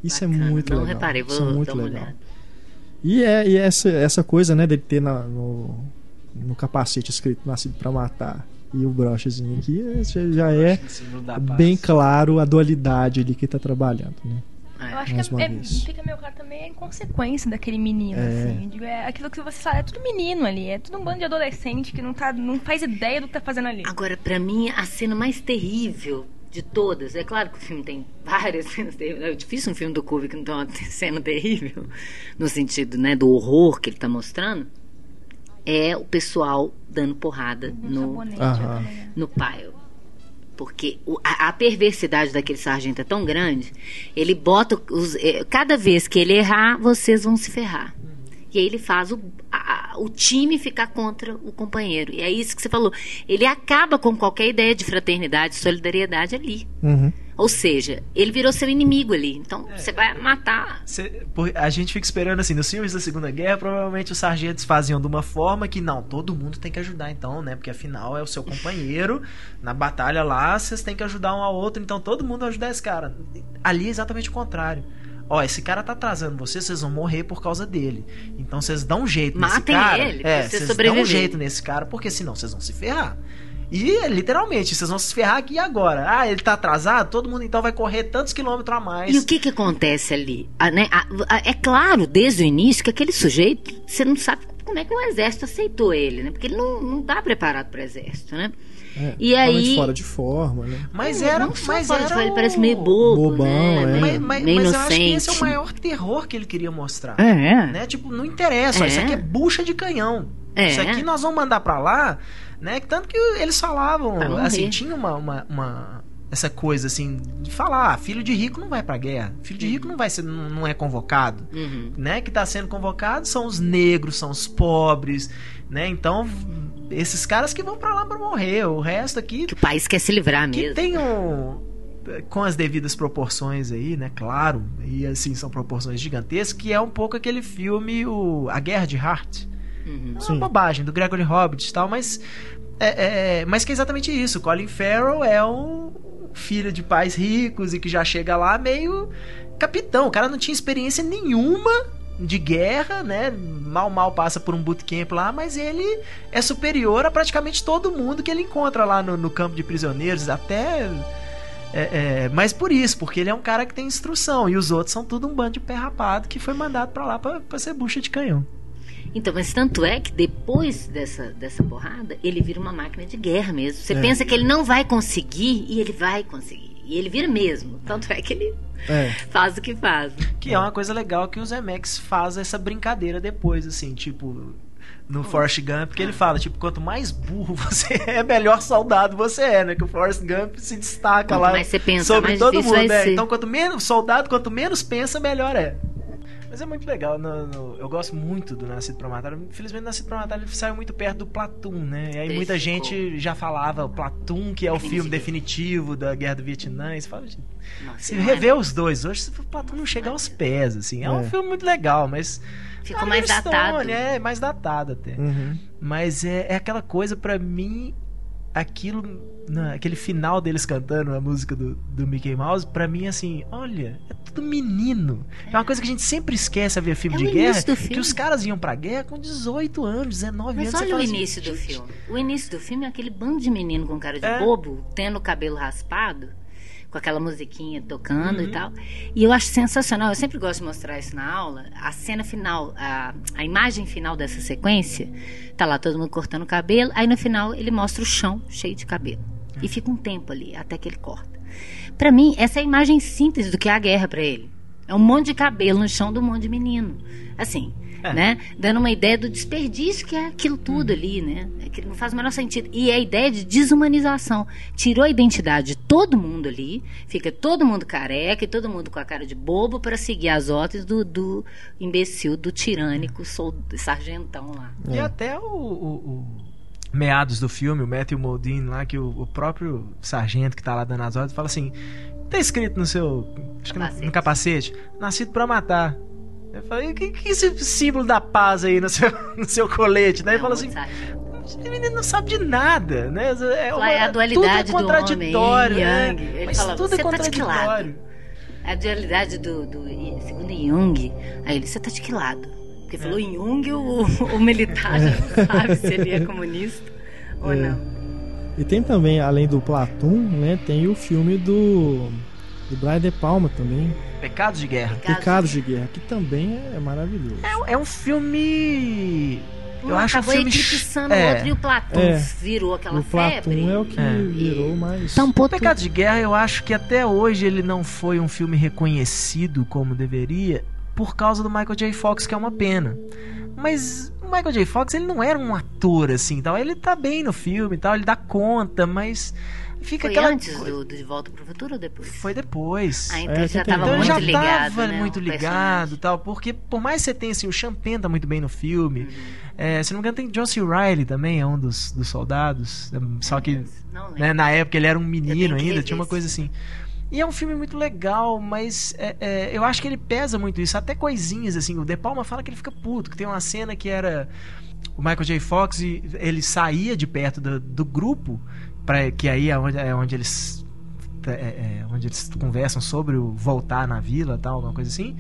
Isso é bacana. muito Não legal. reparei, vou Isso é muito legal. E, é, e essa, essa coisa, né, dele ter na- no, no capacete escrito Nascido pra Matar e o brochezinho aqui é- já, já é bem claro a dualidade ali que tá trabalhando, né? É. Eu acho Mais que é, é- fica meio claro também a inconsequência daquele menino, É. assim. Digo, é aquilo que você fala, é tudo menino ali, é tudo um bando de adolescente que não, tá, não faz ideia do que tá fazendo ali. Agora, pra mim, a cena mais terrível de todas, é claro que o filme tem várias cenas terríveis, é difícil um filme do Kubrick não ter uma cena terrível, no sentido, né, do horror que ele tá mostrando, é o pessoal dando porrada Um no, também. no Pyle. Porque a perversidade daquele sargento é tão grande, ele bota os, eh, cada vez que ele errar, vocês vão se ferrar. E aí ele faz o, a- o time ficar contra o companheiro. E é isso que você falou. Ele acaba com qualquer ideia de fraternidade, solidariedade ali. Uhum. Ou seja, ele virou seu inimigo ali. Então você vai matar. Cê- por- a gente fica esperando assim, nos filmes da Segunda Guerra, provavelmente os sargentos faziam de uma forma que não, todo mundo tem que ajudar então, né? Porque afinal é o seu companheiro na batalha lá, vocês têm que ajudar um ao outro, então todo mundo vai ajudar esse cara. Ali é exatamente o contrário. Ó, esse cara tá atrasando vocês, vocês vão morrer por causa dele. Então vocês dão um jeito nesse Matem cara. ele, é, você vocês dão um sobreviver. jeito nesse cara, porque senão vocês vão se ferrar. E literalmente, vocês vão se ferrar aqui agora. Ah, ele tá atrasado, todo mundo então vai correr tantos quilômetros a mais. E o que que acontece ali? Ah, né, a- a- é claro, desde o início, que aquele sujeito, você não sabe como é que o exército aceitou ele, né? Porque ele não, não tá preparado para o exército, né? É, E aí- fora de forma, né? Mas era, não mas fora de era forma, ele o- parece meio bobo, Bobão, né? é. Meio, Mas, mas- meio mas eu acho que esse é o maior terror que ele queria mostrar. É. Né? Tipo, não interessa, É. isso aqui é bucha de canhão. É. Isso aqui nós vamos mandar pra lá, né? Tanto que eles falavam, assim, tinha uma, uma, uma- essa coisa assim de falar, ah, filho de rico não vai pra guerra, filho de rico não vai ser, não, é convocado, Uhum. né? Que tá sendo convocado são os negros, são os pobres, né? Então esses caras que vão pra lá pra morrer, o resto aqui Que o país quer se livrar que mesmo. tem um com as devidas proporções aí, né? Claro, e assim são proporções gigantescas, que é um pouco aquele filme o A Guerra de Hart. Uhum. É Sim. uma bobagem do Gregory Hobbit e tal, mas é, é- mas que é exatamente isso. Colin Farrell é um filho de pais ricos e que já chega lá meio capitão. O cara não tinha experiência nenhuma de guerra, né? Mal mal passa por um bootcamp lá, mas ele é superior a praticamente todo mundo que ele encontra lá no, no campo de prisioneiros, até é, é, mas por isso, porque ele é um cara que tem instrução e os outros são tudo um bando de pé rapado que foi mandado pra lá pra, pra ser bucha de canhão. Então, mas tanto é que depois dessa, dessa porrada, ele vira uma máquina de guerra mesmo. Você É. pensa que ele não vai conseguir e ele vai conseguir. E ele vira mesmo. Tanto é que ele É. faz o que faz. Que é uma coisa legal que o Zemeckis faz essa brincadeira depois, assim, tipo. No Forrest Gump, que ele fala, tipo, quanto mais burro você é, melhor soldado você é, né? Que o Forrest Gump se destaca Quanto lá mais você pensa, sobre mais todo mundo, né? Então, quanto menos soldado, quanto menos pensa, melhor é. Mas é muito legal, no- no- eu gosto muito do Nascido pra Matar. Infelizmente, Nascido pra Matar ele saiu muito perto do Platoon, né? E aí muita ficou. gente já falava o Platoon, que é o filme definitivo da Guerra do Vietnã. E você fala, gente, Nossa, se é- rever os dois hoje, o Platão não chega aos pés, assim. É, um É. filme muito legal, mas. Ficou mais Oliver datado. Stone, é, mais datado até. Uhum. Mas é, é aquela coisa, pra mim, aquilo. na- aquele final deles cantando a música do, do Mickey Mouse, pra mim, assim, olha, é tudo menino. É uma coisa que a gente sempre esquece a ver filme É de guerra. do Que filme. os caras iam pra guerra com 18 anos, 19 Mas anos. você olha o assim, início do gente, filme. O início do filme é aquele bando de menino com cara de É. bobo, tendo o cabelo raspado, com aquela musiquinha tocando Uhum. e tal. E eu acho sensacional. Eu sempre gosto de mostrar isso na aula. A cena final, a, a imagem final dessa sequência, tá lá todo mundo cortando o cabelo. Aí no final ele mostra o chão cheio de cabelo. E fica um tempo ali, até que ele corta. Pra mim, essa é a imagem simples do que é a guerra pra ele. É um monte de cabelo no chão do monte de menino. Assim. Né? Dando uma ideia do desperdício que é aquilo tudo ali, né? É que não faz o menor sentido. E é a ideia de desumanização. Tirou a identidade de todo mundo ali, fica todo mundo careca e todo mundo com a cara de bobo para seguir as ordens do, do imbecil, do tirânico sol- sargentão lá. E É. até o, o- o- meados do filme, o Matthew Modine lá, que o, o próprio sargento que tá lá dando as ordens fala assim: tá escrito no seu. Acho que no, Capacete. no capacete, nascido pra matar. Eu falei, o que, que é esse símbolo da paz aí no seu, no seu colete? Daí ele Não, fala assim: sargento. esse menino não sabe de nada, né? É, Lá é a dualidade tudo do é contraditório, homem, né? Ele Mas fala, tudo é "Você tá de que lado?" contraditório. A dualidade do, do segundo Jung, aí ele, você tá de que lado? Porque É. falou Jung, o, o militar já não sabe se ele é comunista ou É. não. E tem também, além do Platum, né, tem o filme do, do Brian De Palma também, Pecados de guerra. Pecados de Guerra, que também é maravilhoso. É um filme. Eu acho um acabou filme. eclipsando é. o outro e o Platão É. virou aquela o Platum febre. é o que É. virou mais... Tampou O Pecado de Guerra, eu acho que até hoje ele não foi um filme reconhecido como deveria por causa do Michael J. Fox, que é uma pena. Mas o Michael J. Fox, ele não era um ator assim, tal. Ele tá bem no filme, e tal, ele dá conta, mas Fica Foi aquela antes do, do De Volta pro Futuro ou depois? Foi depois. Ah, então É, já tem tava tempo. Então muito já ligado, tava né, muito ligado e tal, porque por mais que você tenha assim, o Champagne tá muito bem no filme. Uhum. é, se não me engano, tem John C. Reilly também, é um dos, dos soldados. é, Só que né, na época ele era um menino ainda, tinha uma coisa assim. E é um filme muito legal, mas é, é, eu acho que ele pesa muito isso. Até coisinhas, assim. O De Palma fala que ele fica puto, que tem uma cena que era o Michael J. Fox ele saía de perto do, do grupo, pra, que aí é onde, é onde eles. é, é, onde eles conversam sobre o voltar na vila tal, alguma coisa assim.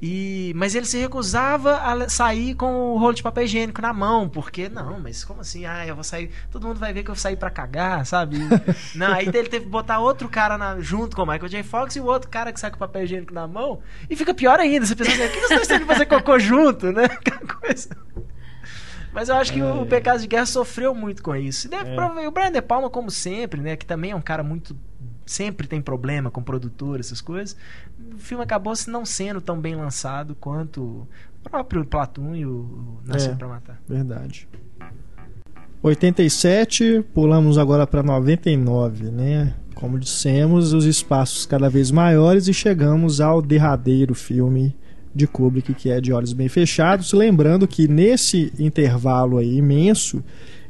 E, mas ele se recusava a sair com o rolo de papel higiênico na mão, porque não, mas como assim? Ah, eu vou sair, todo mundo vai ver que eu saí pra cagar, sabe? não, aí ele teve que botar outro cara na- junto com o Michael J. Fox e o outro cara que sai com o papel higiênico na mão, e fica pior ainda, você pensa, assim, por que dois têm que fazer cocô junto, né? Aquela coisa. Mas eu acho que o, o Pecado de Guerra sofreu muito com isso. E deve, É. O Brian De Palma, como sempre, né? Que também é um cara muito. Sempre tem problema com produtor, essas coisas. O filme acabou se não sendo tão bem lançado quanto o próprio Platoon e o, Nascido É. pra Matar. Verdade. 87, pulamos agora para 99, né? Como dissemos, os espaços cada vez maiores e chegamos ao derradeiro filme de Kubrick, que é De Olhos Bem Fechados. Lembrando que nesse intervalo aí imenso,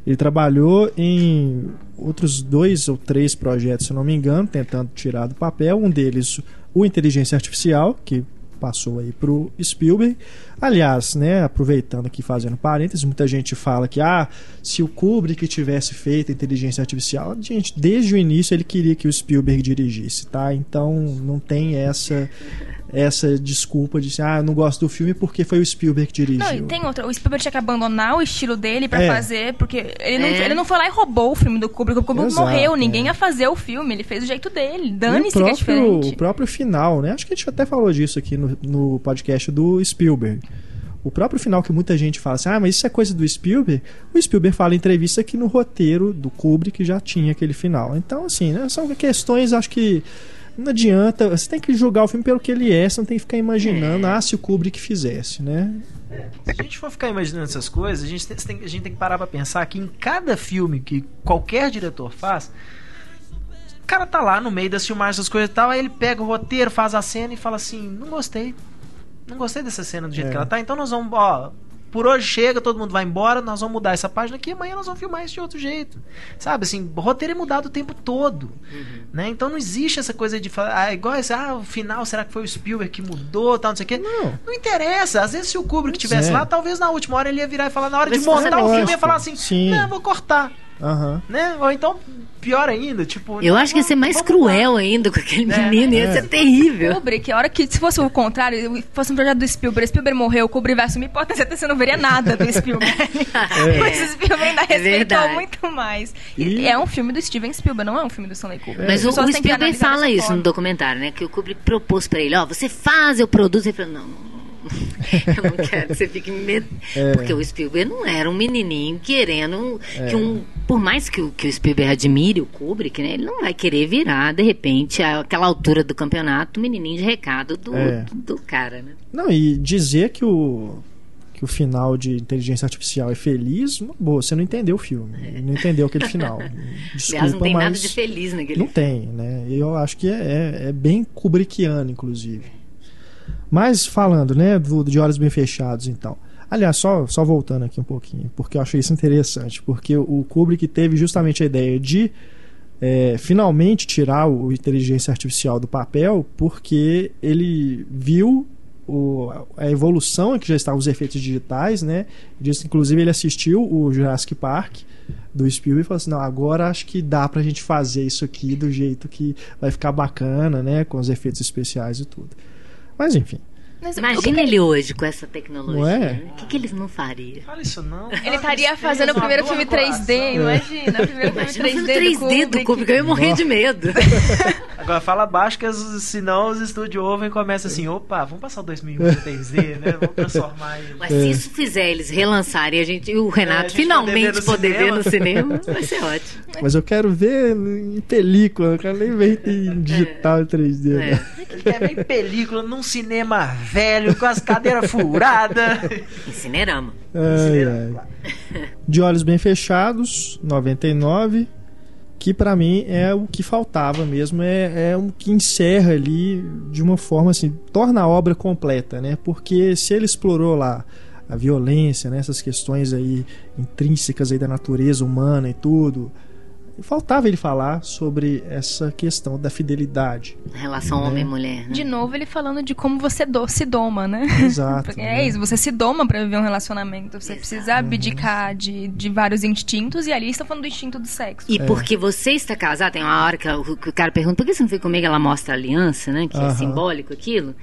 ele trabalhou em outros dois ou três projetos, se não me engano, tentando tirar do papel. Um deles, o Inteligência Artificial, que passou aí pro Spielberg. Aliás, né, aproveitando aqui fazendo parênteses, muita gente fala que ah, se o Kubrick tivesse feito inteligência artificial, gente, desde o início ele queria que o Spielberg dirigisse, tá? Então não tem essa essa desculpa de ah, eu não gosto do filme porque foi o Spielberg que dirigiu. Não, e tem outra. O Spielberg tinha que abandonar o estilo dele pra É. fazer, porque ele não, É. ele não foi lá e roubou o filme do Kubrick. O Kubrick Exato, morreu, ninguém é. ia fazer o filme. Ele fez do jeito dele. O Dane-se que é próprio, diferente. o próprio final, né? Acho que a gente até falou disso aqui no, no podcast do Spielberg. O próprio final que muita gente fala assim, ah, mas isso é coisa do Spielberg. O Spielberg fala em entrevista que no roteiro do Kubrick já tinha aquele final. Então, assim, né, são questões, acho que não adianta. Você tem que julgar o filme pelo que ele é, você não tem que ficar imaginando, ah, se o Kubrick fizesse, né? Se a gente for ficar imaginando essas coisas, a gente tem, a gente tem que parar pra pensar que em cada filme que qualquer diretor faz, o cara tá lá no meio das filmagens, essas coisas e tal, aí ele pega o roteiro, faz a cena e fala assim: não gostei. Não gostei dessa cena do jeito É. que ela tá, então nós vamos, ó. Por hoje chega, todo mundo vai embora, nós vamos mudar essa página aqui, amanhã nós vamos filmar isso de outro jeito. Sabe, assim, o roteiro é mudado o tempo todo. Né? Então não existe essa coisa de falar, ah, igual esse, ah, o final, será que foi o Spielberg que mudou, tal, não sei o quê. Não. Não interessa. Às vezes, se o Kubrick estivesse lá, talvez na última hora ele ia virar e falar, na hora Mas de montar o filme, ia falar assim: sim. Não, vou cortar. Aham. Né? Ou então, pior ainda, tipo. Eu acho que ia ser mais cruel ainda com aquele É. menino, ia É. ser terrível. Kubrick, a hora que, se fosse o contrário, fosse um projeto do Spielberg, Spielberg morreu, o Kubrick vai assumir, pode que você não veria nada do Spielberg. Mas o Spielberg ainda respeitou verdade. muito mais. E E- é um filme do Steven Spielberg, não é um filme do Stanley Kubrick. Mas As o, o Spielberg fala isso forma. no documentário, né? Que o Kubrick propôs pra ele, ó, você faz, eu produzo. Ele falou, não, não. eu não quero que você fique medo. É. Porque o Spielberg não era um menininho querendo É. que um... Por mais que o, que o Spielberg admire o Kubrick, né? Ele não vai querer virar, de repente, àquela altura do campeonato, o menininho de recado do, É. do, do cara, né? Não, e dizer que o que o final de Inteligência Artificial é feliz, boa, você não entendeu o filme. Não entendeu aquele final. Desculpa, Aliás, não tem mas nada de feliz naquele Não tem, né? Eu acho que é, é, é bem Kubrickiano, inclusive. Mas falando, né, do, de Olhos Bem Fechados, então. Aliás, só, só voltando aqui um pouquinho, porque eu achei isso interessante, porque o Kubrick teve justamente a ideia de é, finalmente tirar o Inteligência Artificial do papel, porque ele viu o- a evolução que já estavam os efeitos digitais, né? Diz, inclusive ele assistiu o Jurassic Park do Spielberg e falou assim, não, agora acho que dá pra gente fazer isso aqui do jeito que vai ficar bacana, né? Com os efeitos especiais e tudo. Mas enfim. Mas Imagina ele hoje com essa tecnologia. Não é? né? O que, que eles não fariam? Fala isso não. Ele estaria fazendo o primeiro filme 3D, imagina. O primeiro Imagina filme o 3D, 3D do Kubrick. Eu ia morrer de medo. Agora fala baixo, que as- senão os estúdios ouvem e começam assim: opa, vamos passar o 2001 no 3D, né? Vamos transformar ele. Mas se isso fizer eles relançarem e a gente, e o É, Renato gente finalmente poder poder ver ver no no cinema, vai ser ótimo. Mas eu quero ver em película, eu quero nem ver em digital em 3D. né? É. Ele quer ver em película, num cinema velho, com as cadeiras furadas. Ai, ai. De Olhos Bem Fechados, 99. que para mim é o que faltava mesmo, é, é o que encerra ali de uma forma assim, torna a obra completa, né? Porque se ele explorou lá a violência, né, essas questões aí intrínsecas aí da natureza humana e tudo, faltava ele falar sobre essa questão da fidelidade. A relação né? homem e mulher. Né? De novo, ele falando de como você do, se doma, né? Exato. Porque né? é isso, você se doma pra viver um relacionamento. Você Exato. precisa abdicar de, de vários instintos, e ali está falando do instinto do sexo. E porque você está casado, tem uma hora que o, que o cara pergunta, por que você não foi comigo? Ela mostra a aliança, né? Que é Aham. simbólico aquilo.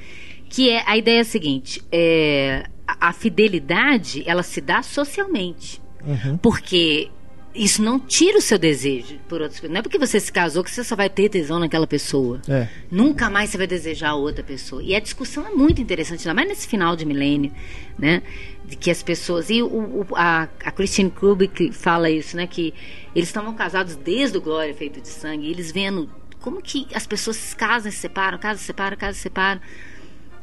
Que é, a ideia é a seguinte, é, a, a fidelidade, ela se dá socialmente. Uhum. Porque isso não tira o seu desejo por outras pessoas. Não é porque você se casou que você só vai ter tesão naquela pessoa. É. Nunca mais você vai desejar outra pessoa. E a discussão é muito interessante, ainda mais nesse final de milênio, né? De que as pessoas. E o, o- a, a Christine Kubrick fala isso, né? Que eles estavam casados desde o Glória Feito de Sangue, e eles vendo como que as pessoas se casam, se separam, casam, se separam, casam, se separam.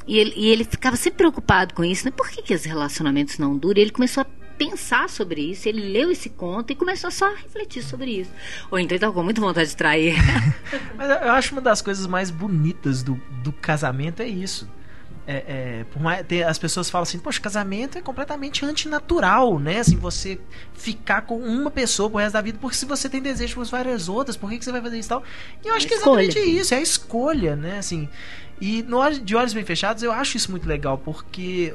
E ele, e ele ficava sempre preocupado com isso, né? Por que, que os relacionamentos não duram? E ele começou a pensar sobre isso, ele leu esse conto e começou só a refletir sobre isso. Ou então ele estava com muita vontade de trair. Mas eu acho uma das coisas mais bonitas do, do casamento é isso. É, é, por mais, ter- as pessoas falam assim, poxa, casamento é completamente antinatural, né? Assim, você ficar com uma pessoa pro resto da vida, porque se você tem desejo por várias outras, por que, que você vai fazer isso e tal? E eu acho que é exatamente isso, é a escolha, né? Assim, e no De Olhos Bem Fechados eu acho isso muito legal, porque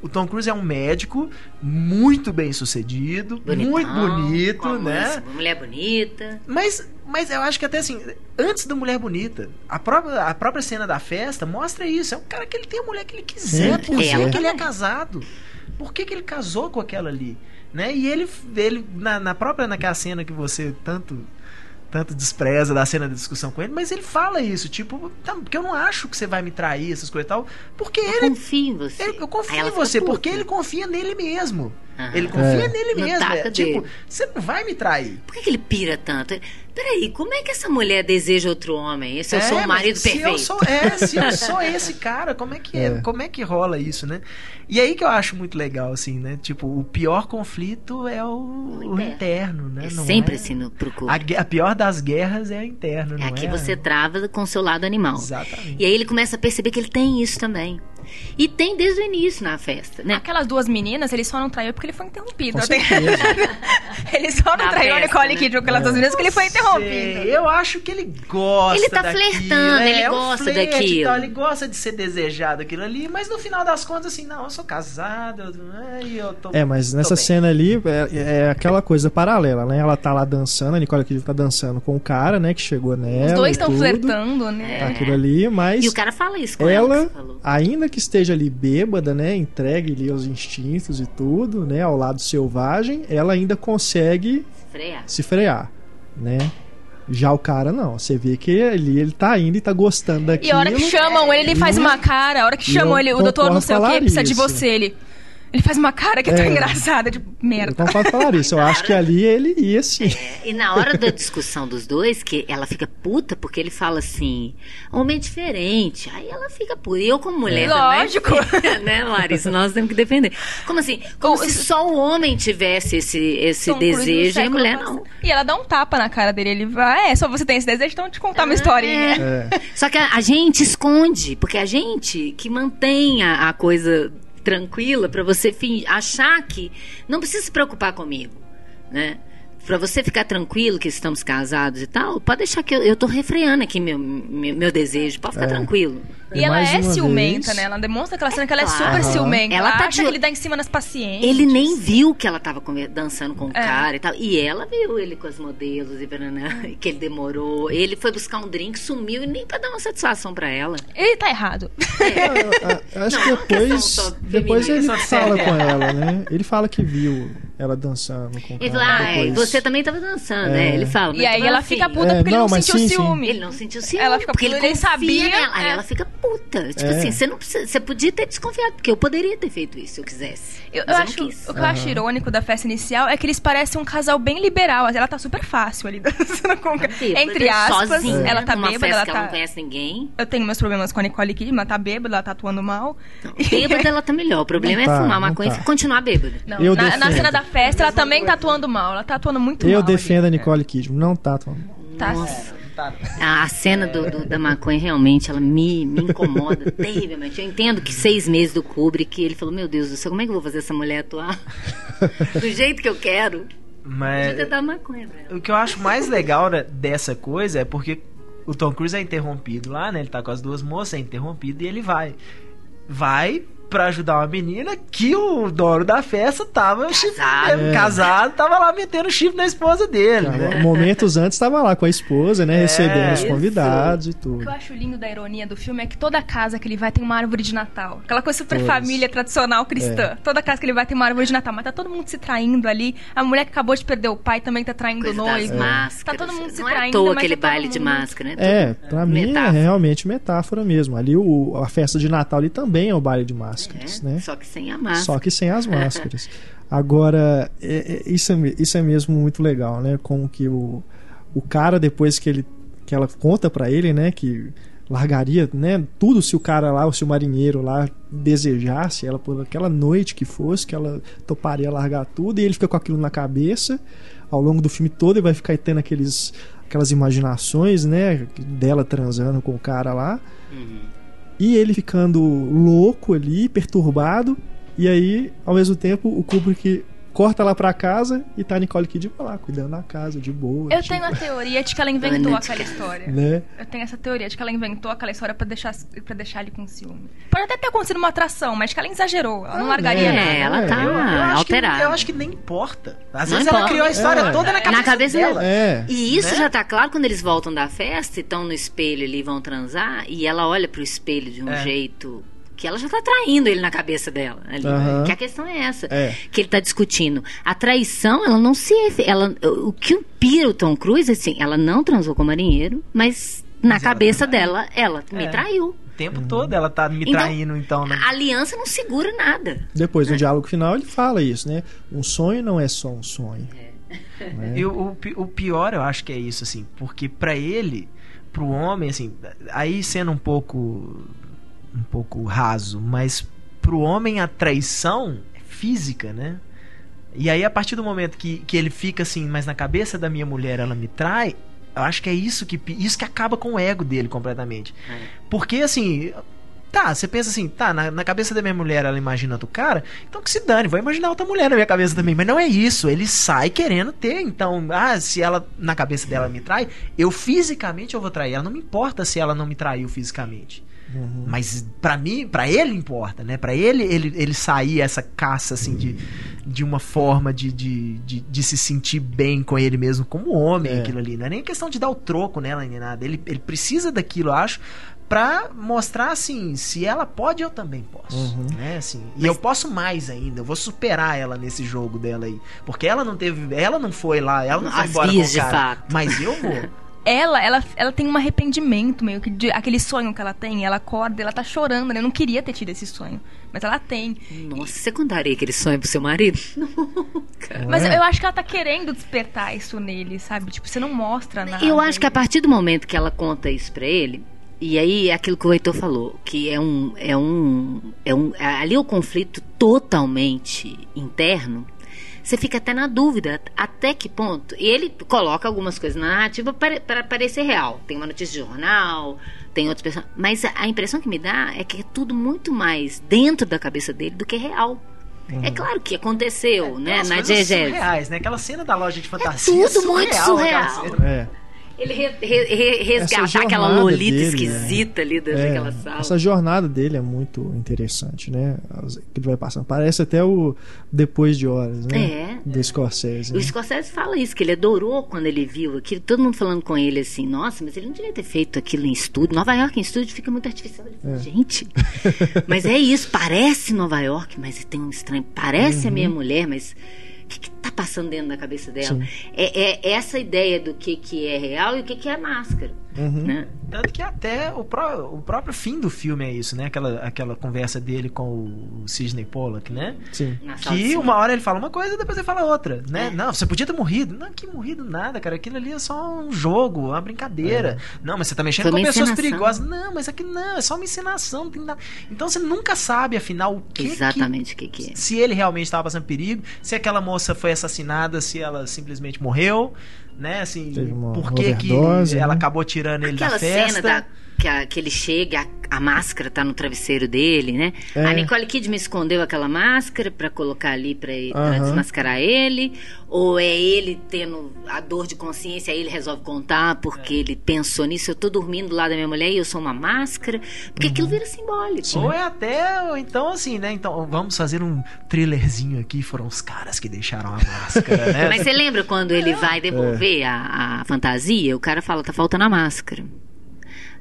o Tom Cruise é um médico muito bem sucedido, Bonitão, muito bonito, né? Uma mulher bonita. Mas, mas eu acho que até assim, antes da Mulher Bonita, a própria, a própria cena da festa mostra isso. É um cara que ele tem a mulher que ele quiser, Sim, por que quiser. que ele é casado? Por que, que ele casou com aquela ali? Né? E ele, ele na, na própria naquela cena que você tanto tanto despreza da cena da discussão com ele, mas ele fala isso, tipo, tá, porque eu não acho que você vai me trair, essas coisas e tal, porque Eu ele confio em você. ele- eu confio em você, porque ele confia nele mesmo. Aham. Ele confia É. nele mesmo. É, tipo, você não vai me trair. Por que, que ele pira tanto? Peraí, como é que essa mulher deseja outro homem? Se eu sou É, um marido mas se perfeito. Eu sou, é, se eu sou esse cara, como é que é? É. Como é que rola isso, né? E aí que eu acho muito legal, assim, né? Tipo, o pior conflito é o, o interno. interno, né? É Não sempre é- assim no procura. A, a pior das guerras é a interna, É não aqui é? você trava com o seu lado animal. Exatamente. E aí ele começa a perceber que ele tem isso também. E tem desde o início na festa, né? Aquelas duas meninas, ele só não traiu porque ele foi interrompido. Tenho- ele só não Na traiu a Nicole né? Kidman com aquelas duas meninas porque ele foi interrompido. eu acho que ele gosta Ele tá daquilo, flertando, é, ele é um gosta flerte e daquilo. tal, ele gosta de ser desejado aquilo ali, mas no final das contas, assim, não, eu sou casado, eu, ai, eu tô É, mas nessa cena ali é, é aquela coisa paralela, né? Ela tá lá dançando, a Nicole Kidman tá dançando com o cara, né? Que chegou nela. Os dois estão flertando, né? Tá aquilo ali, mas E o cara fala isso com ela. ela, que ainda que esteja ali bêbada, né? Entregue ali aos instintos e tudo, né? Ao lado selvagem, ela ainda consegue Freia. se frear, né? Já o cara não, você vê que ele, ele tá indo e tá gostando daquilo. E a hora que chamam ele, ele faz uma cara. A hora que chamam ele, o doutor não sei o que, precisa de você. Ele, ele faz uma cara que é tão É. engraçada, tipo, Eu merda. concordo com a Larissa, eu acho que ali ele ia sim. E na hora da discussão dos dois, que ela fica puta porque ele fala assim, homem é diferente. Aí ela fica puta. E eu, como mulher É. também. Lógico. né, Larissa? Nós temos que defender. Como assim? Como Com- se só o homem tivesse esse, esse desejo e a mulher não. E ela dá um tapa na cara dele. Ele vai, é, só você tem esse desejo, então eu vou te contar uma historinha. É. Só que a, a gente esconde, porque a gente que mantém a, a coisa tranquila pra você achar que não precisa se preocupar comigo, né? Pra você ficar tranquilo que estamos casados e tal, pode deixar que eu, eu tô refreando aqui meu, meu, meu desejo, pode ficar É. tranquilo. E ela é ciumenta, vez- né? Ela demonstra aquela cena que ela é claro. super ciumenta. Ela Ela, tá acha de- que ele dá em cima das pacientes. Ele nem viu que ela tava dançando com o É. cara e tal. E ela viu ele com as modelos e banana, que ele demorou. Ele foi buscar um drink, sumiu e nem pra dar uma satisfação pra ela. Ele tá errado. Eu- eu- Acho Não, que uma questão depois, depois feminina, ele fala com ela, né? Ele fala que viu ela dançando com o Ele cara. falou, ah, é, depois. você também tava dançando, É. né? Ele fala. E aí ela assim, fica puta É, porque ele não, não mas sentiu sim, sim. ciúme. Ele não sentiu ciúme. Ela fica porque ele, ele confia sabia, nela. Aí é. ela fica puta. Tipo É. assim, você não precisa, você podia ter desconfiado, porque eu poderia ter feito isso se eu quisesse. Eu, eu eu, acho, não quis. o que eu acho irônico da festa inicial é que eles parecem um casal bem liberal. Ela tá super fácil ali dançando com Entre aspas, sozinha, ela tá bêbada, festa ela que ela não tá. conhece ninguém. Eu tenho meus problemas com a Nicole Kidman, ela tá bêbada, ela tá atuando mal. Bêbada ela tá melhor. O problema Não é tá, fumar não maconha tá. e continuar bêbada. Não, Eu na, na defendo. cena da festa, ela também tá atuando mal. Ela tá atuando muito Eu mal. defendo a ali. Nicole Kidman. Não tá atuando. Tá. A, a cena do, do- da maconha realmente ela me, me incomoda terrivelmente. Eu entendo que seis meses do Kubrick, ele falou: Meu Deus do céu, como é que eu vou fazer essa mulher atuar? do jeito que eu quero. Mas Podia dar maconha pra ela. o que eu acho mais legal né, dessa coisa é porque o Tom Cruise é interrompido lá, né? Ele tá com as duas moças, é interrompido e ele vai. Vai pra ajudar uma menina que o dono da festa tava chifre- Casado. casado, tava lá metendo chifre na esposa dele, Tava- né? Momentos antes estava lá com a esposa, né? recebendo os isso. convidados e O que tudo. eu acho lindo da ironia do filme é que toda casa que ele vai tem uma árvore de Natal. Aquela coisa super Todas. família tradicional cristã. Toda casa que ele vai tem uma árvore de Natal. Mas tá todo mundo se traindo ali. A mulher que acabou de perder o pai também tá traindo Coisa o das noivo. máscaras. Tá todo mundo se Não é à traindo, toa mas aquele tá todo baile de mundo- máscara, né? É, Tudo pra mim metáfora. é realmente metáfora mesmo. Ali o, a festa de Natal ali também é o baile de máscaras, É, né? Só que sem a máscara. Só que sem as máscaras. Agora, é- é- isso, é, isso é mesmo muito legal, né? Como que o, o cara, depois que ele que ela conta pra ele, né? Que largaria né, tudo se o cara lá, ou se o marinheiro lá desejasse ela por aquela noite que fosse, que ela toparia largar tudo, e ele fica com aquilo na cabeça. Ao longo do filme todo ele vai ficar tendo aqueles, aquelas imaginações, né? Dela transando com o cara lá. Uhum. E ele ficando louco ali, perturbado. E aí, ao mesmo tempo, o Kubrick corta lá pra casa e tá a Nicole Kidman lá, cuidando da casa, de boa. Eu tipo, tenho a teoria de que ela inventou aquela história. Né? Eu tenho essa teoria de que ela inventou aquela história pra deixar, pra deixar ele com ciúme. Pode até ter acontecido uma atração, mas que ela exagerou. Ela não Ah, largaria né? nada. É, ela É, tá Eu, eu acho que, alterada. eu acho que nem importa. Às Não vezes ela importa. criou a história É. toda na cabeça, Na cabeça dela. É. E isso Né? já tá claro quando eles voltam da festa e estão no espelho ali, vão transar, e ela olha pro espelho de um É. jeito que ela já tá traindo ele na cabeça dela. ali. Aham. Que a questão é essa. É. Que ele tá discutindo. A traição, ela não se. Ela, o que o pira o Tom Cruise, assim, ela não transou com o marinheiro, mas na Mas ela cabeça traiu. dela, ela me É. traiu. O tempo todo ela tá me Então, traindo, então, né? A aliança não segura nada. Depois, no diálogo final, ele fala isso, né? Um sonho não é só um sonho. Né? E o, o pi- o pior eu acho que é isso, assim, porque pra ele, pro homem, assim, aí sendo um pouco um pouco raso, mas pro homem a traição é física, né? E aí a partir do momento que, que ele fica assim, mas na cabeça da minha mulher ela me trai, eu acho que é isso que isso que acaba com o ego dele completamente. É. Porque assim, Tá, você pensa assim, tá, na, na cabeça da minha mulher ela imagina outro cara, então que se dane, vou imaginar outra mulher na minha cabeça também. Mas não é isso, ele sai querendo ter. Então, ah, se ela na cabeça dela me trai, eu fisicamente eu vou trair. Ela não me importa se ela não me traiu fisicamente. Uhum. Mas pra mim, pra ele importa, né? Pra ele, ele, ele sair essa caça, assim, de, de uma forma de, de, de, de se sentir bem com ele mesmo, como homem, É. aquilo ali. Não é nem questão de dar o troco nela, nem nada. Ele, ele precisa daquilo, eu acho, pra mostrar, assim, se ela pode, eu também posso. Uhum. Né? Assim, e eu posso mais ainda, eu vou superar ela nesse jogo dela aí. Porque ela não teve. Ela não foi lá, ela não foi As embora com o cara. fato. Mas eu vou. Ela, ela, ela tem um arrependimento meio que de aquele sonho que ela tem. Ela acorda, ela tá chorando, né? Eu não queria ter tido esse sonho. Mas ela tem. Nossa, você contaria aquele sonho pro seu marido? Nunca. Mas é? eu acho que ela tá querendo despertar isso nele, sabe? Tipo, você não mostra nada. Eu acho que a partir do momento que ela conta isso pra ele, e aí é aquilo que o Heitor falou, que é um. É um, é um ali é o conflito totalmente interno. Você fica até na dúvida até que ponto. E ele coloca algumas coisas na narrativa para, parecer real. Tem uma notícia de jornal, tem outras pessoas. Mas a, a impressão que me dá é que é tudo muito mais dentro da cabeça dele do que real. É claro que aconteceu, né? Aquelas Na diegese. surreais, né? Aquela cena da loja de fantasia. tudo muito surreal, aquela surreal. É. Ele re, re, re, resgatar aquela lolita dele, esquisita ali dentro É, daquela sala. Essa jornada dele é muito interessante, né? Que ele vai passando. Parece até o Depois de Horas, né? É. Do Scorsese. O né? Scorsese fala isso, que ele adorou quando ele viu aquilo, todo mundo falando com ele assim, nossa, mas ele não devia ter feito aquilo em estúdio. Nova York em estúdio fica muito artificial. Ele falou, Gente, mas é isso, parece Nova York, mas tem um estranho. Parece a Uhum. minha mulher, mas o que, que passando dentro da cabeça dela. É, é essa ideia do que, que é real e o que, que é máscara. Uhum. Né? Tanto que até o, pró o próprio fim do filme é isso, né? Aquela, aquela conversa dele com o Sidney Pollack, né? Sim. Que uma hora ele fala uma coisa depois ele fala outra, né? É. Não, você podia ter morrido. Não, que morrido nada, cara. Aquilo ali é só um jogo, uma brincadeira. Não, mas você tá mexendo Foi com pessoas encenação. perigosas. Não, mas aqui não, é só uma encenação. Não tem nada. Então você nunca sabe, afinal, o que. que- Exatamente o que, que é. se ele realmente estava passando perigo, se aquela moça foi assassinada, se ela simplesmente morreu, né? Assim, por que, ela né? acabou tirando ele Aquela da festa? cena da, que, a- que ele chega, a, a máscara tá no travesseiro dele, né? É. A Nicole Kidman escondeu aquela máscara pra colocar ali pra, pra Aham. desmascarar ele, ou é ele tendo a dor de consciência, aí ele resolve contar porque É. ele pensou nisso, eu tô dormindo do lado da minha mulher e eu sou uma máscara, porque Uhum. aquilo vira simbólico. Ou é até, ou então assim, né? Então vamos fazer um thrillerzinho aqui. Foram os caras que deixaram a máscara, né? Mas você lembra quando ele vai devolver É. a, a fantasia? O cara fala, tá faltando a máscara.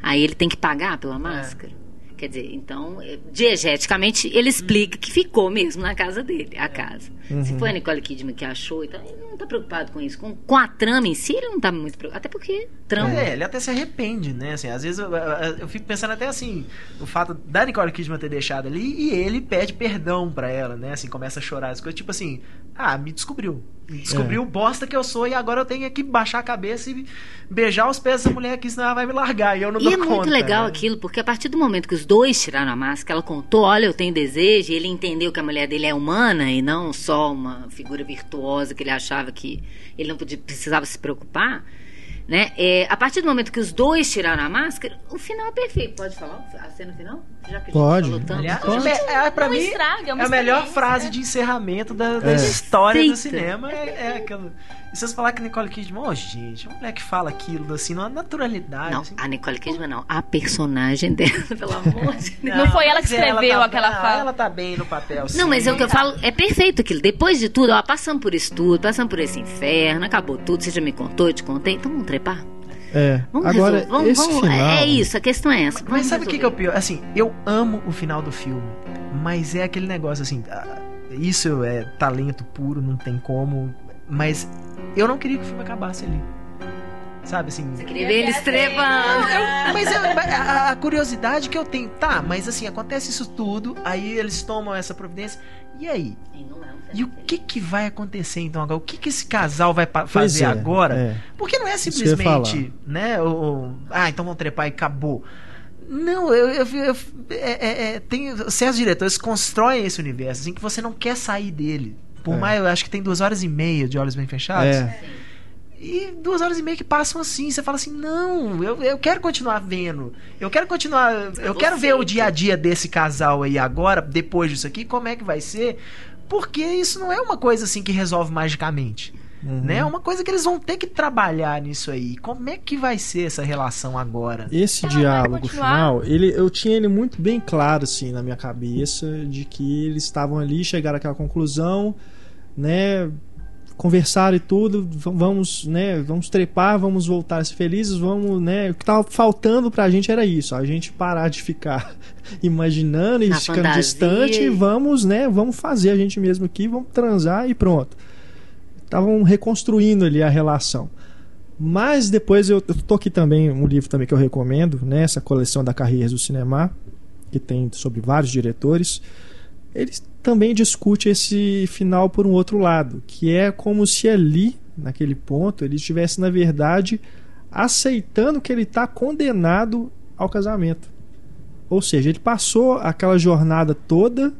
Aí ele tem que pagar pela máscara. Quer dizer, então, eh, diegeticamente, ele explica que ficou mesmo na casa dele, a casa. Se foi a Nicole Kidman que achou, então ele não tá preocupado com isso. Com, com a trama em si, ele não tá muito preocupado. Até porque trama. É, ele até se arrepende, né? Assim, às vezes eu, eu- fico pensando até assim, o fato da Nicole Kidman ter deixado ali e ele pede perdão pra ela, né? Assim, começa a chorar as coisas, tipo assim, ah, me descobriu. Descobriu o bosta que eu sou e agora eu tenho que baixar a cabeça e beijar os pés dessa mulher aqui, senão ela vai me largar e eu não E dou é muito conta, legal né? aquilo, porque a partir do momento que os dois tiraram a máscara, ela contou, olha, eu tenho desejo, e ele entendeu que a mulher dele é humana e não só uma figura virtuosa que ele achava que ele não podia, precisava se preocupar, né? É, a partir do momento que os dois tiraram a máscara, o final é perfeito. Pode falar a cena final? Já que a gente Pode. tanto. Aliás, Pode. é, é, pra Não mim, estraga, é uma a melhor frase né? de encerramento da, da É. história do Perfeita. cinema. É, é aquela. E se você falar que Nicole Kidman, ô gente, uma mulher que fala aquilo assim, numa naturalidade. Não, assim. a Nicole Kidman não. A personagem dela, pelo amor de Deus. Não foi ela que mas escreveu tá- aquela ah, fala. Ela tá bem no papel. Não, sim. mas é o que eu falo, é perfeito aquilo. Depois de tudo, ó, passamos por isso tudo, passamos por esse inferno, acabou tudo, você já me contou, eu te contei, então vamos trepar. É. Vamos Agora, resolver, vamos, esse vamos- final... É isso, a questão é essa. Mas sabe o que, que é o pior? Assim, eu amo o final do filme, mas é aquele negócio assim. ah, Isso é talento puro, não tem como. Mas eu não queria que o filme acabasse ali. Sabe assim. Você queria ver eles trepando. Mas eu- a, a curiosidade que eu tenho, tá, mas assim, acontece isso tudo, aí eles tomam essa providência, e aí? E não é um E o que que vai acontecer então agora? O que que esse casal vai fazer é, agora? é. Porque não é simplesmente, né, o, o- ah, então vamos trepar e acabou. Não, eu, eu, eu- é, é, é, tem certos diretores constroem esse universo, assim, que você não quer sair dele. Por É. mais, eu acho que tem duas horas e meia de olhos bem fechados. É. E duas horas e meia que passam assim, você fala assim, não, eu, eu quero continuar vendo. Eu quero continuar. Eu quero ver o dia a dia desse casal aí agora, depois disso aqui, como é que vai ser. Porque isso não é uma coisa assim que resolve magicamente. Uhum. Né? É uma coisa que eles vão ter que trabalhar nisso aí. Como é que vai ser essa relação agora? Esse Ela diálogo final, ele, eu tinha ele muito bem claro assim na minha cabeça de que eles estavam ali, chegaram àquela conclusão, né? Conversaram e tudo, vamos, né? Vamos trepar, vamos voltar a ser felizes, vamos, né? O que tava faltando pra gente era isso, a gente parar de ficar imaginando e Na ficando fantasia distante, e- e vamos, né? Vamos fazer a gente mesmo aqui, vamos transar e pronto. Estavam reconstruindo ali a relação. Mas depois eu, eu tô aqui também um livro também que eu recomendo, né, essa coleção da Carreiras do Cinema, que tem sobre vários diretores. Ele também discute esse final por um outro lado, que é como se ali, naquele ponto, ele estivesse na verdade aceitando que ele está condenado ao casamento. Ou seja, ele passou aquela jornada toda,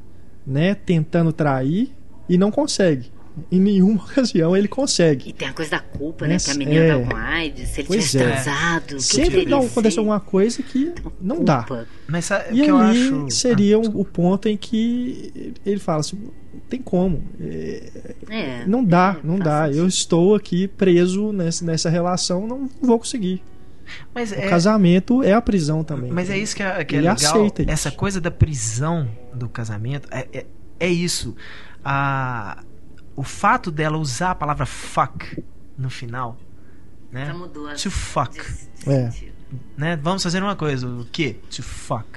né, tentando trair e não consegue. Em nenhuma ocasião ele consegue. E tem a coisa da culpa, né? Essa- Que a menina é. tá com AIDS, se ele Pois tivesse é. transado, Sempre não acontece alguma coisa que não dá. Mas sabe o E que eu acho. seria Ah, o- ponto em que ele fala assim: não tem como. é, É, não dá, é, não dá. Eu estou aqui preso nessa, nessa relação, não vou conseguir. Mas O é, casamento é a prisão também. Mas é isso que é, que é Ele legal. aceita isso. Essa coisa da prisão do casamento é, é, é isso. A, o fato dela usar a palavra fuck no final, né? Já mudou To fuck, de- de É. né? Vamos fazer uma coisa. O que? To fuck.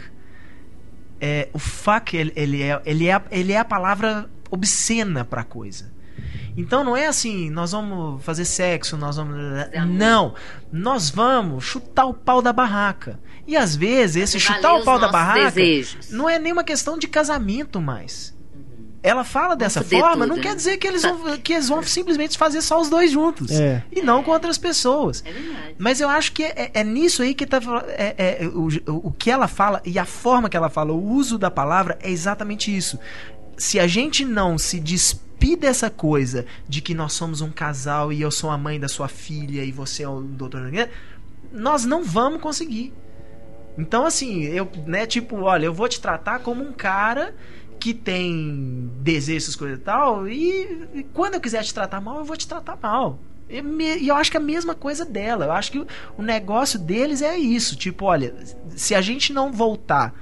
É, o fuck ele, ele é ele é ele é a palavra obscena pra coisa. Então não é assim, nós vamos fazer sexo, nós vamos. Não. Nós vamos chutar o pau da barraca. E às vezes, esse chutar o pau da barraca desejos. não é nenhuma questão de casamento mais. Ela fala dessa forma, tudo, não quer né? dizer que eles, vão, que eles vão simplesmente fazer só os dois juntos. É. E não com outras pessoas. É verdade. Mas eu acho que é, é nisso aí que tá é, é, o, o que ela fala e a forma que ela fala, o uso da palavra é exatamente isso. Se a gente não se despir dessa coisa de que nós somos um casal e eu sou a mãe da sua filha e você é o doutor, nós não vamos conseguir. Então, assim, eu, né, tipo, olha, eu vou te tratar como um cara que tem desejos, coisas e tal, e, e quando eu quiser te tratar mal, eu vou te tratar mal. E me- e eu acho que é a mesma coisa dela. Eu acho que o, o negócio deles é isso. Tipo, olha, se a gente não voltar,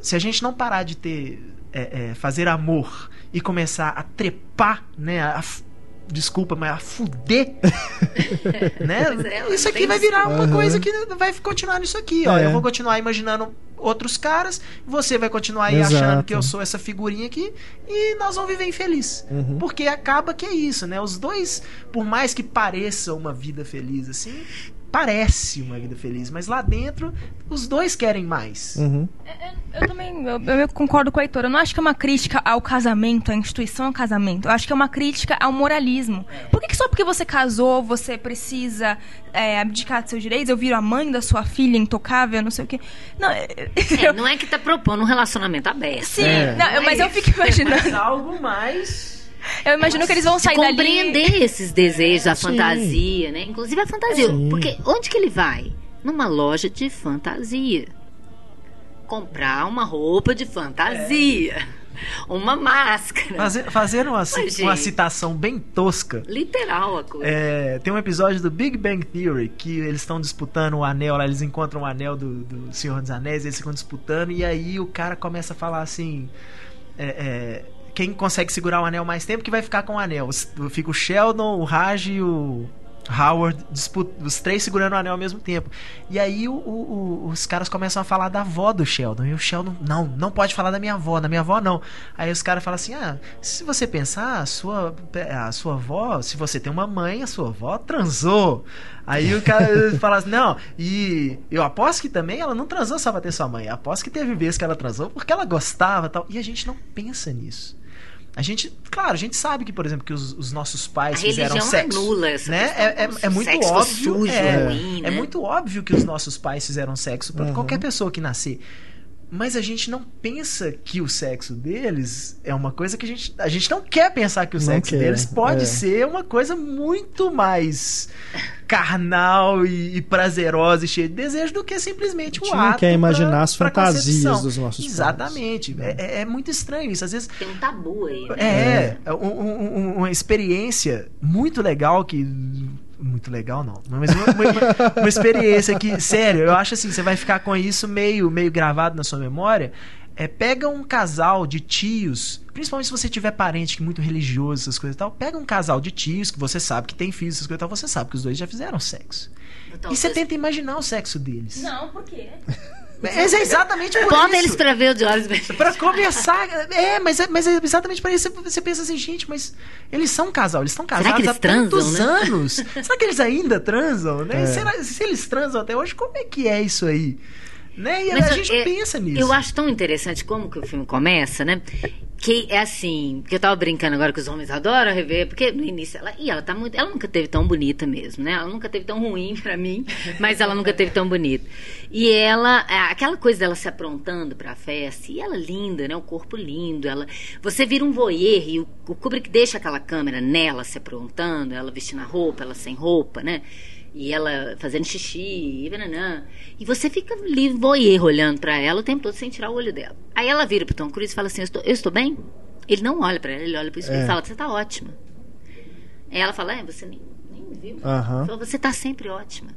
se a gente não parar de ter, é, é, fazer amor e começar a trepar, né, a, desculpa, mas a fuder, né? É, isso aqui vai virar uma Aham. coisa que vai continuar nisso aqui, ó. É. Eu vou continuar imaginando outros caras, você vai continuar aí Exato. achando que eu sou essa figurinha aqui e nós vamos viver infeliz. Uhum. Porque acaba que é isso, né? Os dois, por mais que pareça uma vida feliz assim, parece uma vida feliz, mas lá dentro os dois querem mais. Uhum. Eu também eu, eu concordo com a Heitor. Eu não acho que é uma crítica ao casamento, à instituição ao casamento. Eu acho que é uma crítica ao moralismo. Por que, que só porque você casou, você precisa é, abdicar de seus direitos? Eu viro a mãe da sua filha intocável, não sei o quê. Não, É, eu, não é que tá propondo um relacionamento aberto. sim, É. não, eu- mas eu fico Mas imaginando. algo mais Eu imagino que eles vão De sair dali. compreender esses desejos, a Sim. fantasia, né? Inclusive a fantasia. Sim. Porque onde que ele vai? Numa loja de fantasia. Comprar uma roupa de fantasia. Uma máscara. fazer, fazer uma, Mas, uma citação bem tosca. Literal a coisa. É, tem um episódio do Big Bang Theory que eles estão disputando o anel lá, eles encontram o anel do, do Senhor dos Anéis, eles ficam disputando, e aí o cara começa a falar assim: é, é, quem consegue segurar o anel mais tempo que vai ficar com o anel. Fica o Sheldon, o Raj e o Howard, os três segurando o anel ao mesmo tempo. E aí o- o- os caras começam a falar da avó do Sheldon. E o Sheldon, não, não pode falar da minha avó, da minha avó não. Aí os caras falam assim: ah, se você pensar, a sua, a sua avó, se você tem uma mãe, a sua avó transou. Aí o cara fala assim: não, e eu aposto que também ela não transou só pra ter sua mãe. Eu aposto que teve vezes que ela transou porque ela gostava e tal. E a gente não pensa nisso. A gente, claro, a gente sabe que, por exemplo, que os, os nossos A pais fizeram religião sexo. anula essa né? É, é, é muito sexo óbvio. sujo, é, ruim, é né? muito óbvio que os nossos pais fizeram sexo pra Uhum. qualquer pessoa que nascer. Mas a gente não pensa que o sexo deles é uma coisa que a gente. A gente não quer pensar que o Não sexo quer, deles pode é. ser uma coisa muito mais carnal e, e prazerosa e cheia de desejo do que simplesmente A o gente não ato quer imaginar pra- as fantasias dos nossos. Exatamente. É, é- é muito estranho isso. Às vezes Tem um tabu aí, né? é, é um- um- um- uma experiência muito legal que. Muito legal, não. Mas uma, uma- uma experiência que, sério, eu acho assim, você vai ficar com isso meio, meio gravado na sua memória. É, pega um casal de tios, principalmente se você tiver parente que é muito religioso, essas coisas e tal, pega um casal de tios que você sabe que tem filhos, essas coisas e tal, você sabe que os dois já fizeram sexo. Então, e você tenta imaginar o sexo deles. Não, por quê? Mas é exatamente por Bota isso. eles pra ver o de olhos bem Pra começar, é, mas é, mas é exatamente para isso. Você pensa assim, gente, mas eles são um casal, eles estão casados que eles há tantos transam, né? anos. Será que eles ainda transam, né? É. Será, se eles transam até hoje, como é que é isso aí? Né? E Mas a eu- gente é, pensa nisso. Eu acho tão interessante como que o filme começa, né? Que é assim, porque eu tava brincando agora que os homens adoram rever, porque no início ela, e ela tá muito, ela nunca teve tão bonita mesmo, né? Ela nunca teve tão ruim pra mim, mas ela nunca teve tão bonita. E ela, é, aquela coisa dela se aprontando pra festa, e ela linda, né? O corpo lindo, ela, você vira um voyeur e o, o Kubrick deixa aquela câmera nela se aprontando, ela vestindo a roupa, ela sem roupa, né? E ela fazendo xixi, e bananã. E você fica ali, voyeur, olhando pra ela o tempo todo sem tirar o olho dela. Aí ela vira pro Tom Cruise e fala assim: Eu estou, eu estou bem? Ele não olha pra ela, ele olha pro espelho É. e fala: Você tá ótima. Aí ela fala: É, você nem, nem me viu. Aham. Falou, Você tá sempre ótima.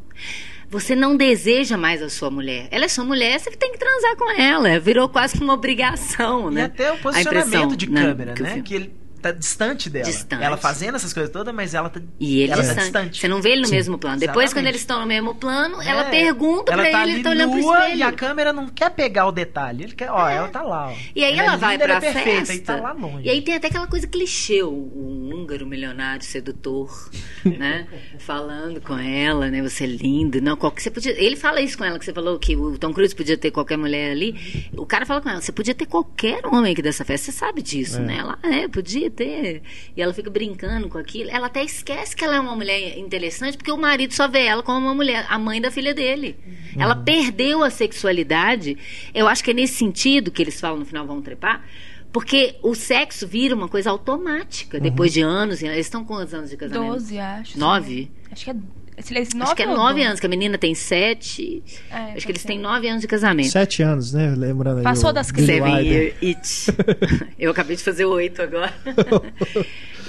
Você não deseja mais a sua mulher. Ela é sua mulher, você tem que transar com ela. Virou quase que uma obrigação, E né? até o posicionamento de né, câmera, né? Que ele tá distante dela. Distante. Ela fazendo essas coisas todas, mas ela tá, E ele ela distante. tá distante. Você não vê ele no Sim, mesmo plano. Depois, exatamente. quando eles estão no mesmo plano, ela É, pergunta ela pra tá ele, ele tá olhando pro espelho. E a câmera não quer pegar o detalhe. Ele quer, ó, ela tá lá, ó. E aí ela, é vai linda, pra ela é perfeita, festa. E tá lá longe. E aí tem até aquela coisa clichê. O, o húngaro milionário sedutor, né? Falando com ela, né? Você é lindo. Não, qualquer, você podia, ele fala isso com ela, que você falou que o Tom Cruise podia ter qualquer mulher ali. O cara fala com ela, você podia ter qualquer homem aqui dessa festa, você sabe disso, É. né? Ela, é, podia ter. E ela fica brincando com aquilo. Ela até esquece que ela é uma mulher interessante, porque o marido só vê ela como uma mulher, a mãe da filha dele. Ela perdeu a sexualidade. Eu acho que é nesse sentido que eles falam no final, vão trepar. Porque o sexo vira uma coisa automática depois de anos. Eles estão com quantos anos de casamento? 12, acho. Nove? Acho que é. Se eles Acho que é nove 12? anos, que a menina tem sete. É, acho que eles ser. têm nove anos de casamento. Sete anos, né? Lembrando aí. Passou o das itch. Eu acabei de fazer oito agora.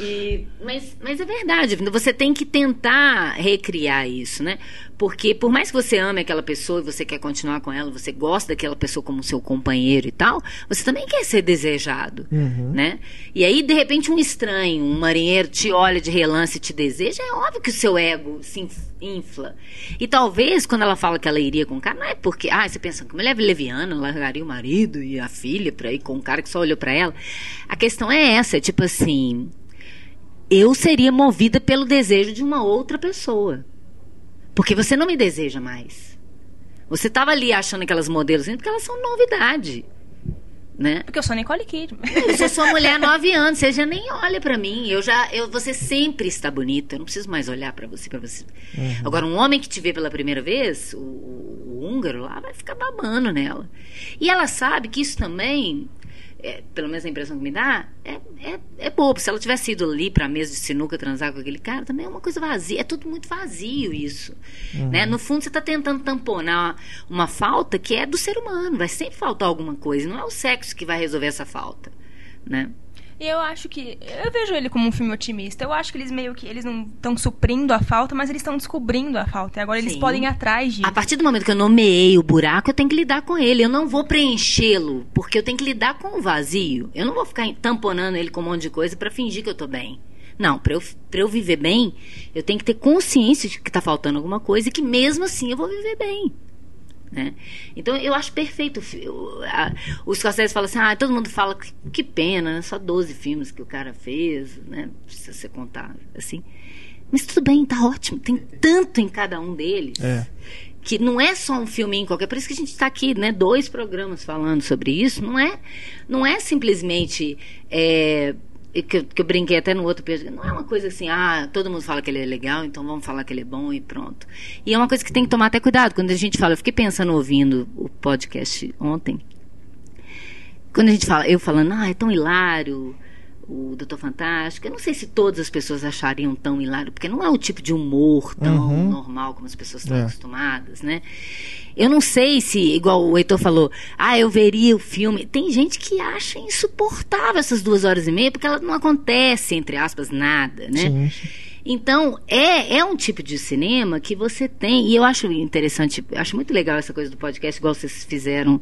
E- mas, mas é verdade, você tem que tentar recriar isso, né? Porque por mais que você ame aquela pessoa e você quer continuar com ela, você gosta daquela pessoa como seu companheiro e tal, você também quer ser desejado, Uhum. né? E aí, de repente, um estranho, um marinheiro te olha de relance e te deseja, é óbvio que o seu ego se inf- infla. E talvez, quando ela fala que ela iria com o cara, não é porque, ah, você pensa que mulher leviana largaria o marido e a filha pra ir com um cara que só olhou pra ela. A questão é essa, é tipo assim, eu seria movida pelo desejo de uma outra pessoa. Porque você não me deseja mais. Você estava ali achando aquelas modelos, assim, porque elas são novidade. Né? Porque eu sou Nicole Kidman. Eu sou sua mulher há nove anos, você já nem olha pra mim. Eu já, eu, você sempre está bonita. Eu não preciso mais olhar pra você, para você. Agora, um homem que te vê pela primeira vez, o, o húngaro lá, vai ficar babando nela. E ela sabe que isso também, é, pelo menos a impressão que me dá, é, é, é bobo. Se ela tivesse ido ali pra mesa de sinuca transar com aquele cara, também é uma coisa vazia. É tudo muito vazio isso. Né? No fundo, você está tentando tamponar uma falta que é do ser humano. Vai sempre faltar alguma coisa. Não é o sexo que vai resolver essa falta. Né? E eu acho que. Eu vejo ele como um filme otimista. Eu acho que eles meio que. Eles não estão suprindo a falta, mas eles estão descobrindo a falta. E agora eles Sim. podem ir atrás disso. A partir do momento que eu nomeei o buraco, eu tenho que lidar com ele. Eu não vou preenchê-lo, porque eu tenho que lidar com o vazio. Eu não vou ficar tamponando ele com um monte de coisa para fingir que eu tô bem. Não, para eu, pra eu viver bem, eu tenho que ter consciência de que tá faltando alguma coisa e que mesmo assim eu vou viver bem. Né? Então eu acho perfeito. o fi- o- Os Scorsese falam assim: ah, todo mundo fala que, que pena, né? só 12 filmes que o cara fez, né? Se você contar assim. Mas tudo bem, tá ótimo. Tem tanto em cada um deles É. que não é só um filminho qualquer. Por isso que a gente está aqui, né? Dois programas falando sobre isso. Não é, não é simplesmente é, que, que eu brinquei até no outro período. Não é uma coisa assim, ah, todo mundo fala que ele é legal, então vamos falar que ele é bom e pronto. E é uma coisa que tem que tomar até cuidado quando a gente fala. Eu fiquei pensando ouvindo o podcast ontem. Quando a gente fala, eu falando, ah, é tão hilário o Doutor Fantástico. Eu não sei se todas as pessoas achariam tão hilário, porque não é o tipo de humor tão Uhum. normal como as pessoas estão É. acostumadas, né? Eu não sei se, igual o Heitor falou, ah, eu veria o filme. Tem gente que acha insuportável essas duas horas e meia, porque ela não acontece, entre aspas, nada, né? Sim. Então, é, é um tipo de cinema que você tem, e eu acho interessante, acho muito legal essa coisa do podcast, igual vocês fizeram,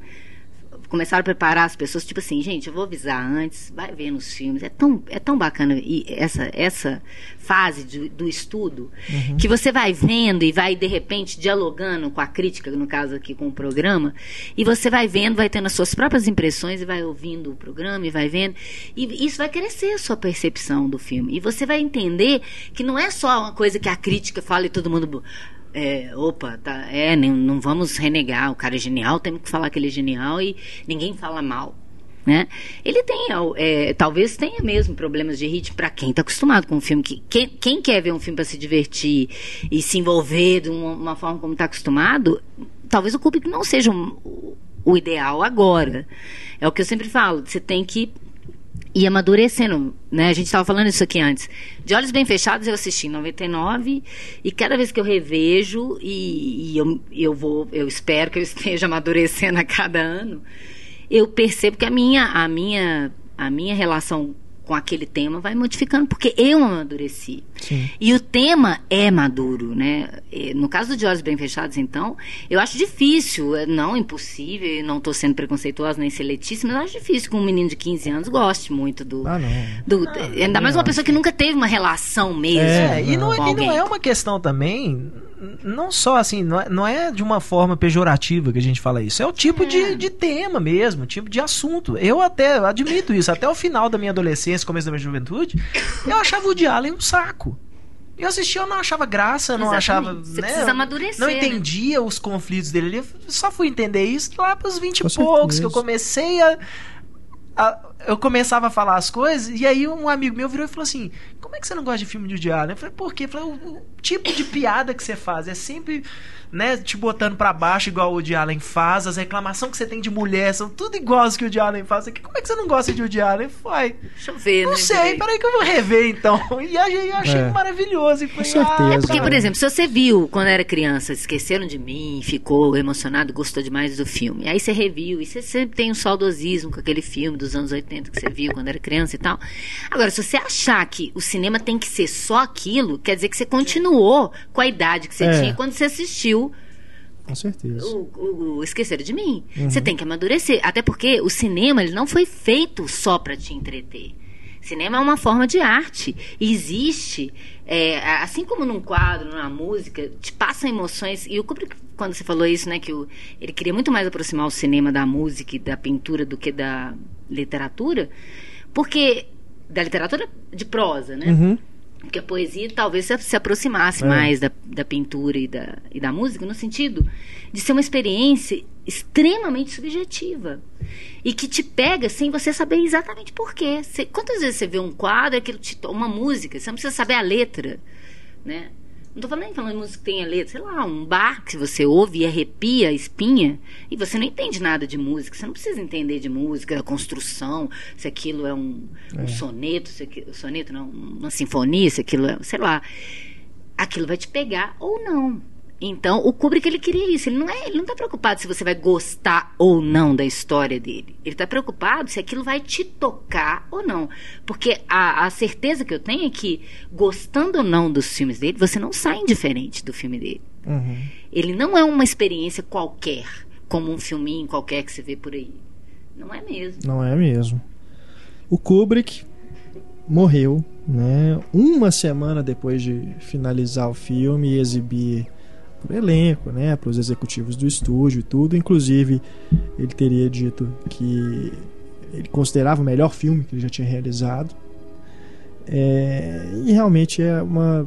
começaram a preparar as pessoas, tipo assim, gente, eu vou avisar antes, vai ver nos filmes, é tão, é tão bacana e essa, essa fase de- do estudo, que você vai vendo e vai, de repente, dialogando com a crítica, no caso aqui com o programa, e você vai vendo, vai tendo as suas próprias impressões e vai ouvindo o programa e vai vendo, e isso vai crescer a sua percepção do filme, e você vai entender que não é só uma coisa que a crítica fala e todo mundo... É, opa, tá, é, não, vamos renegar, o cara é genial, temos que falar que ele é genial e ninguém fala mal. Né? Ele tem, é, talvez tenha mesmo problemas de ritmo para quem está acostumado com um filme. Que, quem, quem quer ver um filme para se divertir e se envolver de uma, uma forma como está acostumado, talvez o Kubrick não seja um- o, o ideal agora. É o que eu sempre falo, você tem que e amadurecendo, né? A gente estava falando isso aqui antes. De Olhos Bem Fechados eu assisti em 99 e cada vez que eu revejo e, e eu, eu vou, eu espero que eu esteja amadurecendo a cada ano, eu percebo que a minha, a minha, a minha relação com aquele tema vai modificando porque eu amadureci. Sim. E o tema é maduro, né? No caso do De Olhos Bem Fechados, então, eu acho difícil, é não impossível, não estou sendo preconceituosa nem seletíssima, mas eu acho difícil que um menino de 15 anos goste muito do. Ah, não. do ainda mais uma pessoa que nunca teve uma relação mesmo. É, É, e não, e não alguém. é uma questão também. não só assim, não é, não é de uma forma pejorativa que a gente fala isso. É o tipo É. de, de tema mesmo, tipo de assunto. Eu até admito isso. Até o final da minha adolescência, começo da minha juventude, eu achava o Woody Allen um saco. Eu assistia, eu não achava graça, eu não Exatamente. achava. Você né, precisa amadurecer, Não né? entendia os conflitos dele ali. Eu só fui entender isso lá pros 20 Com e poucos, que eu comecei a, a- Eu começava a falar as coisas, e aí um amigo meu virou e falou assim: Como é que você não gosta de filme de Woody Allen? Eu falei, por quê? Eu falei, o tipo de piada que você faz é sempre. Né, te botando pra baixo igual o Woody Allen faz, as reclamações que você tem de mulher são tudo iguais que o Woody Allen faz. Aqui, como é que você não gosta de Woody Allen? Foi. Deixa eu ver, Não né? sei, peraí. peraí que eu vou rever então. E aí eu achei É. maravilhoso. E Com falei, ah, certeza. Porque, por exemplo, se você viu quando era criança, esqueceram de mim, ficou emocionado, gostou demais do filme. Aí você reviu, e você sempre tem um saudosismo com aquele filme dos anos 80 que você viu quando era criança e tal. Agora, se você achar que o cinema tem que ser só aquilo, quer dizer que você continuou com a idade que você É. tinha quando você assistiu Com certeza. o, o, o Esqueceram de Mim. Você tem que amadurecer. Até porque o cinema ele não foi feito só para te entreter. Cinema é uma forma de arte. E existe, é, assim como num quadro, numa música, te passa emoções. E o Kubrick, quando você falou isso, né, que o, ele queria muito mais aproximar o cinema da música e da pintura do que da literatura, porque da literatura de prosa, né? Uhum. Porque a poesia talvez se, se aproximasse É. mais da, da pintura e da, e da música, no sentido de ser uma experiência extremamente subjetiva. E que te pega sem você saber exatamente por quê. Você- quantas vezes você vê um quadro, aquilo te, uma música, você não precisa saber a letra. Né? Não tô falando, nem falando de música que tem a letra, sei lá, um bar que você ouve e arrepia a espinha, e você não entende nada de música. Você não precisa entender de música, construção, se aquilo é um, um soneto, se aquilo, soneto não, uma sinfonia, se aquilo é, sei lá. Aquilo vai te pegar ou não. Então, o Kubrick ele queria isso. Ele não é, ele não tá preocupado se você vai gostar ou não da história dele. Ele tá preocupado se aquilo vai te tocar ou não. Porque a, a certeza que eu tenho é que, gostando ou não dos filmes dele, você não sai indiferente do filme dele. Uhum. Ele não é uma experiência qualquer, como um filminho qualquer que você vê por aí. Não é mesmo. Não é mesmo. O Kubrick morreu, né? Uma semana depois de finalizar o filme e exibir pro elenco, né? Para os executivos do estúdio e tudo. Inclusive, ele teria dito que ele considerava o melhor filme que ele já tinha realizado. É, e realmente é uma.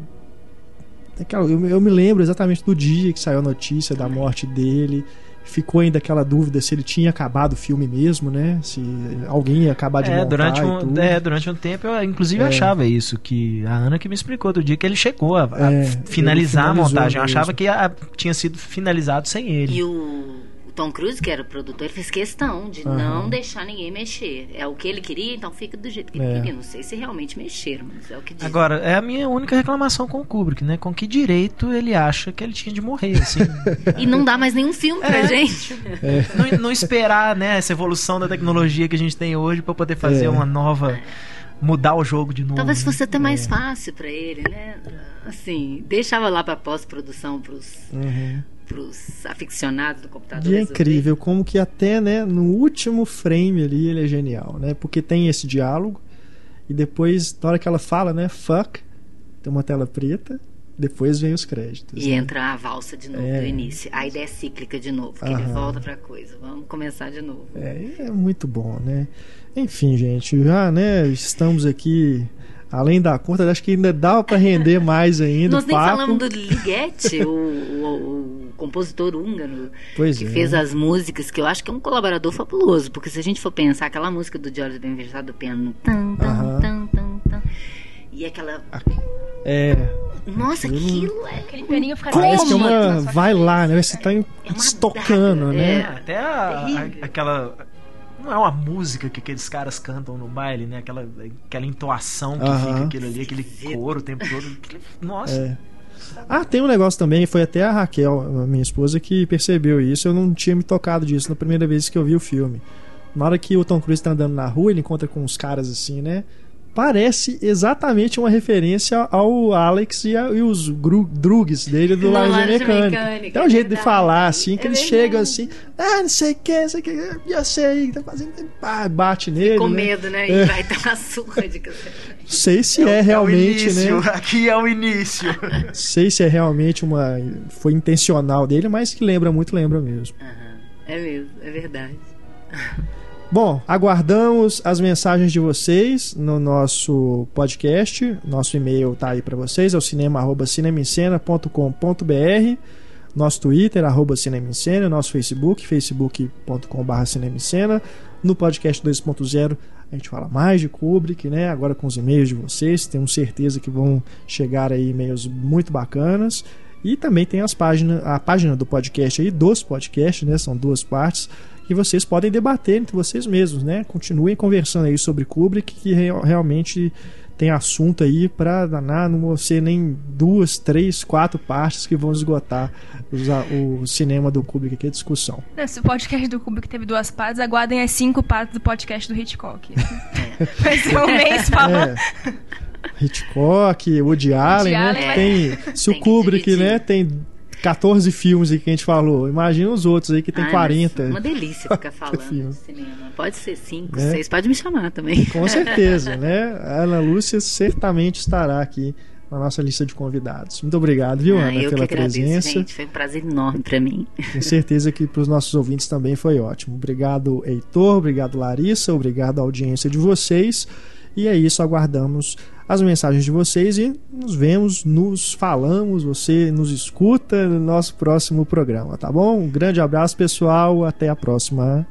aquela- Eu, eu me lembro exatamente do dia que saiu a notícia da morte dele. Ficou ainda aquela dúvida se ele tinha acabado o filme mesmo, né? Se alguém ia acabar de É, montar durante e um, tudo. é, durante um tempo eu inclusive É. achava isso, que a Ana que me explicou do dia que ele chegou a, a É, finalizar a montagem. Eu achava mesmo. que a- tinha sido finalizado sem ele. E o Tom Cruise, que era o produtor, ele fez questão de Aham. não deixar ninguém mexer. É o que ele queria, então fica do jeito que ele É. queria. Não sei se realmente mexeram, mas é o que diz. Agora, é a minha única reclamação com o Kubrick, né? Com que direito ele acha que ele tinha de morrer, assim. E não dá mais nenhum filme pra É. gente. não, não esperar, né, essa evolução da tecnologia que a gente tem hoje pra poder fazer É. uma nova. mudar o jogo de novo. Talvez né? fosse até mais fácil pra ele, né? Assim, deixava lá pra pós-produção pros, Uhum. pros aficionados do computador. E é incrível como que até né, no último frame ali ele é genial, né? Porque tem esse diálogo e depois, na hora que ela fala, né? Fuck, tem uma tela preta, depois vem os créditos. E né? entra a valsa de novo É. do início. A ideia é cíclica de novo, que ele volta pra coisa. Vamos começar de novo. É, é muito bom, né? Enfim, gente, já, né, estamos aqui além da conta, acho que ainda dá para render mais ainda Nós o nem papo. falamos do Ligeti, o, o- o compositor húngaro, Pois que é. fez as músicas, que eu acho que é um colaborador fabuloso, porque se a gente for pensar aquela música do George Ben do piano, tan, tan, Aham. tan, tan, tan, e aquela. É, Nossa, aquilo é. Aquele pianinho fica parece que é uma vai lá, né? Você tá É estocando, né? É, até a- a- Terrível. aquela. Não é uma música que aqueles caras cantam no baile, né? Aquela, aquela entoação que Aham. fica aquilo ali, aquele coro o tempo todo. Aquele- Nossa. É. Ah, tem um negócio também, foi até a Raquel, a minha esposa, que percebeu isso. Eu não tinha me tocado disso na primeira vez que eu vi o filme. Na hora que o Tom Cruise tá andando na rua, ele encontra com uns caras assim, né? Parece exatamente uma referência ao Alex e, a, e os gru, drugs dele do Laranja Mecânica. Mecânica. É um jeito de falar assim, que é eles verdade. chegam assim, ah, não sei o que, não sei o que, eu sei, tá fazendo. Ah, bate nele. Com né? medo, né? É. E vai dar uma surra de Sei se é, é realmente, é início, né? Aqui é o início. Sei se é realmente uma. Foi intencional dele, mas que lembra muito, lembra mesmo. Uhum. É mesmo, é verdade. Bom, aguardamos as mensagens de vocês no nosso podcast. Nosso e-mail tá aí para vocês, é o cinema@cinemicena.com.br. Nosso Twitter, arroba nosso Facebook, facebook.com.br Cinemicena. No podcast 2.0 a gente fala mais de Kubrick, né? Agora com os e-mails de vocês, temos certeza que vão chegar aí e-mails muito bacanas. E também tem as páginas, a página do podcast aí, dos podcasts, né? São duas partes que vocês podem debater entre vocês mesmos, né? Continuem conversando aí sobre Kubrick, que realmente tem assunto aí para danar, não vão ser nem duas, três, quatro partes que vão esgotar o cinema do Kubrick aqui, a discussão. Se o podcast do Kubrick teve duas partes, aguardem as cinco partes do podcast do Hitchcock. Vai ser um mês falando. É. Hitchcock, Woody Allen, né? Allen, tem, se o Kubrick, né, tem 14 filmes aí que a gente falou. Imagina os outros aí que tem Ai, 40. Uma delícia ficar falando de cinema. Pode ser 5, 6, é. pode me chamar também. Com certeza, né? A Ana Lúcia certamente estará aqui na nossa lista de convidados. Muito obrigado, viu, ah, Ana, eu pela que agradeço, presença. Gente, foi um prazer enorme para mim. Tenho certeza que para os nossos ouvintes também foi ótimo. Obrigado, Heitor, obrigado, Larissa, obrigado à audiência de vocês. E é isso, aguardamos as mensagens de vocês e nos vemos, nos falamos, você nos escuta no nosso próximo programa, tá bom? Um grande abraço, pessoal, até a próxima.